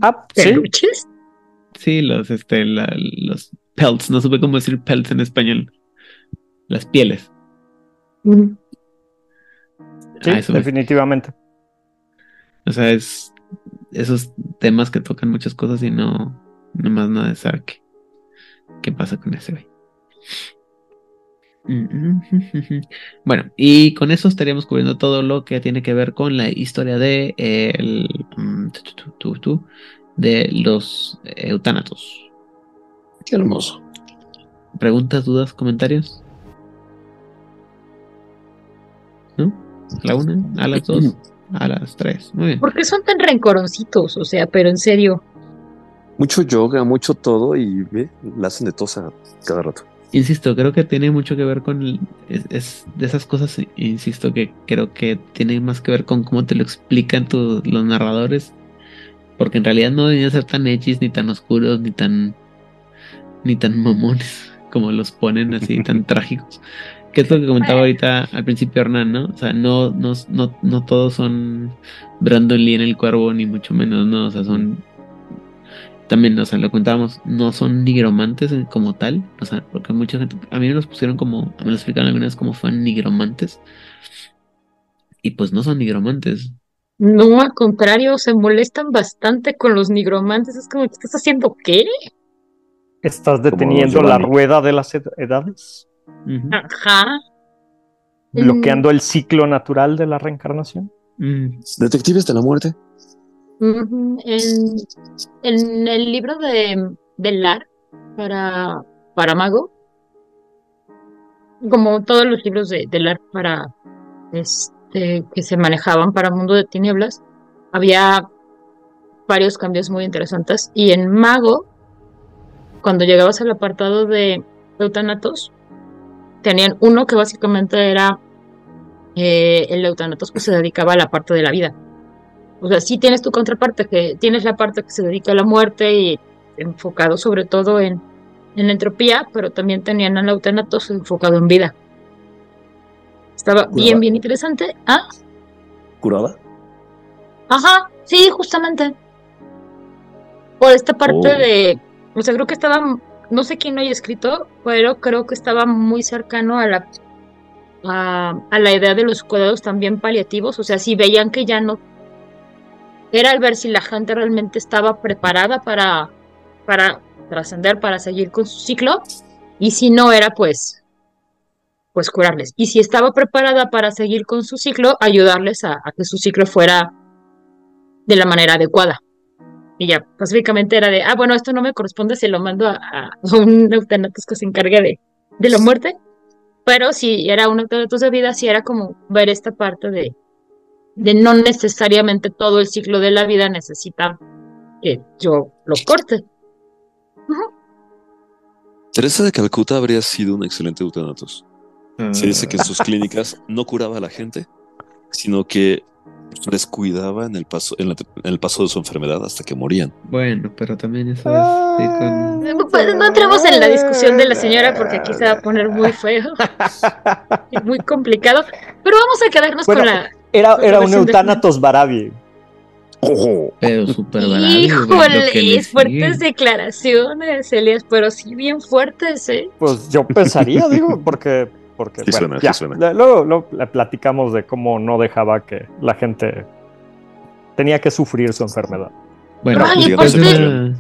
ah, ¿Peluches? Sí, los, este, los pelts. No supe cómo decir pelts en español. Las pieles. Sí, ah, definitivamente. O sea, es esos temas que tocan muchas cosas y no, más nada de saber qué, pasa con ese güey. *laughs* Bueno, y con eso estaríamos cubriendo todo lo que tiene que ver con la historia de el, mm, de los eutanatos. Qué hermoso. ¿Preguntas, dudas, comentarios? ¿No? ¿A la una? ¿A las dos? *clears throat* A las 3. Muy bien. ¿Por qué son tan rencorositos? O sea, pero en serio. Mucho yoga, mucho todo y ve, la hacen de tosa cada rato. Insisto, creo que tiene mucho que ver con. es, de esas cosas, insisto, que creo que tiene más que ver con cómo te lo explican los narradores. Porque en realidad no deberían ser tan hechis, ni tan oscuros, ni tan. ni tan mamones como los ponen así, tan *laughs* trágicos que es lo que comentaba ahorita al principio Hernán, ¿no? O sea, no, no, no, no todos son Brandon Lee en el cuervo, ni mucho menos, ¿no? O sea, son también, o sea, lo contábamos, no son nigromantes como tal, o sea, porque mucha gente, a mí me los pusieron como, me los explicaron algunas como fan nigromantes, y pues no son nigromantes. No, al contrario, se molestan bastante con los nigromantes, es como, ¿estás haciendo qué? ¿Estás deteniendo la rueda de las edades? Ajá. Bloqueando el ciclo natural de la reencarnación. Mm. Detectives de la muerte. en, el libro de, Lar para, para Mago, como todos los libros de, de Lar para este, que se manejaban para Mundo de Tinieblas, había varios cambios muy interesantes. Y en Mago, cuando llegabas al apartado de Eutanatos, tenían uno que básicamente era eh, el eutanatos que se dedicaba a la parte de la vida. O sea, sí tienes tu contraparte, que tienes la parte que se dedica a la muerte y enfocado sobre todo en, en entropía, pero también tenían al eutanatos enfocado en vida. Estaba bien, bien interesante. ¿Ah? ¿Curada? Ajá, sí, justamente. Por esta parte oh. de. O sea, creo que estaba no sé quién lo haya escrito, pero creo que estaba muy cercano a la, a, la idea de los cuidados también paliativos, o sea, si veían que ya no era al ver si la gente realmente estaba preparada para, para trascender, para seguir con su ciclo, y si no era, pues, pues curarles. Y si estaba preparada para seguir con su ciclo, ayudarles a que su ciclo fuera de la manera adecuada. Y ya, pacíficamente era de, ah, bueno, esto no me corresponde, se lo mando a, un eutanatos que se encargue de, de la muerte. Pero si era un eutanatos de vida, sí era como ver esta parte de, de no necesariamente todo el ciclo de la vida necesita que yo lo corte. Teresa de Calcuta habría sido un excelente eutanatos. Se dice que en sus clínicas no curaba a la gente, sino que descuidaba en el paso en, el paso de su enfermedad hasta que morían. Bueno, pero también eso es pues, no entremos en la discusión de la señora porque aquí se va a poner muy feo y muy complicado. Pero vamos a quedarnos con la. Era, era un Eutanatos Barabi. Pero súper Híjole, fuertes declaraciones, Elias, pero sí bien fuertes, ¿eh? Pues yo pensaría, digo, porque, porque bueno, ya, Luego, luego platicamos de cómo no dejaba que la gente tenía que sufrir su enfermedad. Bueno, después de una,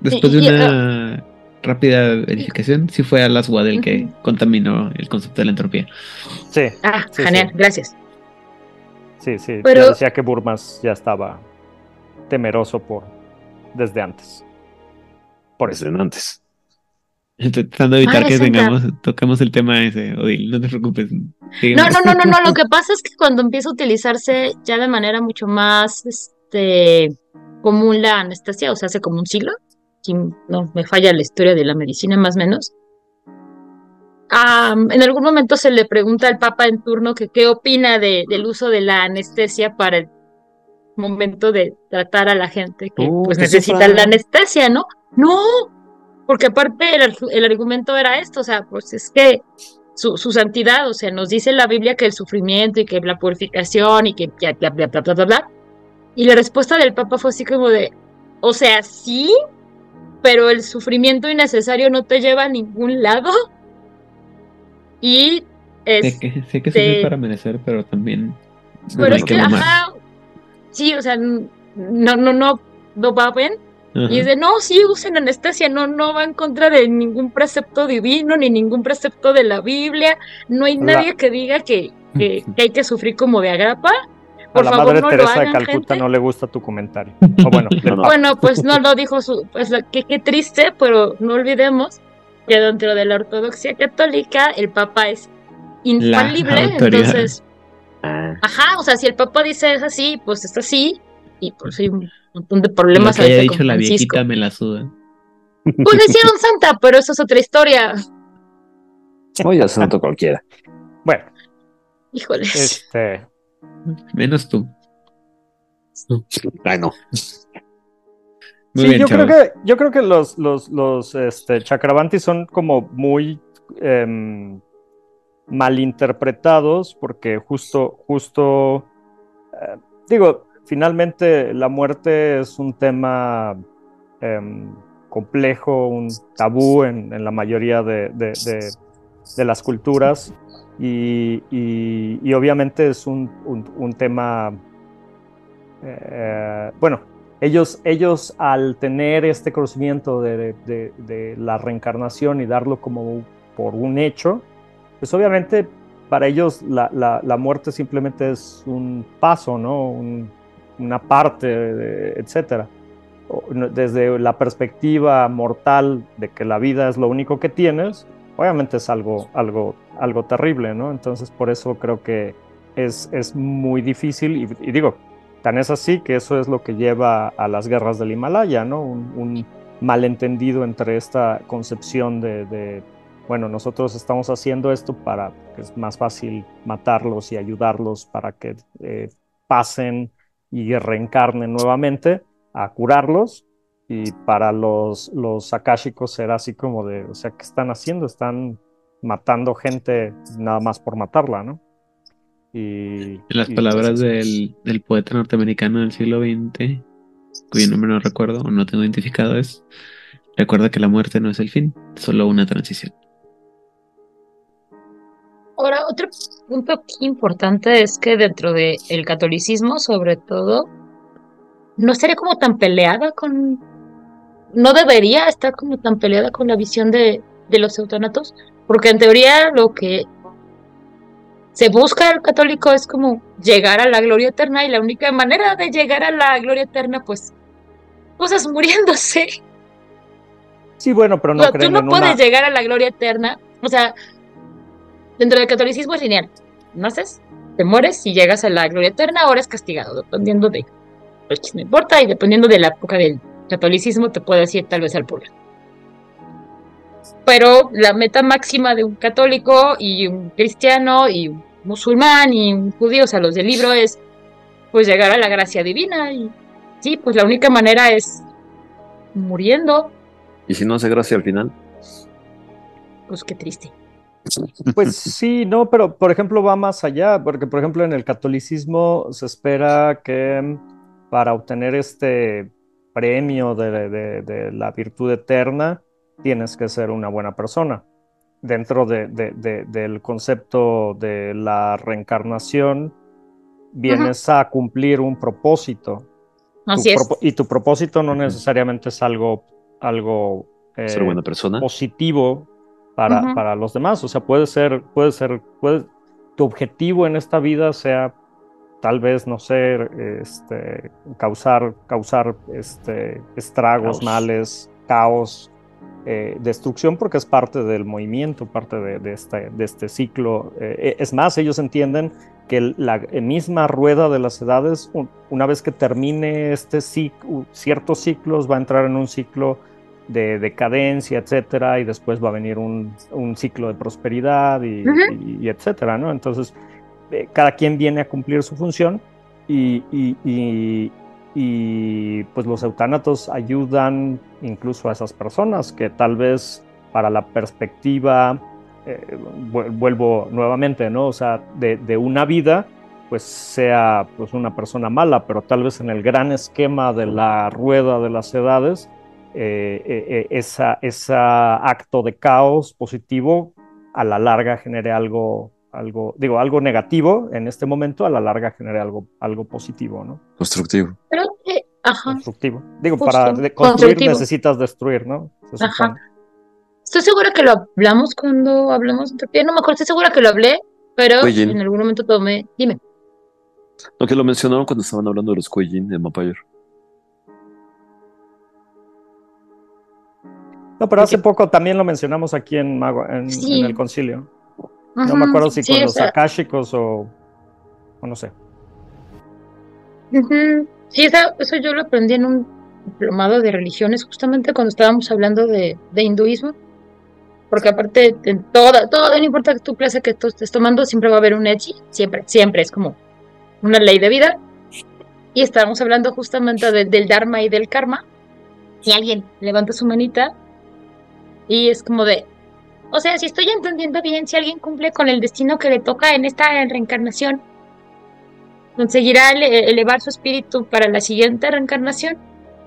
después de una rápida verificación, sí fue Alaswad el que contaminó el concepto de la entropía. Sí. Ah, genial, gracias. Sí, sí, Pero... decía que Burmas ya estaba temeroso por desde antes. Por eso. Desde antes. Tratando de evitar que tengamos, toquemos el tema ese, Odil, no te preocupes. No, no, no, no, no, lo *laughs* que pasa es que cuando empieza a utilizarse ya de manera mucho más este común la anestesia, o sea, hace como un siglo, si no me falla la historia de la medicina más o menos, en algún momento se le pregunta al Papa en turno que qué opina de, del uso de la anestesia para el momento de tratar a la gente que uh, pues necesita la anestesia, ¿no? No, porque aparte el, argumento era esto, o sea, pues es que su, santidad, o sea, nos dice la Biblia que el sufrimiento y que la purificación y que bla, bla, bla, bla, bla, bla, Y la respuesta del Papa fue así como de, o sea, sí, pero el sufrimiento innecesario no te lleva a ningún lado. Y es, sé que, sé que sufrir para merecer, pero también... Pero es que, ajá, sí, o sea, no, no, no, no va bien. Y dice, no, sí, usen anestesia, no, no va en contra de ningún precepto divino, ni ningún precepto de la Biblia. No hay nadie que diga que, que, hay que sufrir como de agrapa. Por a la favor, madre no Teresa de Calcuta no le gusta tu comentario. bueno, *laughs* bueno, pues no lo dijo su, pues que qué triste, pero no olvidemos que dentro de la ortodoxia católica el Papa es infalible, entonces Ah. Ajá, o sea, si el Papa dice es así, pues está así, y pues hay un montón de problemas. Lo que haya dicho la viejita me la suda. Pues hicieron santa, pero eso es otra historia. *laughs* Oye, santo cualquiera. Bueno. Híjoles. Este. Menos tú. Ay, no. sí, yo creo que yo creo que los los los este, chakravanti son como muy em, malinterpretados porque justo, justo, eh, digo, finalmente la muerte es un tema em, complejo, un tabú en, la mayoría de, las culturas y, obviamente es un, tema, eh, bueno, ellos, ellos al tener este conocimiento de, la reencarnación y darlo como por un hecho, pues obviamente para ellos la, la, muerte simplemente es un paso, ¿no? Una parte, etcétera. Desde la perspectiva mortal de que la vida es lo único que tienes, obviamente es algo, algo, algo terrible, ¿no? Entonces por eso creo que es, es muy difícil y, digo, tan es así que eso es lo que lleva a las guerras del Himalaya, ¿no? Un, malentendido entre esta concepción de bueno, nosotros estamos haciendo esto para que es más fácil matarlos y ayudarlos para que eh, pasen y reencarnen nuevamente a curarlos. Y para los, los akáshicos será así como de, o sea, ¿qué están haciendo? Están matando gente nada más por matarla, ¿no? Y, en las palabras del, del, poeta norteamericano del siglo XX, cuyo nombre no recuerdo o no tengo identificado, es, recuerda que la muerte no es el fin, solo una transición. Ahora, otro punto importante es que dentro del el catolicismo, sobre todo, no estaría como tan peleada con. No debería estar como tan peleada con la visión de, de los eutanatos, porque en teoría lo que se busca el católico es como llegar a la gloria eterna y la única manera de llegar a la gloria eterna, pues, pues es muriéndose. Sí, bueno, pero no o Tú no puedes llegar a la gloria eterna. O sea, Dentro del catolicismo es lineal. Naces, te mueres y llegas a la gloria eterna, ahora es castigado, dependiendo de. Pues no importa, y dependiendo de la época del catolicismo, te puede decir tal vez al pueblo. Pero la meta máxima de un católico y un cristiano y un musulmán y un judío, o sea, los del libro es pues llegar a la gracia divina y sí, pues la única manera es muriendo. ¿Y si no hace gracia al final? Pues qué triste. Pues sí, no, pero por ejemplo va más allá, porque por ejemplo en el catolicismo se espera que para obtener este premio de, la virtud eterna, tienes que ser una buena persona. Dentro del concepto de la reencarnación, vienes a cumplir un propósito. Y tu propósito no necesariamente es algo, algo ser buena persona. positivo para, para, los demás. O sea, puede ser, puede ser, puede, tu objetivo en esta vida sea tal vez, no sé, este, causar, causar este, estragos, males, caos, eh, destrucción, porque es parte del movimiento, parte de, este, de este, ciclo. Eh, es más, ellos entienden que la misma rueda de las edades, una vez que termine este ciclo, ciertos ciclos, va a entrar en un ciclo de decadencia, etcétera, y después va a venir un, ciclo de prosperidad y, y etcétera, ¿no? Entonces, eh, cada quien viene a cumplir su función y, y, pues los eutánatos ayudan incluso a esas personas que tal vez para la perspectiva, eh, vuelvo nuevamente, ¿no? O sea, de, una vida, pues sea pues una persona mala, pero tal vez en el gran esquema de la rueda de las edades, eh, ese acto de caos positivo a la larga genere algo algo, digo, algo negativo en este momento, a la larga genere algo, algo positivo, ¿no? Constructivo. Constructivo. Digo, para construir necesitas destruir, ¿no? Ajá. Estoy segura que lo hablamos cuando hablamos de No me acuerdo, estoy segura que lo hablé, pero en algún momento tomé. Dime. Lo que lo mencionaron cuando estaban hablando de los Kuijin de Mapire. No, pero hace poco también lo mencionamos aquí en, en el concilio no me acuerdo si con los akáshicos o, o, no sé. Sí, eso, yo lo aprendí en un diplomado de religiones, justamente cuando estábamos hablando de, de hinduismo. Porque aparte, en toda, todo, no importa tu clase que tú estés tomando, siempre va a haber un edgy, siempre, siempre, es como una ley de vida. Y estábamos hablando justamente del Dharma y del Karma. Y alguien levanta su manita y es como de, o sea, si estoy entendiendo bien, si alguien cumple con el destino que le toca en esta reencarnación, conseguirá elevar su espíritu para la siguiente reencarnación.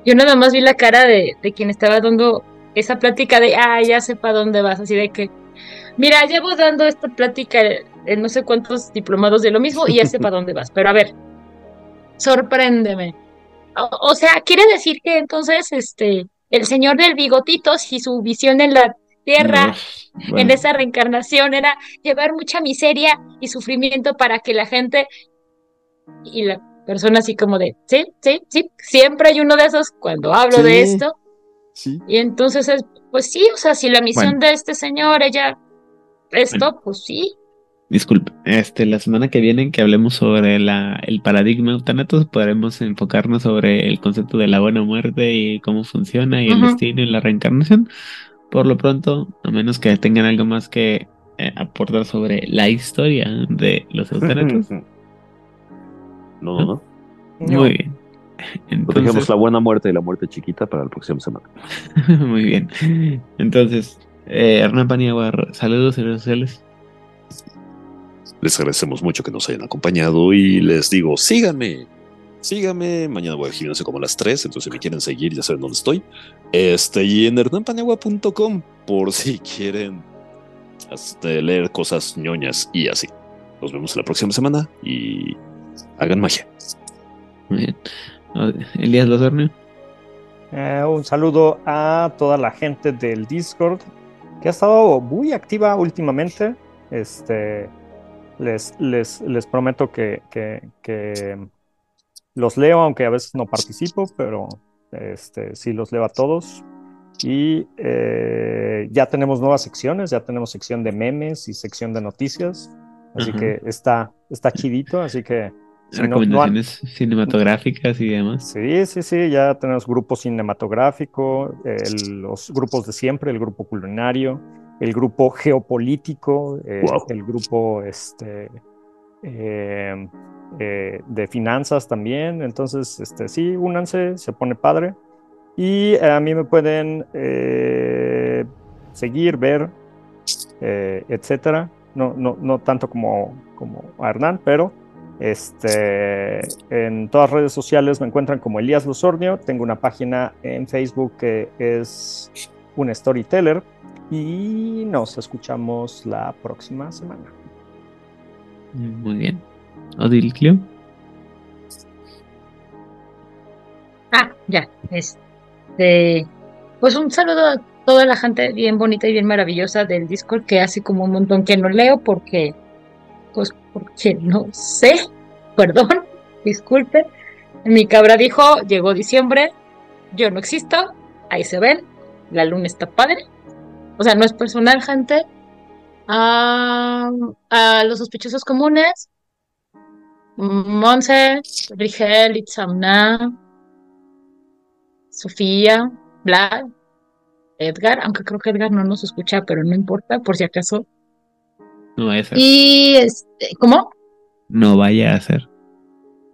Yo nada más vi la cara de, quien estaba dando esa plática de, ah, ya sé para dónde vas, así de que, mira, llevo dando esta plática en no sé cuántos diplomados de lo mismo y ya sé para *laughs* dónde vas, pero a ver, sorpréndeme. O, o, sea, quiere decir que entonces, este, el señor del bigotito, si su visión en la tierra en esa reencarnación era llevar mucha miseria y sufrimiento para que la gente y la persona así como de, sí, sí, sí, siempre hay uno de esos cuando hablo de esto. Sí. Y entonces es, pues sí, o sea, si la misión de este señor, ella, esto, pues sí. Disculpe, este, la semana que viene que hablemos sobre la, el paradigma eutanatos, podremos enfocarnos sobre el concepto de la buena muerte y cómo funciona y el destino y la reencarnación. Por lo pronto, a menos que tengan algo más que eh, aportar sobre la historia de los *laughs* eutanatos. no, no, no. Muy bien. *laughs* Entonces, la buena muerte y la muerte chiquita para la próxima semana. *laughs* Muy bien. Entonces, eh, Hernán Paniagua, saludos en redes sociales. Les agradecemos mucho que nos hayan acompañado y les digo, síganme síganme. Mañana voy al gimnasio como a las 3, entonces si me quieren seguir ya saben dónde estoy. Este, y en hernanpaniagua.com por si quieren este, leer cosas ñoñas y así. Nos vemos la próxima semana y hagan magia. Muy bien. Elías Lozornio. Eh, un saludo a toda la gente del Discord que ha estado muy activa últimamente. Este, les, les, les prometo que, que, que los leo, aunque a veces no participo, pero este, sí los leo a todos. Y eh, ya tenemos nuevas secciones, ya tenemos sección de memes y sección de noticias. Así que está, está chidito, así que... Recomendaciones cinematográficas y demás. Sí, sí, sí, ya tenemos grupo cinematográfico, los grupos de siempre, el grupo culinario, el grupo geopolítico, eh, el grupo este, eh, eh, de finanzas también. Entonces, este, sí, únanse, se pone padre. Y a mí me pueden seguir, ver, etcétera. No, no, no tanto como, como a Hernán, pero Este, en todas las redes sociales me encuentran como Elías Losornio. Tengo una página en Facebook que es un storyteller. Y nos escuchamos la próxima semana. Muy bien. Odil Clio. Ah, ya. Este, pues un saludo a toda la gente bien bonita y bien maravillosa del Discord que hace como un montón que no leo porque, pues porque no sé, *laughs* perdón, disculpen. Mi cabra dijo, llegó diciembre, yo no existo, ahí se ven, la luna está padre. O sea, no es personal, gente. a los sospechosos comunes, Monse, Rigel, Itzamna, Sofía, Vlad, Edgar, aunque creo que Edgar no nos escucha, pero no importa, por si acaso. No vaya a ser. Y este, ¿cómo? No vaya a ser.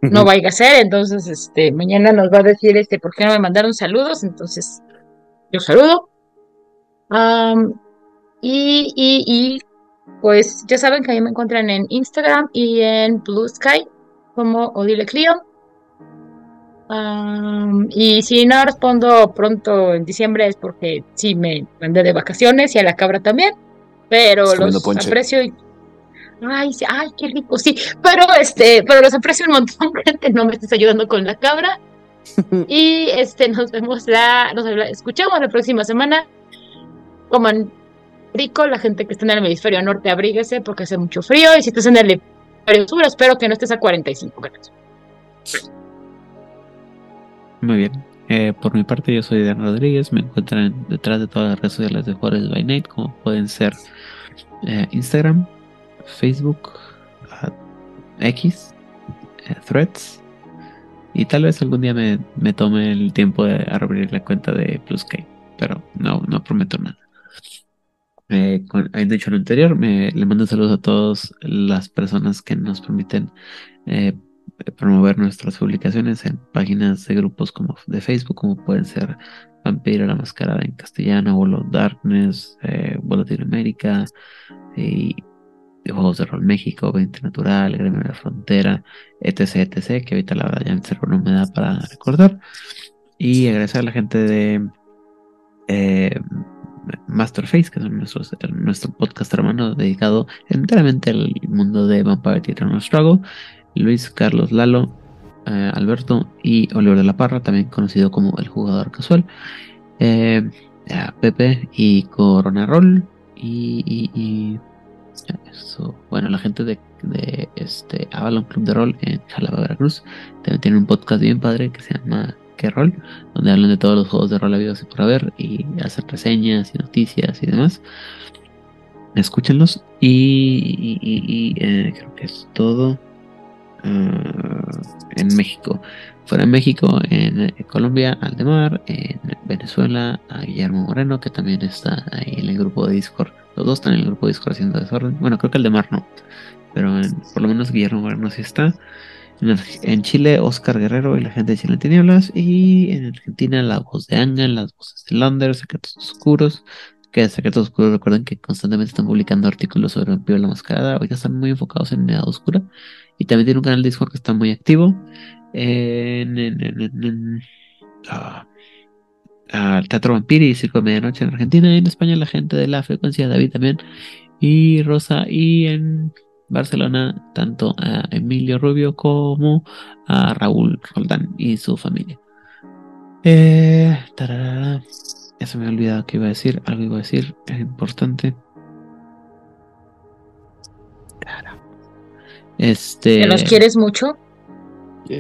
No vaya a ser, entonces este mañana nos va a decir este por qué no me mandaron saludos, entonces yo saludo. Y, y, y pues ya saben que ahí me encuentran en Instagram y en Blue Sky como Odile Clio y si no respondo pronto en diciembre es porque sí me mandé de vacaciones y a la cabra también. Pero los aprecio y... Ay, ay, qué rico, sí. Pero este, pero los aprecio un montón, *laughs* gente. No me estés ayudando con la cabra. *laughs* y este, nos vemos la, nos escuchamos la próxima semana. Coman rico, la gente que está en el hemisferio norte, abríguese porque hace mucho frío. Y si estás en el hemisferio sur, espero que no estés a 45 grados. Muy bien. Eh, por mi parte, yo soy Dan Rodríguez. Me encuentran detrás de todas las redes sociales de Juárez by Night, como pueden ser eh, Instagram, Facebook, X, eh, Threads. Y tal vez algún día me, tome el tiempo de abrir la cuenta de PlusK, pero no, no prometo nada. Eh, de hecho lo anterior, me, le mando saludos a todas las personas que nos permiten promover nuestras publicaciones en páginas de grupos como de Facebook, como pueden ser Vampiro la Mascarada en castellano, World of Darkness, eh, Latinoamérica, y Juegos de Rol México, 20 Natural, Gremio de la Frontera, etc, etc, que ahorita la verdad ya el no me da para recordar. Y agradecer a la gente de eh, Masterface, que es nuestro, podcast hermano dedicado enteramente al mundo de Vampire Eternal Struggle. Luis Carlos Lalo, eh, Alberto y Oliver de la Parra, también conocido como el jugador casual, eh, Pepe y Corona Roll y, eso, bueno, la gente de, este Avalon Club de Rol en Jalapa, Veracruz, también tienen un podcast bien padre que se llama Que Rol, donde hablan de todos los juegos de rol habidos y por haber y hacen reseñas y noticias y demás. Escúchenlos y, eh, creo que es todo. Mm, en México. Fuera de México, en eh, Colombia, Aldemar, en Venezuela, a Guillermo Moreno, que también está ahí en el grupo de Discord. Los dos están en el grupo de Discord haciendo desorden. Bueno, creo que Aldemar no, pero por lo menos Guillermo Moreno sí está. En, Chile, Oscar Guerrero y la gente de Chile en Tinieblas. Y en Argentina, la voz de Ángel, las voces de Lander, Secretos Oscuros. Que Secretos Oscuros, recuerden que constantemente están publicando artículos sobre el de la Mascarada. Ahorita están muy enfocados en Edad Oscura. Y también tiene un canal de Discord que está muy activo. En, en, ah, Teatro Vampiri y Circo de Medianoche en Argentina. Y en España la gente de la frecuencia David también. Y Rosa. Y en Barcelona tanto a Emilio Rubio como a Raúl Roldán y su familia. Eh, Eso me he olvidado que iba a decir. Algo iba a decir. Es importante. Este. ¿Que los quieres mucho?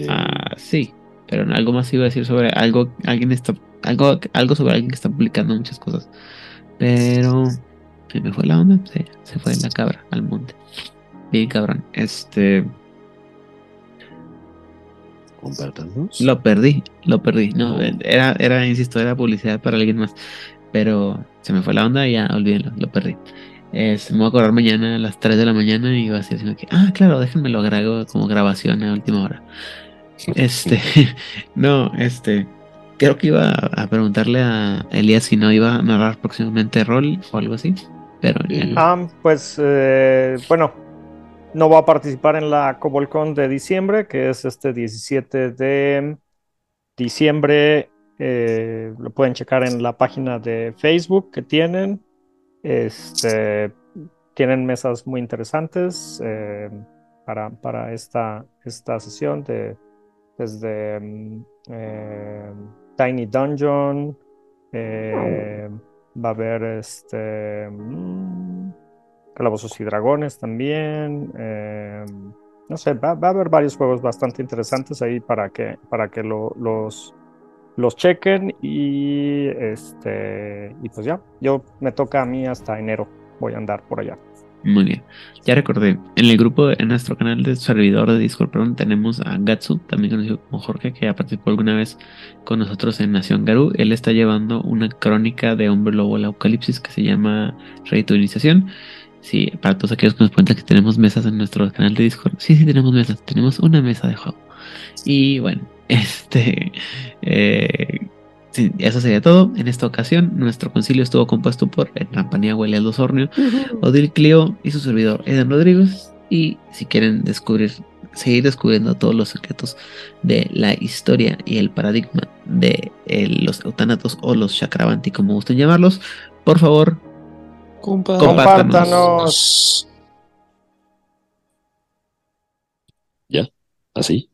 Ah, sí. Pero algo más iba a decir sobre algo, alguien está, algo, algo sobre alguien que está publicando muchas cosas. Pero se me fue la onda, se, se fue la cabra al monte. Bien cabrón. Este. Lo perdí, lo perdí. No, era, era, insisto, era publicidad para alguien más. Pero se me fue la onda y ya olvídenlo, lo perdí. Es, me voy a acordar mañana a las 3 de la mañana y va a ser que, ah, claro, déjenme lo agrego como grabación a última hora. Este, *laughs* no, este, creo que iba a preguntarle a Elías si no iba a narrar próximamente rol o algo así, pero... Ah, pues, eh, bueno, no va a participar en la Cobolcon de diciembre, que es este 17 de diciembre. Eh, lo pueden checar en la página de Facebook que tienen. Este, tienen mesas muy interesantes eh, para, para esta, esta sesión de, desde mm, eh, Tiny Dungeon. va a haber este. Mm, Calabozos y Dragones también. Eh, no sé, va, a haber varios juegos bastante interesantes ahí para que, para que los, los chequen y este y pues ya, yo me toca a mí hasta enero, voy a andar por allá. Muy bien. Ya recordé, en el grupo, en nuestro canal de servidor de Discord, perdón, tenemos a Gatsu, también conocido como Jorge, que ya participó alguna vez con nosotros en Nación Garú. Él está llevando una crónica de Hombre Lobo el Apocalipsis que se llama Reiturización. Sí, para todos aquellos que nos cuentan que tenemos mesas en nuestro canal de Discord. Sí, sí, tenemos mesas. Tenemos una mesa de juego. Y bueno, *laughs* este. Eh, eso sería todo. En esta ocasión, nuestro concilio estuvo compuesto por Rampanía Huele Osornio, Odil Clio y su servidor Eden Rodríguez. Y si quieren descubrir, seguir descubriendo todos los secretos de la historia y el paradigma de eh, los eutanatos o los chakravanti, como gusten llamarlos, por favor, Compártanos. Ya, así.